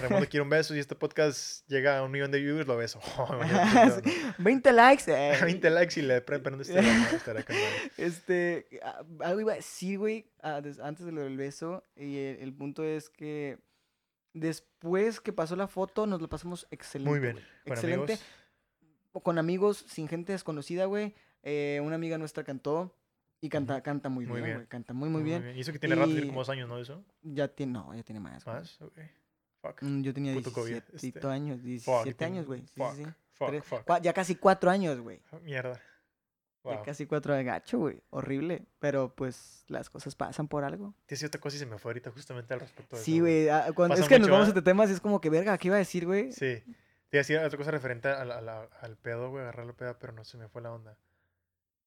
[SPEAKER 1] Raimundo quiere un beso y este podcast llega a un millón de viewers, lo beso.
[SPEAKER 2] Sí, 20 likes. eh.
[SPEAKER 1] 20 likes y le pre- prendo este.
[SPEAKER 2] Este, ah, algo iba a decir, güey, ah, antes de lo del beso. Y el, el punto es que después que pasó la foto, nos lo pasamos excelente.
[SPEAKER 1] Muy bien.
[SPEAKER 2] Excelente.
[SPEAKER 1] amigos.
[SPEAKER 2] Con amigos, sin gente desconocida, güey. Eh, una amiga nuestra cantó y canta, canta muy,
[SPEAKER 1] Muy
[SPEAKER 2] bien,
[SPEAKER 1] bien.
[SPEAKER 2] güey. Canta muy, muy bien.
[SPEAKER 1] Y eso que tiene rato, tiene como dos años, ¿no? Eso.
[SPEAKER 2] Ya tiene, no, ya tiene más.
[SPEAKER 1] ¿Más? Ok. Fuck.
[SPEAKER 2] Mm, Yo tenía
[SPEAKER 1] Puto COVID,
[SPEAKER 2] 17
[SPEAKER 1] este.
[SPEAKER 2] años,
[SPEAKER 1] Fuck,
[SPEAKER 2] 17
[SPEAKER 1] tiene-
[SPEAKER 2] años, güey. Sí, sí,
[SPEAKER 1] Fuck, fuck, fuck.
[SPEAKER 2] Ya casi cuatro años, güey.
[SPEAKER 1] Mierda.
[SPEAKER 2] Ya casi cuatro de gacho, güey. Horrible. Pero pues las cosas pasan por algo.
[SPEAKER 1] Te otra cosa y se me fue ahorita justamente al respecto de
[SPEAKER 2] Sí, güey. ah, cuando- Es que nos vamos a
[SPEAKER 1] ¿eh?
[SPEAKER 2] este tema y es como que, verga, ¿qué iba a decir, güey?
[SPEAKER 1] Sí. Te decía otra cosa referente a la- a la- al pedo, güey, agarrar la peda, pero no se me fue la onda.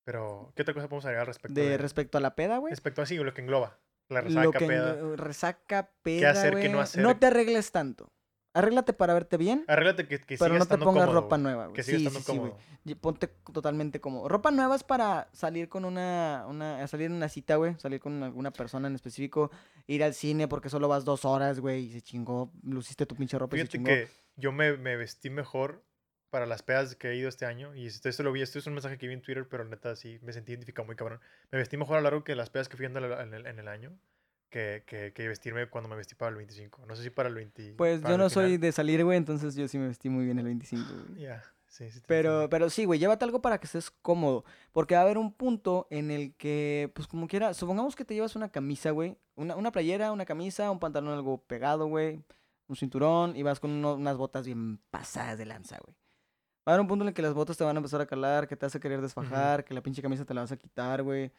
[SPEAKER 1] Pero, ¿qué otra cosa podemos agregar al respecto
[SPEAKER 2] De respecto a la peda, güey.
[SPEAKER 1] Respecto a sí, lo que engloba. La
[SPEAKER 2] Lo
[SPEAKER 1] resaca,
[SPEAKER 2] que
[SPEAKER 1] peda.
[SPEAKER 2] en- resaca, peda,
[SPEAKER 1] hacer, qué no hacer?
[SPEAKER 2] No te arregles tanto. Arréglate para verte bien,
[SPEAKER 1] Arréglate que, que
[SPEAKER 2] pero no te pongas
[SPEAKER 1] cómodo,
[SPEAKER 2] ropa nueva, güey.
[SPEAKER 1] Que siga
[SPEAKER 2] Sí,
[SPEAKER 1] estando
[SPEAKER 2] sí, sí,
[SPEAKER 1] cómodo.
[SPEAKER 2] Y Ponte totalmente cómodo. Ropa nueva es para salir con una, una salir en una cita, güey. Salir con alguna persona en específico. Ir al cine porque solo vas dos horas, güey. Y se chingó. Luciste tu pinche ropa y se chingó.
[SPEAKER 1] que yo me, me vestí mejor para las pedas que he ido este año. Y esto, esto lo vi, esto es un mensaje que vi en Twitter, pero neta sí me sentí identificado muy cabrón. Me vestí mejor a lo largo que las pedas que fui en el, en el, en el año. Que, que, que vestirme cuando me vestí para el 25. No sé si para el 20.
[SPEAKER 2] Pues yo no soy de salir, güey. Entonces yo sí me vestí muy bien el 25, güey.
[SPEAKER 1] Ya, sí, sí. te
[SPEAKER 2] Pero,
[SPEAKER 1] entiendo.
[SPEAKER 2] pero sí, güey, llévate algo para que estés cómodo. Porque va a haber un punto en el que, pues como quiera, supongamos que te llevas una camisa, güey. Una, una playera, una camisa, un pantalón algo pegado, güey. Un cinturón y vas con uno- unas botas bien pasadas de lanza, güey. Va a haber un punto en el que las botas te van a empezar a calar, que te vas a querer desfajar, que la pinche camisa te la vas a quitar, güey.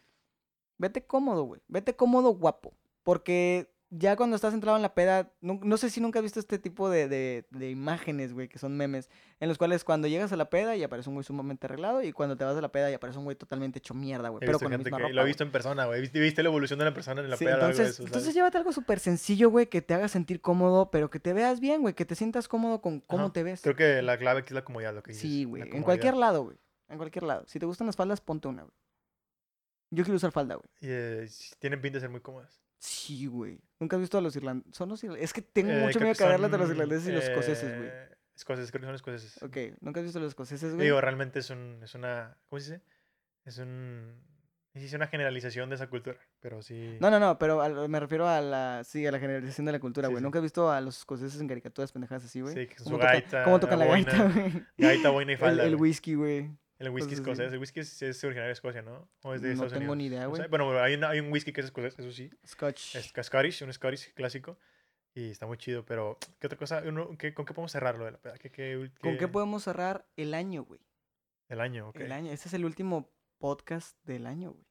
[SPEAKER 2] Vete cómodo, güey. Vete cómodo, guapo. Porque ya cuando estás entrado en la peda, no, no sé si nunca has visto este tipo de, de, de imágenes, güey, que son memes, en los cuales cuando llegas a la peda y aparece un güey sumamente arreglado y cuando te vas de la peda y aparece un güey totalmente hecho mierda, güey, pero con la misma
[SPEAKER 1] que
[SPEAKER 2] ropa.
[SPEAKER 1] lo he
[SPEAKER 2] güey.
[SPEAKER 1] visto en persona, güey. Viste, viste la evolución de la persona en la
[SPEAKER 2] Sí,
[SPEAKER 1] peda. a
[SPEAKER 2] entonces,
[SPEAKER 1] eso,
[SPEAKER 2] entonces llévate algo súper sencillo, güey, que te haga sentir cómodo, pero que te veas bien, güey, que te sientas cómodo con cómo
[SPEAKER 1] Ajá.
[SPEAKER 2] te ves.
[SPEAKER 1] Creo que la clave aquí es la comodidad, lo que dices.
[SPEAKER 2] Sí, güey, en cualquier lado, güey, en cualquier lado. Si te gustan las faldas, ponte una, güey. Yo quiero usar falda, güey.
[SPEAKER 1] Y, sí, tienen pinta de ser muy cómodas.
[SPEAKER 2] Sí, güey. ¿Nunca has visto a los irlandeses? Son los irlandeses. Es que tengo
[SPEAKER 1] Eh,
[SPEAKER 2] mucho miedo
[SPEAKER 1] que
[SPEAKER 2] cagarlas de los irlandeses y los escoceses, güey.
[SPEAKER 1] eh, Escoceses, creo que son escoceses.
[SPEAKER 2] Ok, ¿nunca has visto a los escoceses, güey?
[SPEAKER 1] Digo, realmente es, un, es una. ¿Cómo se dice? Es un. Es una generalización de esa cultura, pero sí.
[SPEAKER 2] No, no, no, pero me refiero a la, sí, a la generalización de la cultura, güey.
[SPEAKER 1] sí.
[SPEAKER 2] ¿Nunca has visto a los escoceses en caricaturas pendejadas así, güey?
[SPEAKER 1] Sí, que su
[SPEAKER 2] ¿Cómo tocan- ¿Cómo tocan la
[SPEAKER 1] la
[SPEAKER 2] gaita, güey?
[SPEAKER 1] Gaita, boina y falda.
[SPEAKER 2] el whisky, güey.
[SPEAKER 1] El whisky
[SPEAKER 2] Pues, sí.
[SPEAKER 1] escocés. El whisky es, es originario de Escocia, ¿no? ¿O es de
[SPEAKER 2] No
[SPEAKER 1] Estados
[SPEAKER 2] tengo
[SPEAKER 1] Unidos?
[SPEAKER 2] ni idea,
[SPEAKER 1] No
[SPEAKER 2] güey.
[SPEAKER 1] sé. Bueno, hay, un- hay un whisky que es escocés, eso sí.
[SPEAKER 2] Scotch.
[SPEAKER 1] Es Scottish, un Scottish clásico. Y está muy chido, pero ¿qué otra cosa? Uno- qué- ¿Con qué podemos cerrarlo de la peda? ¿Qué, qué,
[SPEAKER 2] ¿Con qué- podemos cerrar el año, güey?
[SPEAKER 1] El año, ok.
[SPEAKER 2] El año. Este es el último podcast del año, güey.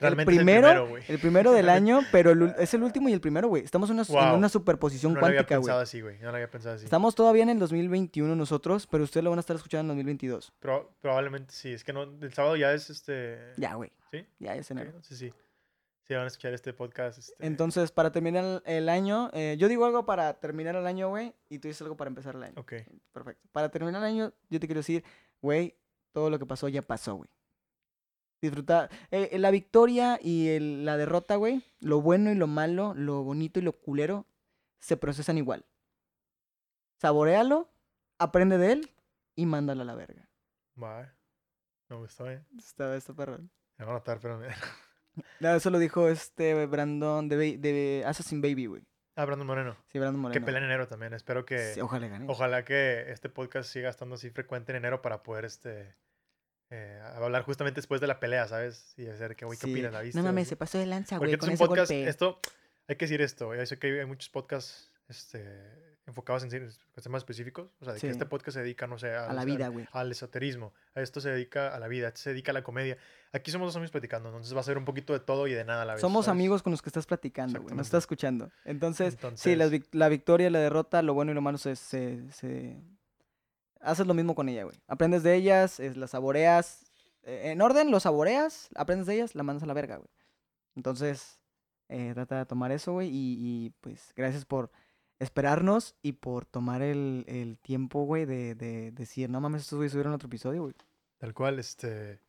[SPEAKER 1] Realmente
[SPEAKER 2] el primero,
[SPEAKER 1] el primero, güey.
[SPEAKER 2] El primero del año, pero el es el último y el primero, güey. Estamos en una, en
[SPEAKER 1] Wow.
[SPEAKER 2] una superposición
[SPEAKER 1] No lo había
[SPEAKER 2] cuántica,
[SPEAKER 1] pensado
[SPEAKER 2] güey.
[SPEAKER 1] así, güey. No lo había pensado así.
[SPEAKER 2] Estamos todavía en el 2021 nosotros, pero ustedes lo van a estar escuchando en 2022.
[SPEAKER 1] Pro- probablemente sí. Es que no, el sábado ya es este.
[SPEAKER 2] Ya, güey.
[SPEAKER 1] ¿Sí?
[SPEAKER 2] Ya es enero.
[SPEAKER 1] entonces sí. Sí, van a escuchar este podcast. Este...
[SPEAKER 2] Entonces, para terminar el- el año, eh, yo digo algo para terminar el año, güey, y tú dices algo para empezar el año.
[SPEAKER 1] Ok.
[SPEAKER 2] Perfecto. Para terminar el año, yo te quiero decir, güey, todo lo que pasó ya pasó, güey. Disfrutar. eh, la victoria y el- la derrota, güey, lo bueno y lo malo, lo bonito y lo culero, se procesan igual. Saborealo, aprende de él y mándalo a la verga.
[SPEAKER 1] Va. Me gustó, eh.
[SPEAKER 2] Está, está perrón.
[SPEAKER 1] Me voy a notar, pero.
[SPEAKER 2] No, eso lo dijo este Brandon de, de Assassin Baby, güey.
[SPEAKER 1] ah, Brandon Moreno.
[SPEAKER 2] Sí, Brandon
[SPEAKER 1] Que
[SPEAKER 2] Moreno.
[SPEAKER 1] pelea en enero también. Espero que.
[SPEAKER 2] Sí, ojalá gane.
[SPEAKER 1] Ojalá que este podcast siga estando así frecuente en enero para poder este. Eh, hablar justamente después de la pelea, ¿sabes? Y hacer que, güey, ¿qué
[SPEAKER 2] Sí.
[SPEAKER 1] opinas? ¿La viste?
[SPEAKER 2] No mames, se pasó de lanza,
[SPEAKER 1] Porque
[SPEAKER 2] güey,
[SPEAKER 1] este
[SPEAKER 2] con
[SPEAKER 1] es un
[SPEAKER 2] ese
[SPEAKER 1] podcast,
[SPEAKER 2] golpe.
[SPEAKER 1] esto, hay que decir esto, ya sé que hay, muchos podcasts este, enfocados en temas específicos, o sea, de que
[SPEAKER 2] Sí.
[SPEAKER 1] este podcast se dedica, no sé,
[SPEAKER 2] A la
[SPEAKER 1] al-
[SPEAKER 2] vida, güey.
[SPEAKER 1] al esoterismo, a esto se dedica a la vida, esto se dedica a la comedia. Aquí somos dos amigos platicando, entonces va a ser un poquito de todo y de nada a la vez.
[SPEAKER 2] Somos
[SPEAKER 1] ¿sabes?
[SPEAKER 2] amigos con los que estás platicando, güey. Nos estás escuchando. Entonces, sí, la,
[SPEAKER 1] Entonces-
[SPEAKER 2] la victoria, la derrota, lo bueno y lo malo se, se, se- Haces lo mismo con ella, güey. Aprendes de ellas, es, las saboreas. eh, en orden, lo saboreas, aprendes de ellas, la mandas a la verga, güey. Entonces, eh, trata de tomar eso, güey. Y, y, pues, gracias por esperarnos y por tomar el, el tiempo, güey, de, de decir, no mames, estos güeyes subieron otro episodio, güey.
[SPEAKER 1] Tal cual, este,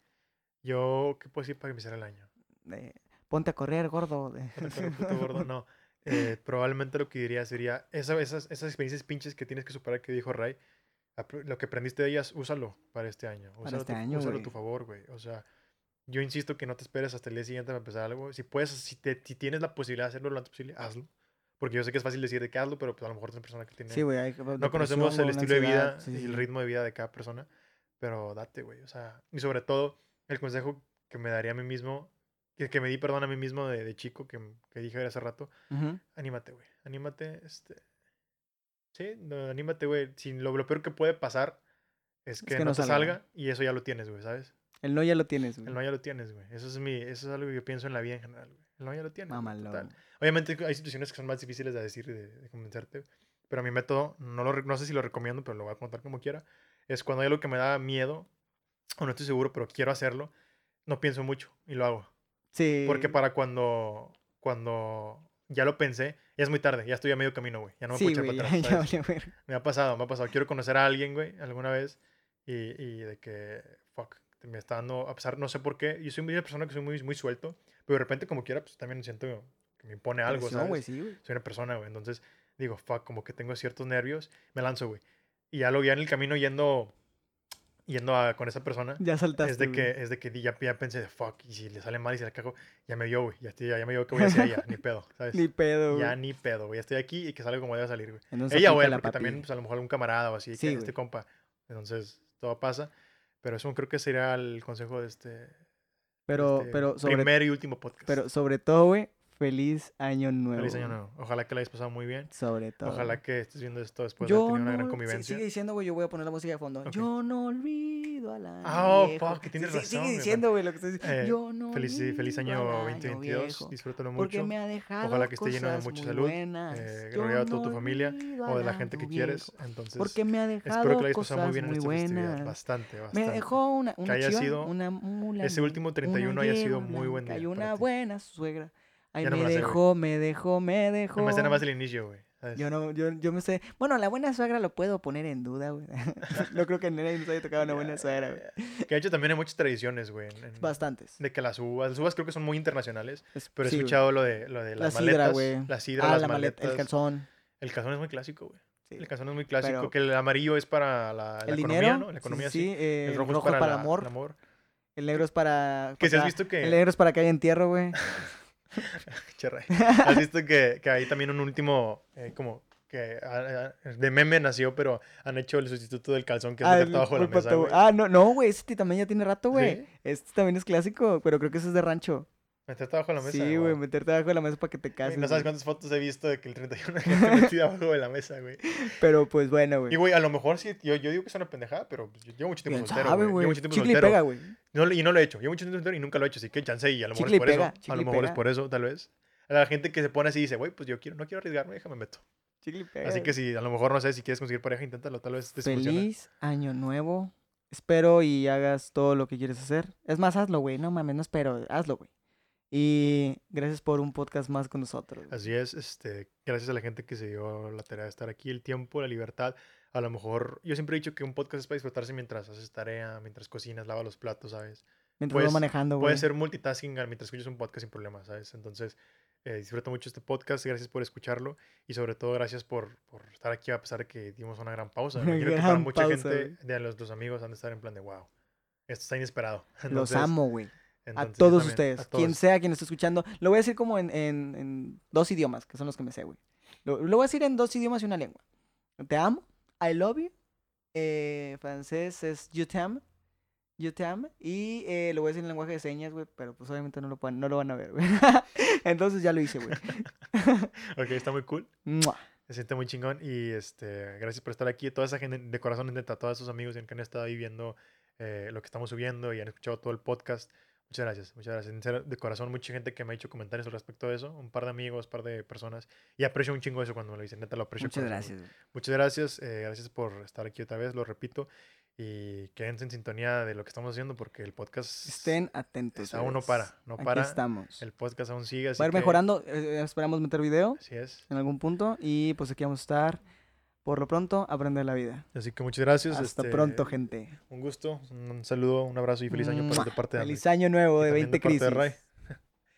[SPEAKER 1] yo, ¿qué puedo decir para empezar el año?
[SPEAKER 2] Eh, ponte a correr, gordo.
[SPEAKER 1] Puta, pero puto gordo, no. Eh, probablemente lo que diría sería, esa- esas, esas experiencias pinches que tienes que superar que dijo Ray, lo que aprendiste de ellas, úsalo para este año.
[SPEAKER 2] Para
[SPEAKER 1] Úsalo, a
[SPEAKER 2] este
[SPEAKER 1] tu,
[SPEAKER 2] año,
[SPEAKER 1] úsalo a tu favor, güey. O sea, yo insisto que no te esperes hasta el día siguiente para empezar algo. Si puedes, si, te- si tienes la posibilidad de hacerlo lo antes posible, hazlo. Porque yo sé que es fácil decir de que hazlo, pero pues a lo mejor es una persona que tiene...
[SPEAKER 2] Sí, güey.
[SPEAKER 1] no conocemos el estilo de vida
[SPEAKER 2] ansiedad, sí,
[SPEAKER 1] y
[SPEAKER 2] sí,
[SPEAKER 1] el
[SPEAKER 2] sí.
[SPEAKER 1] ritmo de vida de cada persona, pero date, güey. O sea, y sobre todo, el consejo que me daría a mí mismo, que, que me di, perdón, a mí mismo de, de chico, que, que dije hace rato,
[SPEAKER 2] Ujú.
[SPEAKER 1] anímate, güey. Anímate, este. Sí, no, anímate, güey. Si lo, lo peor que puede pasar es que,
[SPEAKER 2] que
[SPEAKER 1] no,
[SPEAKER 2] no
[SPEAKER 1] te
[SPEAKER 2] salga.
[SPEAKER 1] salga y eso ya lo tienes, güey, ¿sabes?
[SPEAKER 2] El no ya lo tienes, güey.
[SPEAKER 1] El no ya lo tienes, güey. Eso es mi, eso es algo que yo pienso en la vida en general, güey. El no ya lo tienes. total. Obviamente hay situaciones que son más difíciles de decir y de, de convencerte. Pero mi método, no, lo, no sé si lo recomiendo, pero lo voy a contar como quiera. Es cuando hay algo que me da miedo, o no estoy seguro, pero quiero hacerlo, no pienso mucho y lo hago.
[SPEAKER 2] Sí.
[SPEAKER 1] Porque para cuando, cuando ya lo pensé, ya es muy tarde, ya estoy a medio camino, güey. Ya no me
[SPEAKER 2] Sí,
[SPEAKER 1] puedo echar para atrás. Me ha pasado, me ha pasado. Quiero conocer a alguien, güey, alguna vez. Y, y de que, fuck, me está dando, a pesar, no sé por qué. Yo soy una persona que soy muy, muy suelto, pero de repente, como quiera, pues también siento que me impone algo,
[SPEAKER 2] Presión,
[SPEAKER 1] ¿sabes?
[SPEAKER 2] güey, sí, güey.
[SPEAKER 1] Soy una persona, güey. Entonces digo, fuck, como que tengo ciertos nervios, me lanzo, güey. Y ya lo ya en el camino yendo, yendo a, con esa persona.
[SPEAKER 2] Ya saltaste,
[SPEAKER 1] Es de,
[SPEAKER 2] güey.
[SPEAKER 1] que, es de que ya, ya pensé fuck, y si le sale mal y se la cago, ya me vio, güey. Ya, estoy- ya, me vio que voy hacia ella, ni pedo, ¿sabes?
[SPEAKER 2] Ni pedo, güey.
[SPEAKER 1] ya ni pedo, güey. Ya estoy aquí y que salga como debe salir, güey.
[SPEAKER 2] Entonces
[SPEAKER 1] Ella
[SPEAKER 2] la
[SPEAKER 1] porque
[SPEAKER 2] papi.
[SPEAKER 1] también, pues a lo mejor algún camarada o así,
[SPEAKER 2] Sí,
[SPEAKER 1] que
[SPEAKER 2] güey.
[SPEAKER 1] este compa. Entonces, todo pasa. Pero eso creo que sería el consejo de este,
[SPEAKER 2] Pero,
[SPEAKER 1] este
[SPEAKER 2] pero, sobre,
[SPEAKER 1] primer y último podcast.
[SPEAKER 2] pero sobre todo, güey, feliz año nuevo.
[SPEAKER 1] Feliz año nuevo. Ojalá que la hayas pasado muy bien.
[SPEAKER 2] Sobre todo.
[SPEAKER 1] Ojalá que estés viendo esto después de
[SPEAKER 2] Yo
[SPEAKER 1] tener una
[SPEAKER 2] no,
[SPEAKER 1] gran
[SPEAKER 2] sí,
[SPEAKER 1] convivencia.
[SPEAKER 2] sigue diciendo, güey, yo voy a poner la música de fondo.
[SPEAKER 1] Ok.
[SPEAKER 2] Yo no olvido al año
[SPEAKER 1] Ah, oh,
[SPEAKER 2] viejo.
[SPEAKER 1] fuck, que tienes
[SPEAKER 2] Sí, sí,
[SPEAKER 1] razón,
[SPEAKER 2] Sigue diciendo, güey, lo que estás diciendo.
[SPEAKER 1] Eh,
[SPEAKER 2] yo no
[SPEAKER 1] Feliz, sí, feliz año
[SPEAKER 2] al año
[SPEAKER 1] 2022.
[SPEAKER 2] viejo,
[SPEAKER 1] Disfrútalo
[SPEAKER 2] Porque
[SPEAKER 1] mucho.
[SPEAKER 2] me ha dejado
[SPEAKER 1] Ojalá que esté lleno de mucha salud, eh, rodeado de toda
[SPEAKER 2] no
[SPEAKER 1] tu familia O de la gente que quieres. Entonces,
[SPEAKER 2] Porque me ha dejado
[SPEAKER 1] espero que la hayas pasado muy bien en esta festividad. Bastante, bastante.
[SPEAKER 2] Me dejó una, una
[SPEAKER 1] haya
[SPEAKER 2] chiva,
[SPEAKER 1] sido-
[SPEAKER 2] una mula
[SPEAKER 1] ese último
[SPEAKER 2] una
[SPEAKER 1] 31 haya sido muy buen día
[SPEAKER 2] Y una buena suegra. Ay,
[SPEAKER 1] no
[SPEAKER 2] me,
[SPEAKER 1] me la sé, güey.
[SPEAKER 2] dejó, me dejó, me dejó.
[SPEAKER 1] No me sé nada más el inicio, güey.
[SPEAKER 2] Yo no, yo, yo me sé. Bueno, la buena suegra lo puedo poner en duda, güey. no creo que nadie nos haya tocado una buena suegra, güey.
[SPEAKER 1] Que de hecho también hay muchas tradiciones, güey. en- en-
[SPEAKER 2] Bastantes.
[SPEAKER 1] De que las uvas, las uvas creo que son muy internacionales,
[SPEAKER 2] Es-
[SPEAKER 1] pero he
[SPEAKER 2] güey.
[SPEAKER 1] escuchado lo de, lo de
[SPEAKER 2] La
[SPEAKER 1] las
[SPEAKER 2] sidra,
[SPEAKER 1] maletas.
[SPEAKER 2] güey.
[SPEAKER 1] La sidra,
[SPEAKER 2] Ah,
[SPEAKER 1] las
[SPEAKER 2] la maleta,
[SPEAKER 1] maletas.
[SPEAKER 2] el calzón.
[SPEAKER 1] El calzón es muy clásico, güey.
[SPEAKER 2] Sí.
[SPEAKER 1] El calzón es muy clásico.
[SPEAKER 2] Pero-
[SPEAKER 1] que el amarillo es para la, la
[SPEAKER 2] El
[SPEAKER 1] economía,
[SPEAKER 2] dinero.
[SPEAKER 1] ¿no? La economía
[SPEAKER 2] sí,
[SPEAKER 1] sí.
[SPEAKER 2] eh,
[SPEAKER 1] El rojo,
[SPEAKER 2] es para,
[SPEAKER 1] la-
[SPEAKER 2] el amor.
[SPEAKER 1] el amor.
[SPEAKER 2] El negro es para.
[SPEAKER 1] Que si has
[SPEAKER 2] para-
[SPEAKER 1] visto que.
[SPEAKER 2] El negro es para que haya entierro, güey.
[SPEAKER 1] Che, Ray. ¿Has visto que, que hay también un último, eh, como, que ah, ah, de meme nació, pero han hecho el sustituto del calzón que es
[SPEAKER 2] Ah,
[SPEAKER 1] abajo de la mesa.
[SPEAKER 2] Ah, no, no, güey, ese también ya tiene rato, güey.
[SPEAKER 1] ¿Sí?
[SPEAKER 2] Este también es clásico, pero creo que ese es de rancho.
[SPEAKER 1] Meterte abajo de la mesa.
[SPEAKER 2] Sí, güey, meterte abajo de la mesa para que te
[SPEAKER 1] Güey,
[SPEAKER 2] cases.
[SPEAKER 1] No sabes
[SPEAKER 2] güey.
[SPEAKER 1] cuántas fotos he visto de que el 31 gente metida abajo de la mesa, güey.
[SPEAKER 2] Pero pues bueno,
[SPEAKER 1] Y,
[SPEAKER 2] güey.
[SPEAKER 1] güey, a lo mejor sí, yo, yo digo que es una pendejada, pero pues, yo llevo mucho tiempo
[SPEAKER 2] ¿Quién
[SPEAKER 1] soltero, güey.
[SPEAKER 2] güey?
[SPEAKER 1] Llevo mucho tiempo
[SPEAKER 2] Chicle y
[SPEAKER 1] soltero.
[SPEAKER 2] pega, güey.
[SPEAKER 1] No, y no lo he hecho. Llevo mucho tiempo soltero y nunca lo he hecho, así que chance y a lo mejor
[SPEAKER 2] Chicle y
[SPEAKER 1] es por
[SPEAKER 2] pega,
[SPEAKER 1] eso. A lo
[SPEAKER 2] y
[SPEAKER 1] mejor es por eso, tal vez. A la gente que se pone así y dice, güey, pues yo quiero, no quiero arriesgarme, déjame meto.
[SPEAKER 2] Chicle y pega.
[SPEAKER 1] Así que si a lo mejor, no sé, si quieres conseguir pareja, inténtalo, tal vez te.
[SPEAKER 2] Feliz año nuevo. Espero y hagas todo lo que quieres hacer. Es más, hazlo, güey. No mames, no espero. Hazlo, güey. Y gracias por un podcast más con nosotros. güey.
[SPEAKER 1] Así es, este, gracias a la gente que se dio la tarea de estar aquí, el tiempo, la libertad. A lo mejor, yo siempre he dicho que un podcast es para disfrutarse mientras haces tarea, mientras cocinas, lavas los platos, ¿sabes?
[SPEAKER 2] Mientras
[SPEAKER 1] puedes-
[SPEAKER 2] manejando, güey.
[SPEAKER 1] Puede ser multitasking mientras escuchas un podcast sin problemas, ¿sabes? Entonces, eh, disfruto mucho este podcast, gracias por escucharlo y sobre todo gracias por, por estar aquí a pesar de que dimos una gran pausa. Me que para mucha
[SPEAKER 2] pausa,
[SPEAKER 1] gente de los, los amigos han de estar en plan de, wow, esto está inesperado.
[SPEAKER 2] Los amo, güey. A
[SPEAKER 1] entonces
[SPEAKER 2] todos
[SPEAKER 1] también,
[SPEAKER 2] ustedes.
[SPEAKER 1] a
[SPEAKER 2] Quien sea quien esté escuchando. Lo voy a decir como en, en- en dos idiomas, que son los que me sé, güey. Lo, lo voy a decir en dos idiomas y una lengua. Te amo. I love you. Eh, francés es je t'aime. Je t'aime. Y eh, lo voy a decir en lenguaje de señas, güey. Pero pues obviamente no lo, pueden- no lo van a ver, güey. Entonces ya lo hice, güey.
[SPEAKER 1] Ok, está muy cool.
[SPEAKER 2] Mua.
[SPEAKER 1] Se siente muy chingón y este, gracias por estar aquí. Toda esa gente de corazón, neta, todos esos amigos que han estado ahí viendo eh, lo que estamos subiendo y han escuchado todo el podcast. Muchas gracias, muchas gracias. En serio, de corazón, mucha gente que me ha hecho comentarios al respecto de eso. Un par de amigos, un par de personas. Y aprecio un chingo eso cuando me lo dicen. Neta, lo aprecio.
[SPEAKER 2] Muchas gracias.
[SPEAKER 1] Muchas gracias. eh, gracias por estar aquí otra vez, lo repito. Y quédense en sintonía de lo que estamos haciendo porque el podcast
[SPEAKER 2] Estén atentos.
[SPEAKER 1] aún no para. No
[SPEAKER 2] Aquí
[SPEAKER 1] para.
[SPEAKER 2] estamos.
[SPEAKER 1] El podcast aún sigue. Así
[SPEAKER 2] Va a ir
[SPEAKER 1] que-
[SPEAKER 2] mejorando. eh, esperamos meter video
[SPEAKER 1] Así es.
[SPEAKER 2] en algún punto. Y pues aquí vamos a estar. Por lo pronto, aprender la vida.
[SPEAKER 1] Así que muchas gracias.
[SPEAKER 2] Hasta
[SPEAKER 1] este,
[SPEAKER 2] pronto, gente.
[SPEAKER 1] Un gusto, un saludo, un abrazo y feliz año para de parte de
[SPEAKER 2] Feliz año nuevo de
[SPEAKER 1] Y también
[SPEAKER 2] 20
[SPEAKER 1] de de
[SPEAKER 2] crisis.
[SPEAKER 1] Ray.